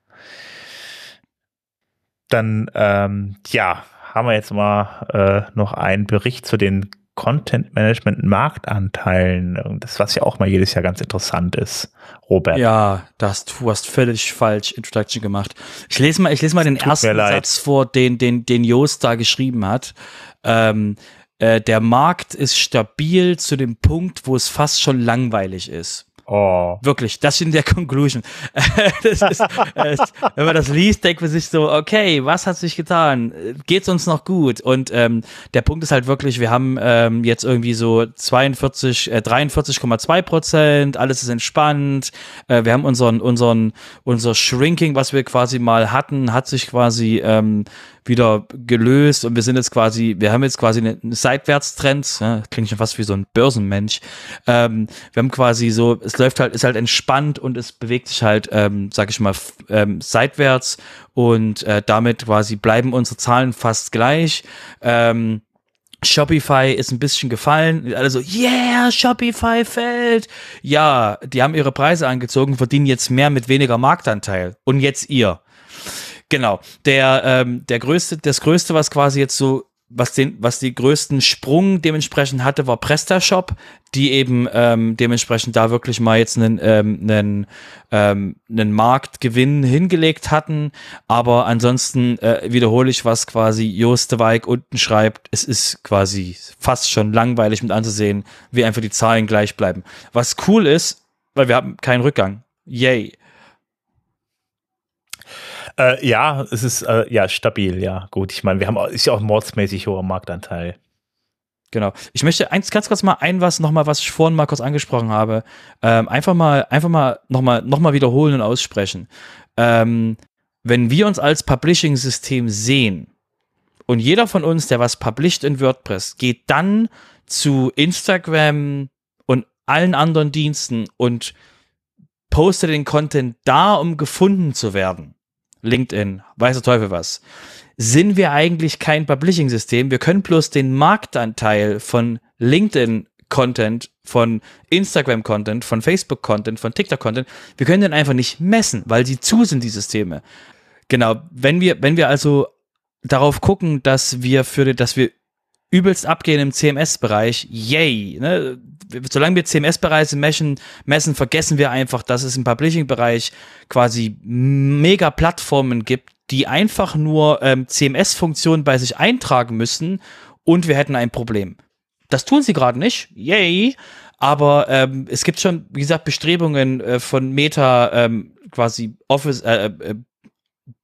Dann, ähm, ja, haben wir jetzt mal äh, noch einen Bericht zu den Content Management Marktanteilen. Das, was ja auch mal jedes Jahr ganz interessant ist, Robert. Ja, das, du hast völlig falsch Introduction gemacht. Ich lese mal, ich lese mal den ersten. Satz vor, den, den, den Joost da geschrieben hat. Ähm, äh, der Markt ist stabil zu dem Punkt, wo es fast schon langweilig ist. Oh. Wirklich, das in der Conclusion. das ist, äh, wenn man das liest, denkt man sich so, okay, was hat sich getan? Geht's uns noch gut? Und ähm, der Punkt ist halt wirklich, wir haben ähm, jetzt irgendwie so 42, äh, 43,2 Prozent, alles ist entspannt. Äh, wir haben unseren, unseren, unser Shrinking, was wir quasi mal hatten, hat sich quasi ähm, wieder gelöst und wir sind jetzt quasi, wir haben jetzt quasi einen Seitwärtstrend, ja, klingt schon fast wie so ein Börsenmensch. Ähm, wir haben quasi so, es läuft halt, ist halt entspannt und es bewegt sich halt, ähm, sag ich mal, ähm, seitwärts und äh, damit quasi bleiben unsere Zahlen fast gleich. Ähm, Shopify ist ein bisschen gefallen. Alle so, yeah, Shopify fällt. Ja, die haben ihre Preise angezogen, verdienen jetzt mehr mit weniger Marktanteil. Und jetzt ihr. Genau. Der, ähm, der größte, das größte, was quasi jetzt so was den, was die größten Sprung dementsprechend hatte, war PrestaShop, die eben ähm, dementsprechend da wirklich mal jetzt einen, ähm, einen, ähm, einen Marktgewinn hingelegt hatten. Aber ansonsten äh, wiederhole ich, was quasi Joost Weig unten schreibt. Es ist quasi fast schon langweilig mit anzusehen, wie einfach die Zahlen gleich bleiben. Was cool ist, weil wir haben keinen Rückgang. Yay. Äh, ja, es ist äh, ja stabil, ja. Gut, ich meine, wir haben ist ja auch mordsmäßig hoher Marktanteil. Genau. Ich möchte eins ganz kurz mal ein was nochmal, was ich vorhin mal kurz angesprochen habe, ähm, einfach mal, einfach mal nochmal noch mal wiederholen und aussprechen. Ähm, wenn wir uns als Publishing-System sehen und jeder von uns, der was publisht in WordPress, geht dann zu Instagram und allen anderen Diensten und postet den Content da, um gefunden zu werden, LinkedIn, weiß der Teufel was, sind wir eigentlich kein Publishing-System. Wir können bloß den Marktanteil von LinkedIn-Content, von Instagram-Content, von Facebook-Content, von TikTok-Content, wir können den einfach nicht messen, weil sie zu sind, die Systeme. Genau, wenn wir, wenn wir also darauf gucken, dass wir für, dass wir übelst abgehen im CMS-Bereich, yay. Ne? Solange wir CMS-Bereiche messen, messen, vergessen wir einfach, dass es im Publishing-Bereich quasi mega Plattformen gibt, die einfach nur ähm, CMS-Funktionen bei sich eintragen müssen und wir hätten ein Problem. Das tun sie gerade nicht, yay. Aber ähm, es gibt schon, wie gesagt, Bestrebungen äh, von Meta ähm, quasi Office, äh, äh,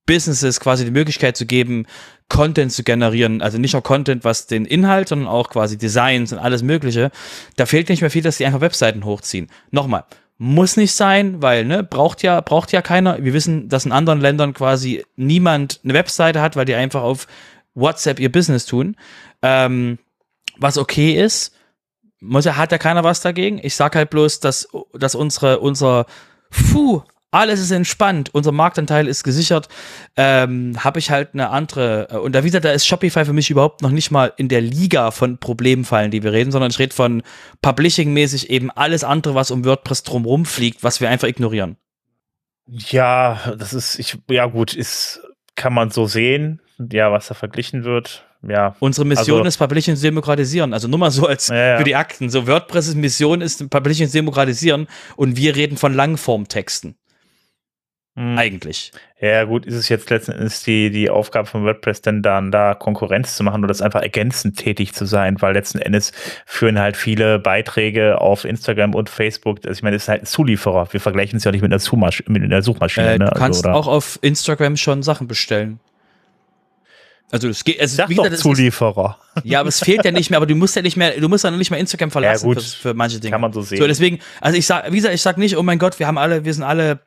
Businesses quasi die Möglichkeit zu geben, Content zu generieren. Also nicht nur Content, was den Inhalt, sondern auch quasi Designs und alles Mögliche. Da fehlt nicht mehr viel, dass die einfach Webseiten hochziehen. Nochmal, muss nicht sein, weil, ne, braucht ja, braucht ja keiner. Wir wissen, dass in anderen Ländern quasi niemand eine Webseite hat, weil die einfach auf WhatsApp ihr Business tun. Ähm, was okay ist, muss ja, hat ja keiner was dagegen. Ich sag halt bloß, dass, dass unsere, unser, puh, alles ist entspannt, unser Marktanteil ist gesichert, ähm, habe ich halt eine andere, äh, und da wieder, da ist Shopify für mich überhaupt noch nicht mal in der Liga von Problemfallen, die wir reden, sondern ich rede von Publishing-mäßig eben alles andere, was um WordPress drumherum fliegt, was wir einfach ignorieren. Ja, das ist, ich, ja gut, ist, kann man so sehen, ja, was da verglichen wird. Ja. Unsere Mission also, ist Publishing zu demokratisieren. Also nur mal so als ja, ja. für die Akten. So WordPress' Mission ist Publishing zu demokratisieren und wir reden von Langformtexten. Mhm. Eigentlich. Ja, gut, ist es jetzt letzten Endes die, die Aufgabe von WordPress denn dann da Konkurrenz zu machen oder das einfach ergänzend tätig zu sein, weil letzten Endes führen halt viele Beiträge auf Instagram und Facebook, also ich meine, es ist halt ein Zulieferer. Wir vergleichen es ja nicht mit einer, Suchmasch mit einer Suchmaschine. Äh, ne? du kannst also, auch auf Instagram schon Sachen bestellen. Also es geht, also Sag wie gesagt, es Zulieferer. Ist, ja, aber es fehlt ja nicht mehr, aber du musst ja nicht mehr, du musst ja nicht mehr Instagram verlassen Ja, gut. für, für manche Dinge. Kann man so sehen. So, deswegen, also ich sag, wie gesagt, ich sag nicht, oh mein Gott, wir haben alle, wir sind alle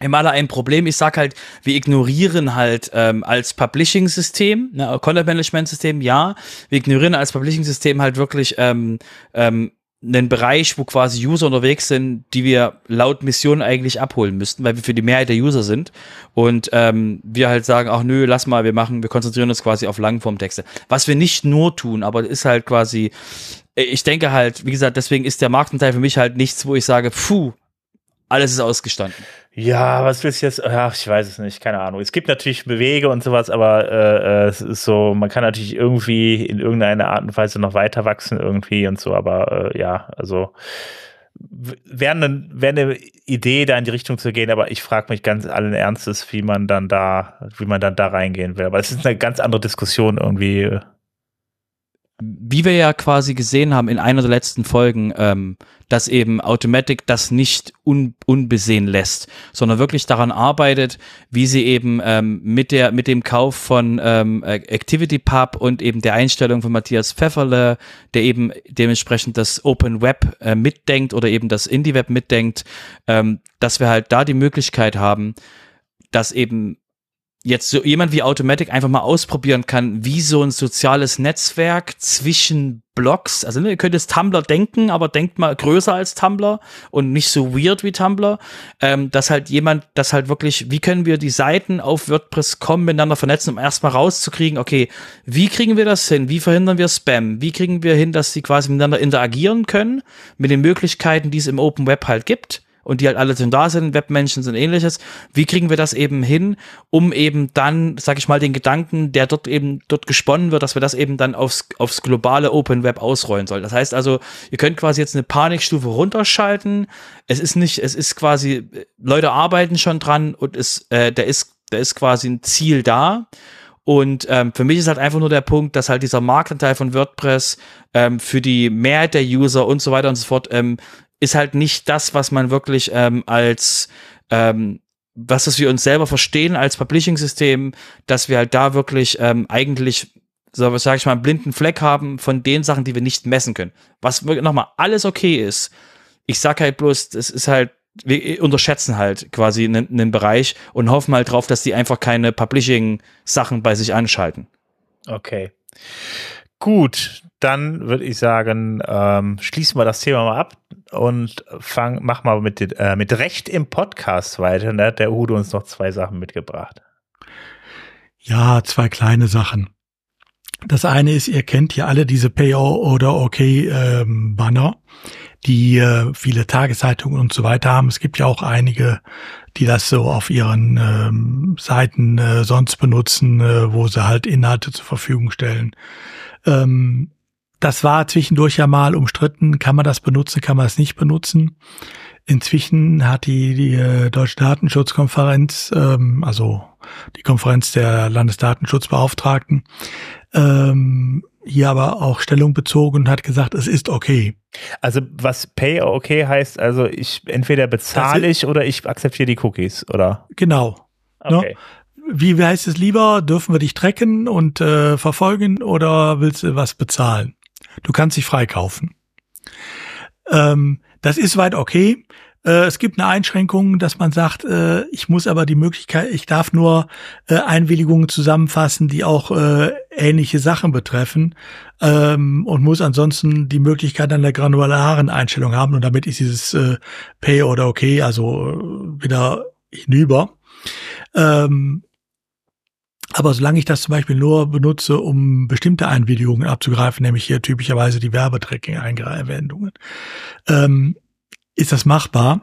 im alle ein Problem. Ich sag halt, wir ignorieren halt ähm, als Publishing-System, ne, Content-Management-System, ja, wir ignorieren als Publishing-System halt wirklich ähm, ähm, einen Bereich, wo quasi User unterwegs sind, die wir laut Mission eigentlich abholen müssten, weil wir für die Mehrheit der User sind und ähm, wir halt sagen, ach nö, lass mal, wir machen, wir konzentrieren uns quasi auf Langformtexte. Was wir nicht nur tun, aber ist halt quasi, ich denke halt, wie gesagt, deswegen ist der Marktanteil für mich halt nichts, wo ich sage, puh, alles ist ausgestanden. Ja, was willst du jetzt? Ach, ich weiß es nicht, keine Ahnung. Es gibt natürlich Bewege und sowas, aber äh, äh, es ist so, man kann natürlich irgendwie in irgendeiner Art und Weise noch weiter wachsen irgendwie und so, aber äh, ja, also wäre eine, wär eine Idee, da in die Richtung zu gehen, aber ich frage mich ganz allen Ernstes, wie man dann da, wie man dann da reingehen will. Aber es ist eine ganz andere Diskussion irgendwie. Wie wir ja quasi gesehen haben in einer der letzten Folgen, ähm, dass eben Automatic das nicht un unbesehen lässt, sondern wirklich daran arbeitet, wie sie eben ähm, mit der mit dem Kauf von ähm, ActivityPub und eben der Einstellung von Matthias Pfefferle, der eben dementsprechend das Open Web äh, mitdenkt oder eben das Indie Web mitdenkt, ähm, dass wir halt da die Möglichkeit haben, dass eben jetzt so jemand wie Automatic einfach mal ausprobieren kann, wie so ein soziales Netzwerk zwischen Blogs, also ne, ihr könnt jetzt Tumblr denken, aber denkt mal größer als Tumblr und nicht so weird wie Tumblr, ähm, dass halt jemand, das halt wirklich, wie können wir die Seiten auf WordPress kommen, miteinander vernetzen, um erstmal rauszukriegen, okay, wie kriegen wir das hin, wie verhindern wir Spam, wie kriegen wir hin, dass sie quasi miteinander interagieren können, mit den Möglichkeiten, die es im Open Web halt gibt, und die halt alle schon da sind, Webmenschen sind ähnliches. Wie kriegen wir das eben hin, um eben dann, sag ich mal, den Gedanken, der dort eben dort gesponnen wird, dass wir das eben dann aufs, aufs globale Open Web ausrollen sollen. Das heißt also, ihr könnt quasi jetzt eine Panikstufe runterschalten. Es ist nicht, es ist quasi, Leute arbeiten schon dran und es, äh, der ist, der ist quasi ein Ziel da. Und ähm, für mich ist halt einfach nur der Punkt, dass halt dieser Marktanteil von WordPress ähm, für die Mehrheit der User und so weiter und so fort ähm, ist halt nicht das, was man wirklich ähm, als ähm, was das wir uns selber verstehen als Publishing-System, dass wir halt da wirklich ähm, eigentlich, so sage ich mal, einen blinden Fleck haben von den Sachen, die wir nicht messen können. Was nochmal alles okay ist. Ich sag halt bloß, das ist halt wir unterschätzen halt quasi einen, einen Bereich und hoffen halt drauf, dass die einfach keine Publishing-Sachen bei sich anschalten. Okay. Gut, dann würde ich sagen, ähm, schließen wir das Thema mal ab und fang, mach mal mit, äh, mit Recht im Podcast weiter. Da hat der Udo uns noch zwei Sachen mitgebracht. Ja, zwei kleine Sachen. Das eine ist, ihr kennt ja alle diese Pay oder OK ähm, Banner die äh, viele Tageszeitungen und so weiter haben. Es gibt ja auch einige, die das so auf ihren ähm, Seiten äh, sonst benutzen, äh, wo sie halt Inhalte zur Verfügung stellen. Ähm, das war zwischendurch ja mal umstritten. Kann man das benutzen? Kann man es nicht benutzen? Inzwischen hat die, die äh, Deutsche Datenschutzkonferenz, ähm, also die Konferenz der Landesdatenschutzbeauftragten, ähm, hier aber auch Stellung bezogen und hat gesagt, es ist okay. Also was Pay okay heißt, also ich entweder bezahle ich oder ich akzeptiere die Cookies, oder? Genau. Ne? Okay. Ne? Wie heißt es lieber? Dürfen wir dich tracken und äh, verfolgen oder willst du was bezahlen? Du kannst dich freikaufen. Ähm, das ist weit okay. Äh, es gibt eine Einschränkung, dass man sagt, äh, ich muss aber die Möglichkeit, ich darf nur äh, Einwilligungen zusammenfassen, die auch äh, ähnliche Sachen betreffen ähm, und muss ansonsten die Möglichkeit einer granularen Einstellung haben und damit ist dieses äh, Pay oder Okay, also äh, wieder hinüber. Ähm, aber solange ich das zum Beispiel nur benutze, um bestimmte Einwilligungen abzugreifen, nämlich hier typischerweise die Werbetracking-Einwendungen, ähm, ist das machbar.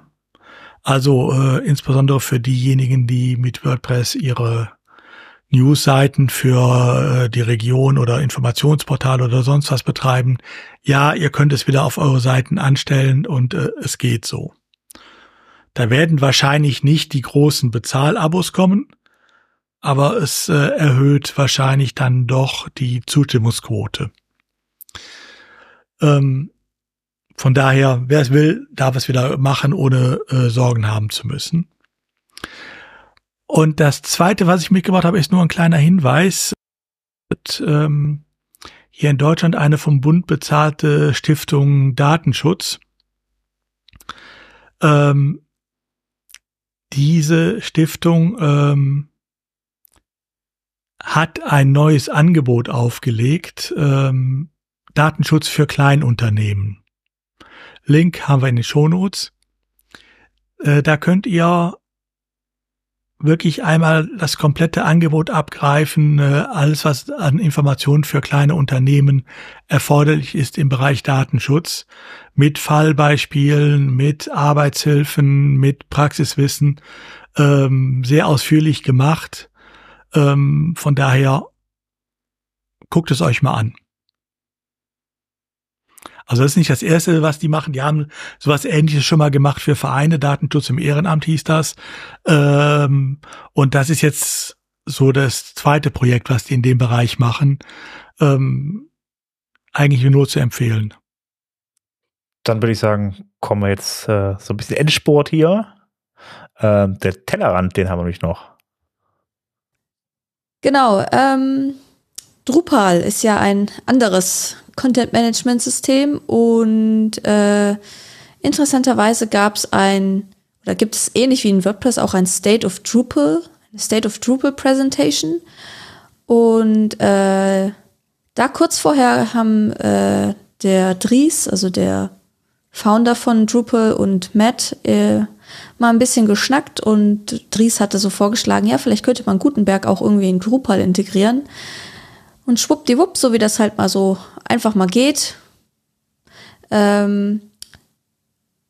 Also äh, insbesondere für diejenigen, die mit WordPress ihre Newsseiten für äh, die Region oder Informationsportale oder sonst was betreiben. Ja, ihr könnt es wieder auf eure Seiten anstellen und äh, es geht so. Da werden wahrscheinlich nicht die großen Bezahlabos kommen, aber es äh, erhöht wahrscheinlich dann doch die Zustimmungsquote. Ähm, von daher, wer es will, darf es wieder machen, ohne äh, Sorgen haben zu müssen. Und das Zweite, was ich mitgebracht habe, ist nur ein kleiner Hinweis. Ähm, hier in Deutschland eine vom Bund bezahlte Stiftung Datenschutz. Ähm, diese Stiftung ähm, hat ein neues Angebot aufgelegt, ähm, Datenschutz für Kleinunternehmen. Link haben wir in den Shownotes. Äh, da könnt ihr wirklich einmal das komplette Angebot abgreifen, äh, alles was an Informationen für kleine Unternehmen erforderlich ist im Bereich Datenschutz, mit Fallbeispielen, mit Arbeitshilfen, mit Praxiswissen, ähm, sehr ausführlich gemacht. Ähm, von daher guckt es euch mal an. Also das ist nicht das Erste, was die machen. Die haben sowas Ähnliches schon mal gemacht für Vereine. Datenschutz im Ehrenamt hieß das. Ähm, und das ist jetzt so das zweite Projekt, was die in dem Bereich machen. Ähm, eigentlich nur zu empfehlen. Dann würde ich sagen, kommen wir jetzt äh, so ein bisschen Endsport hier. Ähm, der Tellerrand, den haben wir nämlich noch. Genau. Ähm, Drupal ist ja ein anderes Content Management System und äh, interessanterweise gab es ein oder gibt es ähnlich wie in WordPress auch ein State of Drupal, State of Drupal Presentation und äh, da kurz vorher haben äh, der Dries, also der Founder von Drupal und Matt äh, mal ein bisschen geschnackt und Dries hatte so vorgeschlagen, ja, vielleicht könnte man Gutenberg auch irgendwie in Drupal integrieren. Und schwuppdiwupp, so wie das halt mal so einfach mal geht, ähm,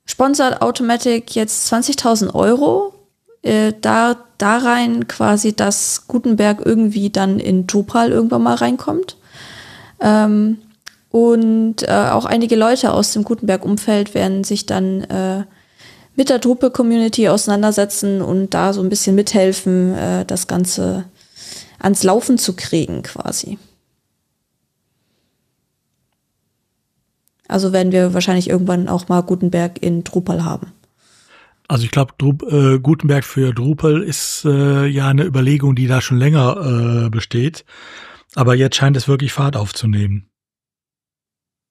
sponsert Automatic jetzt 20.000 Euro äh, da, da rein quasi, dass Gutenberg irgendwie dann in Drupal irgendwann mal reinkommt. Ähm, und äh, auch einige Leute aus dem Gutenberg-Umfeld werden sich dann äh, mit der Drupal-Community auseinandersetzen und da so ein bisschen mithelfen, äh, das Ganze ans Laufen zu kriegen quasi. Also werden wir wahrscheinlich irgendwann auch mal Gutenberg in Drupal haben. Also ich glaube, äh, Gutenberg für Drupal ist äh, ja eine Überlegung, die da schon länger äh, besteht. Aber jetzt scheint es wirklich Fahrt aufzunehmen.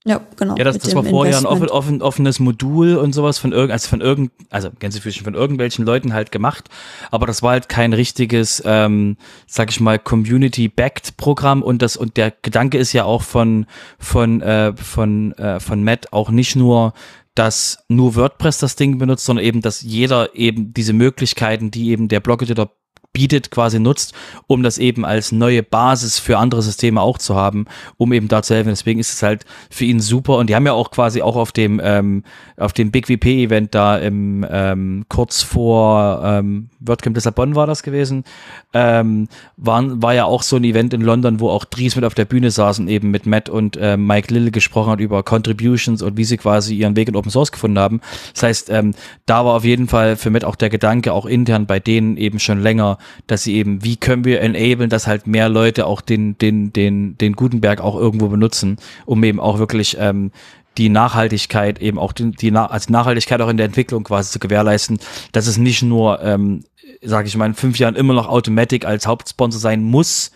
Ja, genau. Ja, das, das war vorher ein offen, offen, offenes Modul und sowas von irgend, also von irgend, also Gänsefüßchen von irgendwelchen Leuten halt gemacht, aber das war halt kein richtiges, ähm, sag ich mal, Community-backed Programm und das und der Gedanke ist ja auch von von äh, von äh, von Matt auch nicht nur dass nur WordPress das Ding benutzt, sondern eben, dass jeder eben diese Möglichkeiten, die eben der Blog-Editor bietet, quasi nutzt, um das eben als neue Basis für andere Systeme auch zu haben, um eben da zu helfen. Deswegen ist es halt für ihn super. Und die haben ja auch quasi auch auf dem, ähm, auf dem Big WP Event da im, ähm, kurz vor, ähm, WordCamp Lissabon war das gewesen, ähm, waren, war ja auch so ein Event in London, wo auch Dries mit auf der Bühne saß und eben mit Matt und äh, Mike Lill gesprochen hat über Contributions und wie sie quasi ihren Weg in Open Source gefunden haben. Das heißt, ähm, da war auf jeden Fall für Matt auch der Gedanke, auch intern bei denen eben schon länger, dass sie eben, wie können wir enablen, dass halt mehr Leute auch den, den, den, den Gutenberg auch irgendwo benutzen, um eben auch wirklich ähm, die Nachhaltigkeit eben auch die, die als Nachhaltigkeit auch in der Entwicklung quasi zu gewährleisten, dass es nicht nur, ähm, sage ich mal, in fünf Jahren immer noch Automatic als Hauptsponsor sein muss,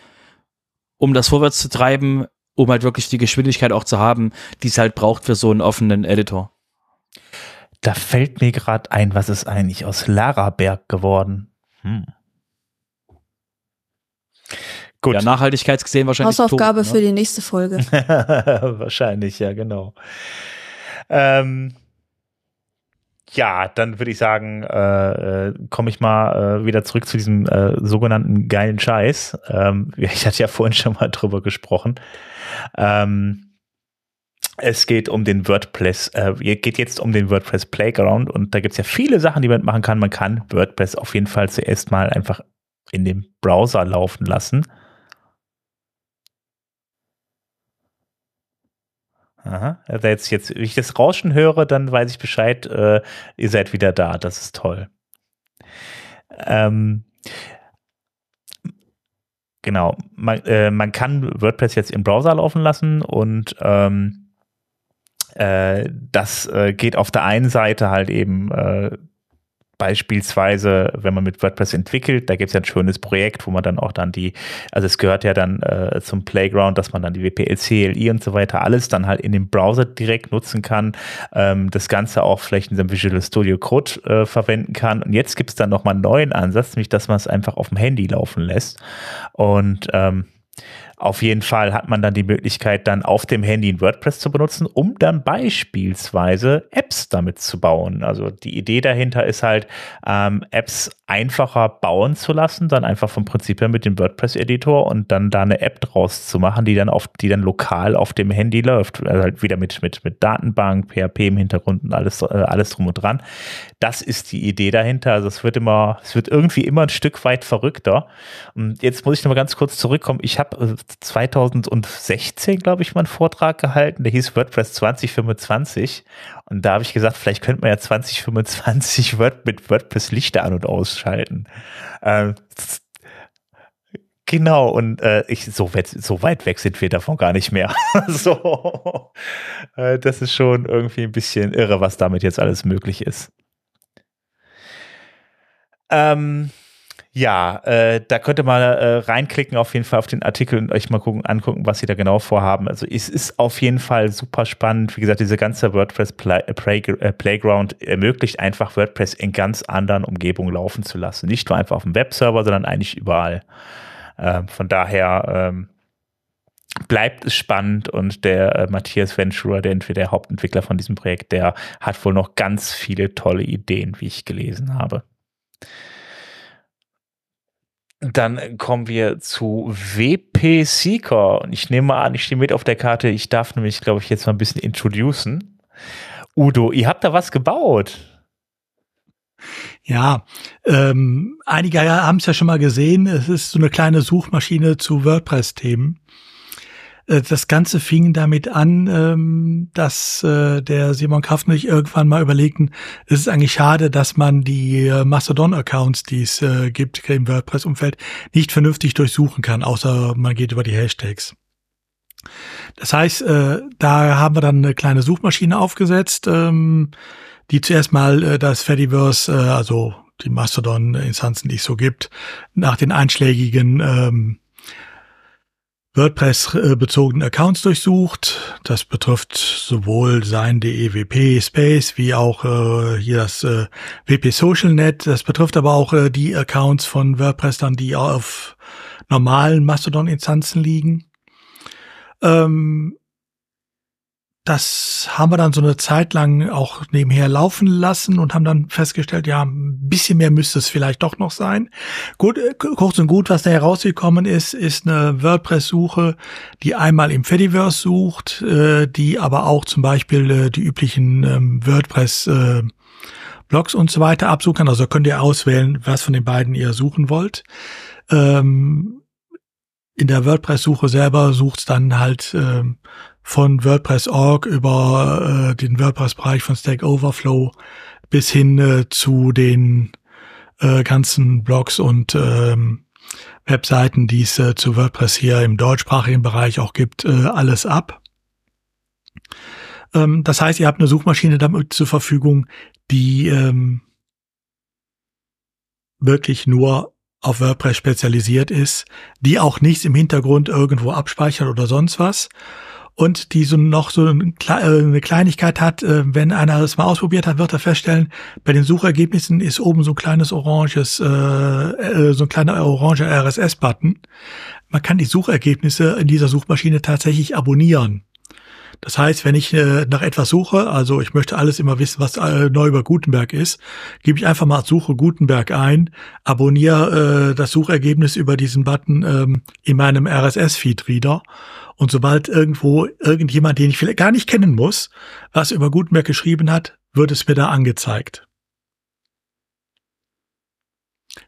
um das vorwärts zu treiben, um halt wirklich die Geschwindigkeit auch zu haben, die es halt braucht für so einen offenen Editor. Da fällt mir gerade ein, was ist eigentlich aus Laraberg geworden? Hm. Gut. Ja, nachhaltigkeitsgesehen wahrscheinlich. Hausaufgabe tot, ne? für die nächste Folge. wahrscheinlich, ja, genau. Ähm, ja, dann würde ich sagen, äh, äh komme ich mal äh, wieder zurück zu diesem äh, sogenannten geilen Scheiß. Ähm, ich hatte ja vorhin schon mal drüber gesprochen. Ähm, es geht um den WordPress, äh, geht jetzt um den WordPress Playground und da gibt es ja viele Sachen, die man machen kann. Man kann WordPress auf jeden Fall zuerst mal einfach in dem Browser laufen lassen. Aha. Also jetzt, jetzt, wenn ich das Rauschen höre, dann weiß ich Bescheid, äh, ihr seid wieder da. Das ist toll. Ähm, genau. Man, äh, man kann WordPress jetzt im Browser laufen lassen und ähm, äh, das äh, geht auf der einen Seite halt eben äh, Beispielsweise, wenn man mit WordPress entwickelt, da gibt es ja ein schönes Projekt, wo man dann auch dann die, also es gehört ja dann äh, zum Playground, dass man dann die WPL, CLI und so weiter alles dann halt in dem Browser direkt nutzen kann, ähm, das Ganze auch vielleicht in seinem Visual Studio Code äh, verwenden kann. Und jetzt gibt es dann nochmal einen neuen Ansatz, nämlich dass man es einfach auf dem Handy laufen lässt. Und ähm, auf jeden Fall hat man dann die Möglichkeit, dann auf dem Handy ein WordPress zu benutzen, um dann beispielsweise Apps damit zu bauen. Also die Idee dahinter ist halt, ähm, Apps einfacher bauen zu lassen, dann einfach vom Prinzip her mit dem WordPress-Editor und dann da eine App draus zu machen, die dann auf, die dann lokal auf dem Handy läuft. Also halt wieder mit, mit, mit Datenbank, PHP im Hintergrund und alles, äh, alles drum und dran. Das ist die Idee dahinter. Also es wird immer, es wird irgendwie immer ein Stück weit verrückter. Und jetzt muss ich noch mal ganz kurz zurückkommen. Ich habe äh, 2016, glaube ich, mal einen Vortrag gehalten, der hieß WordPress 2025. Und da habe ich gesagt, vielleicht könnte man ja 2025 Word mit WordPress Lichter an- und ausschalten. Ähm, genau, und äh, ich, so, weit, so weit weg sind wir davon gar nicht mehr. so, äh, das ist schon irgendwie ein bisschen irre, was damit jetzt alles möglich ist. Ähm, ja, äh, da könnt ihr mal äh, reinklicken auf jeden Fall auf den Artikel und euch mal gucken, angucken, was sie da genau vorhaben. Also es ist auf jeden Fall super spannend. Wie gesagt, diese ganze WordPress äh, Play äh, Playground ermöglicht einfach WordPress in ganz anderen Umgebungen laufen zu lassen. Nicht nur einfach auf dem Webserver, sondern eigentlich überall. Ähm, von daher ähm, bleibt es spannend und der äh, Matthias Ventura, der entweder der Hauptentwickler von diesem Projekt, der hat wohl noch ganz viele tolle Ideen, wie ich gelesen habe. Dann kommen wir zu WP Seeker. Und ich nehme an, ich stehe mit auf der Karte. Ich darf nämlich, glaube ich, jetzt mal ein bisschen introducen. Udo, ihr habt da was gebaut. Ja, ähm, einige haben es ja schon mal gesehen. Es ist so eine kleine Suchmaschine zu WordPress-Themen. Äh, das Ganze fing damit an, ähm, dass äh, der Simon Kraft und irgendwann mal überlegten, es ist eigentlich schade, dass man die äh, Mastodon-Accounts, die es gibt im WordPress-Umfeld, nicht vernünftig durchsuchen kann, außer man geht über die Hashtags. Das heißt, da haben wir dann eine kleine Suchmaschine aufgesetzt, ähm, die zuerst mal das Fediverse, also die Mastodon-Instanzen, die es so gibt, nach den einschlägigen ähm, WordPress-bezogenen Accounts durchsucht. Das betrifft sowohl sein DEWP Space wie auch äh, hier das äh, WP Social Net. Das betrifft aber auch äh, die Accounts von WordPress dann, die auf normalen Mastodon-Instanzen liegen. Ähm, das haben wir dann so eine Zeit lang auch nebenher laufen lassen und haben dann festgestellt, ja, ein bisschen mehr müsste es vielleicht doch noch sein. Gut, äh, kurz und gut, was da herausgekommen ist, ist eine WordPress-Suche, die einmal im Fediverse sucht, äh, die aber auch zum Beispiel äh, die üblichen ähm, WordPress äh, Blogs und so weiter absuchen kann. Also könnt ihr auswählen, was von den beiden ihr suchen wollt. Ähm, in der WordPress-Suche selber sucht dann halt ähm, von WordPress.org über äh, den WordPress-Bereich von Stack Overflow bis hin äh, zu den äh, ganzen Blogs und ähm, Webseiten, die es äh, zu WordPress hier im deutschsprachigen Bereich auch gibt, äh, alles ab. Ähm, das heißt, ihr habt eine Suchmaschine damit zur Verfügung, die ähm, wirklich nur auf WordPress spezialisiert ist, die auch nichts im Hintergrund irgendwo abspeichert oder sonst was, und die so noch so äh, eine Kleinigkeit hat, äh, wenn einer das mal ausprobiert hat, wird er feststellen, bei den Suchergebnissen ist oben so ein kleines oranges, äh, so ein kleiner orange RSS-Button. Man kann die Suchergebnisse in dieser Suchmaschine tatsächlich abonnieren. Das heißt, wenn ich nach etwas suche, also ich möchte alles immer wissen, was neu über Gutenberg ist, gebe ich einfach mal Suche Gutenberg ein, abonniere das Suchergebnis über diesen Button ähm, in meinem RSS-Feed-Reader und sobald irgendwo irgendjemand, den ich vielleicht gar nicht kennen muss, was über Gutenberg geschrieben hat, wird es mir da angezeigt.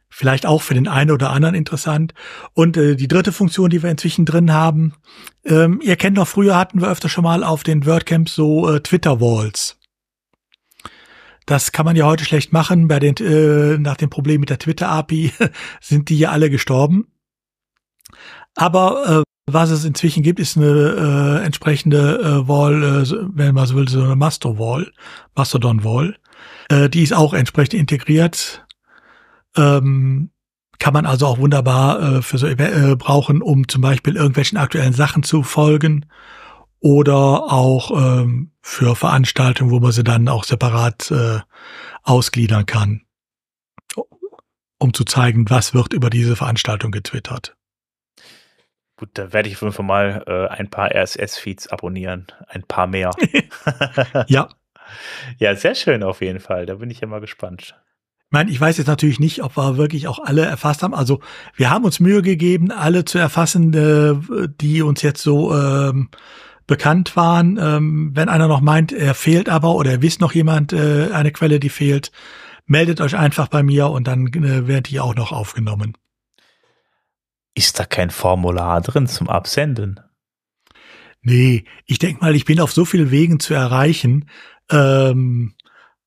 Vielleicht auch für den einen oder anderen interessant. Und äh, die dritte Funktion, die wir inzwischen drin haben, ähm, ihr kennt noch, früher hatten wir öfter schon mal auf den WordCamps so äh, Twitter-Walls. Das kann man ja heute schlecht machen. Bei den, äh, nach dem Problem mit der Twitter-API sind die ja alle gestorben. Aber äh, was es inzwischen gibt, ist eine äh, entsprechende äh, Wall, äh, wenn man so will, so eine Master Wall, Mastodon Wall. Äh, die ist auch entsprechend integriert. Ähm, kann man also auch wunderbar äh, für so äh, brauchen, um zum Beispiel irgendwelchen aktuellen Sachen zu folgen oder auch ähm, für Veranstaltungen, wo man sie dann auch separat äh, ausgliedern kann, um zu zeigen, was wird über diese Veranstaltung getwittert. Gut, da werde ich auf jeden Fall mal äh, ein paar RSS-Feeds abonnieren. Ein paar mehr. ja. Ja, sehr schön auf jeden Fall. Da bin ich ja mal gespannt. Ich meine, ich weiß jetzt natürlich nicht, ob wir wirklich auch alle erfasst haben. Also wir haben uns Mühe gegeben, alle zu erfassen, äh, die uns jetzt so ähm, bekannt waren. Ähm, wenn einer noch meint, er fehlt aber oder er wisst noch jemand äh, eine Quelle, die fehlt, meldet euch einfach bei mir und dann äh, werdet ihr auch noch aufgenommen. Ist da kein Formular drin zum Absenden? Nee, ich denke mal, ich bin auf so vielen Wegen zu erreichen. Ähm,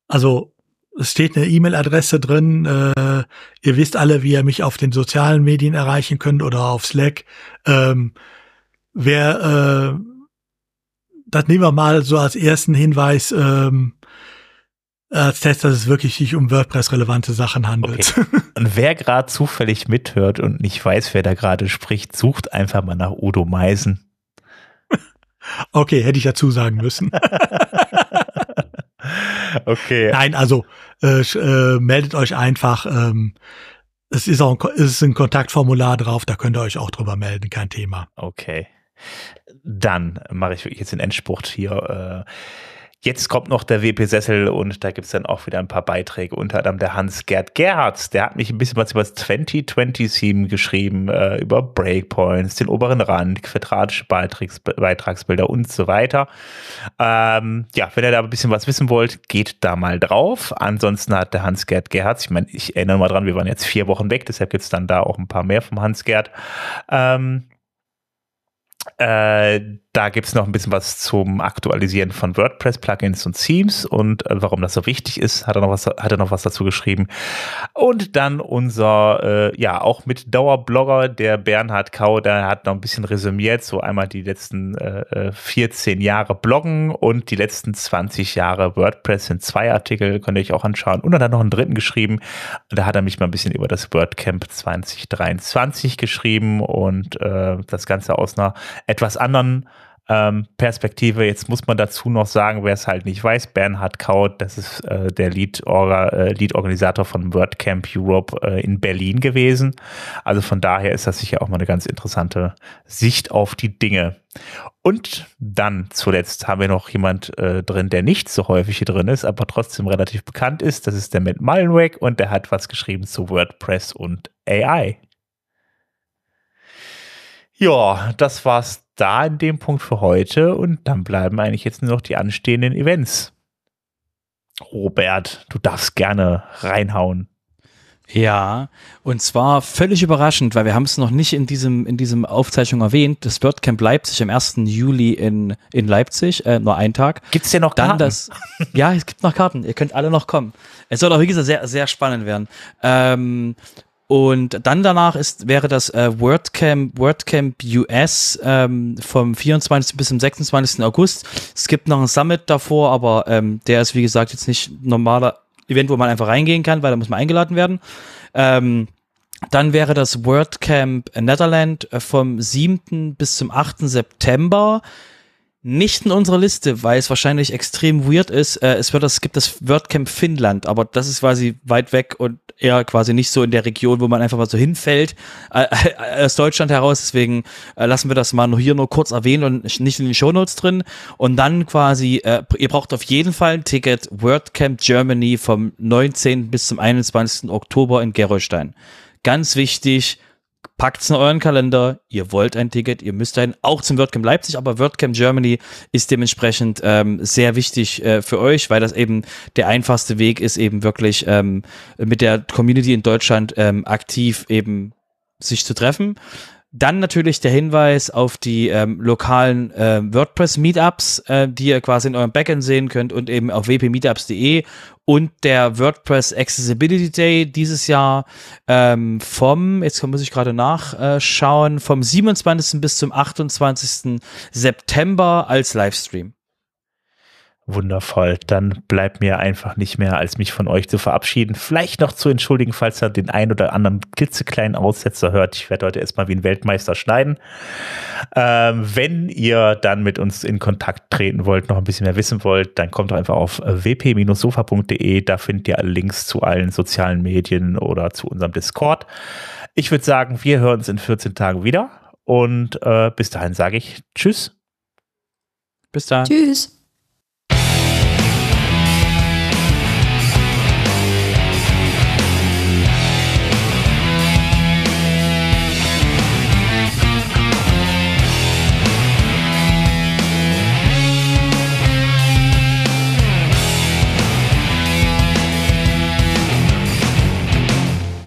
also es steht eine E-Mail-Adresse drin. Äh, ihr wisst alle, wie ihr mich auf den sozialen Medien erreichen könnt oder auf Slack. Ähm, wer, äh, das nehmen wir mal so als ersten Hinweis. Ähm, als Test, dass es wirklich sich um WordPress-relevante Sachen handelt. Okay. Und wer gerade zufällig mithört und nicht weiß, wer da gerade spricht, sucht einfach mal nach Udo Meisen. Okay, hätte ich dazu sagen müssen. okay. Nein, also äh, äh, meldet euch einfach. Ähm, es ist auch ein, es ist ein Kontaktformular drauf, da könnt ihr euch auch drüber melden, kein Thema. Okay. Dann mache ich jetzt den Endspurt hier. Äh, Jetzt kommt noch der WP-Sessel und da gibt es dann auch wieder ein paar Beiträge, unter anderem der Hans-Gerd Gerhards, der hat mich ein bisschen was über das 2020-Theme geschrieben, äh, über Breakpoints, den oberen Rand, quadratische Beitrags Beitragsbilder und so weiter. Ähm, ja, wenn ihr da ein bisschen was wissen wollt, geht da mal drauf. Ansonsten hat der Hans-Gerd Gerhards, ich meine, ich erinnere mal dran, wir waren jetzt vier Wochen weg, deshalb gibt es dann da auch ein paar mehr vom Hans-Gerd. Ähm, äh, da gibt es noch ein bisschen was zum Aktualisieren von WordPress-Plugins und Themes und äh, warum das so wichtig ist, hat er noch was, hat er noch was dazu geschrieben. Und dann unser, äh, ja, auch mit Dauerblogger, der Bernhard Kau, der hat noch ein bisschen resümiert, so einmal die letzten äh, 14 äh, Jahre Bloggen und die letzten 20 Jahre WordPress sind zwei Artikel, könnt ihr euch auch anschauen. Und dann hat er noch einen dritten geschrieben, da hat er mich mal ein bisschen über das WordCamp 2023 geschrieben und äh, das Ganze aus einer etwas anderen ähm, Perspektive. Jetzt muss man dazu noch sagen, wer es halt nicht weiß, Bernhard Kaut, das ist äh, der Lead-Organisator äh, Lead von WordCamp Europe äh, in Berlin gewesen. Also von daher ist das sicher auch mal eine ganz interessante Sicht auf die Dinge. Und dann zuletzt haben wir noch jemand äh, drin, der nicht so häufig hier drin ist, aber trotzdem relativ bekannt ist. Das ist der Matt Mullenweg und der hat was geschrieben zu WordPress und AI. Ja, das war's da in dem Punkt für heute und dann bleiben eigentlich jetzt nur noch die anstehenden Events. Robert, du darfst gerne reinhauen. Ja, und zwar völlig überraschend, weil wir haben es noch nicht in diesem in diesem Aufzeichnung erwähnt. Das WordCamp Leipzig am 1. Juli in in Leipzig, äh, nur ein Tag. Gibt's denn noch Karten? Dann das, ja, es gibt noch Karten. Ihr könnt alle noch kommen. Es soll auch wie gesagt sehr sehr spannend werden. Ähm, und dann danach ist, wäre das äh, WordCamp, WordCamp US ähm, vom 24. bis zum 26. August. Es gibt noch ein Summit davor, aber ähm, der ist, wie gesagt, jetzt nicht normaler Event, wo man einfach reingehen kann, weil da muss man eingeladen werden. Ähm, dann wäre das WordCamp Netherland äh, vom 7. bis zum 8. September nicht in unserer Liste, weil es wahrscheinlich extrem weird ist. Äh, es wird das, gibt das WordCamp Finnland, aber das ist quasi weit weg und eher quasi nicht so in der Region, wo man einfach mal so hinfällt äh, äh aus Deutschland heraus. Deswegen äh, lassen wir das mal nur hier nur kurz erwähnen und nicht in den Shownotes drin. Und dann quasi, äh, ihr braucht auf jeden Fall ein Ticket WordCamp Germany vom 19. bis zum 21. Oktober in Gerolstein. Ganz wichtig, packt's in euren Kalender. Ihr wollt ein Ticket, ihr müsst ein, auch zum WordCamp Leipzig, aber WordCamp Germany ist dementsprechend ähm, sehr wichtig äh, für euch, weil das eben der einfachste Weg ist, eben wirklich ähm, mit der Community in Deutschland ähm, aktiv eben sich zu treffen. Dann natürlich der Hinweis auf die ähm, lokalen äh, WordPress-Meetups, äh, die ihr quasi in eurem Backend sehen könnt und eben auf wpmeetups.de und der WordPress Accessibility Day dieses Jahr ähm, vom, jetzt muss ich gerade nachschauen, vom 27. bis zum 28. September als Livestream. Wundervoll. Dann bleibt mir einfach nicht mehr, als mich von euch zu verabschieden. Vielleicht noch zu entschuldigen, falls ihr den ein oder anderen klitzekleinen Aussetzer hört. Ich werde heute erstmal wie ein Weltmeister schneiden. Ähm, wenn ihr dann mit uns in Kontakt treten wollt, noch ein bisschen mehr wissen wollt, dann kommt doch einfach auf wp-sofa.de. Da findet ihr alle Links zu allen sozialen Medien oder zu unserem Discord. Ich würde sagen, wir hören uns in 14 Tagen wieder. Und äh, bis dahin sage ich Tschüss. Bis dann. Tschüss.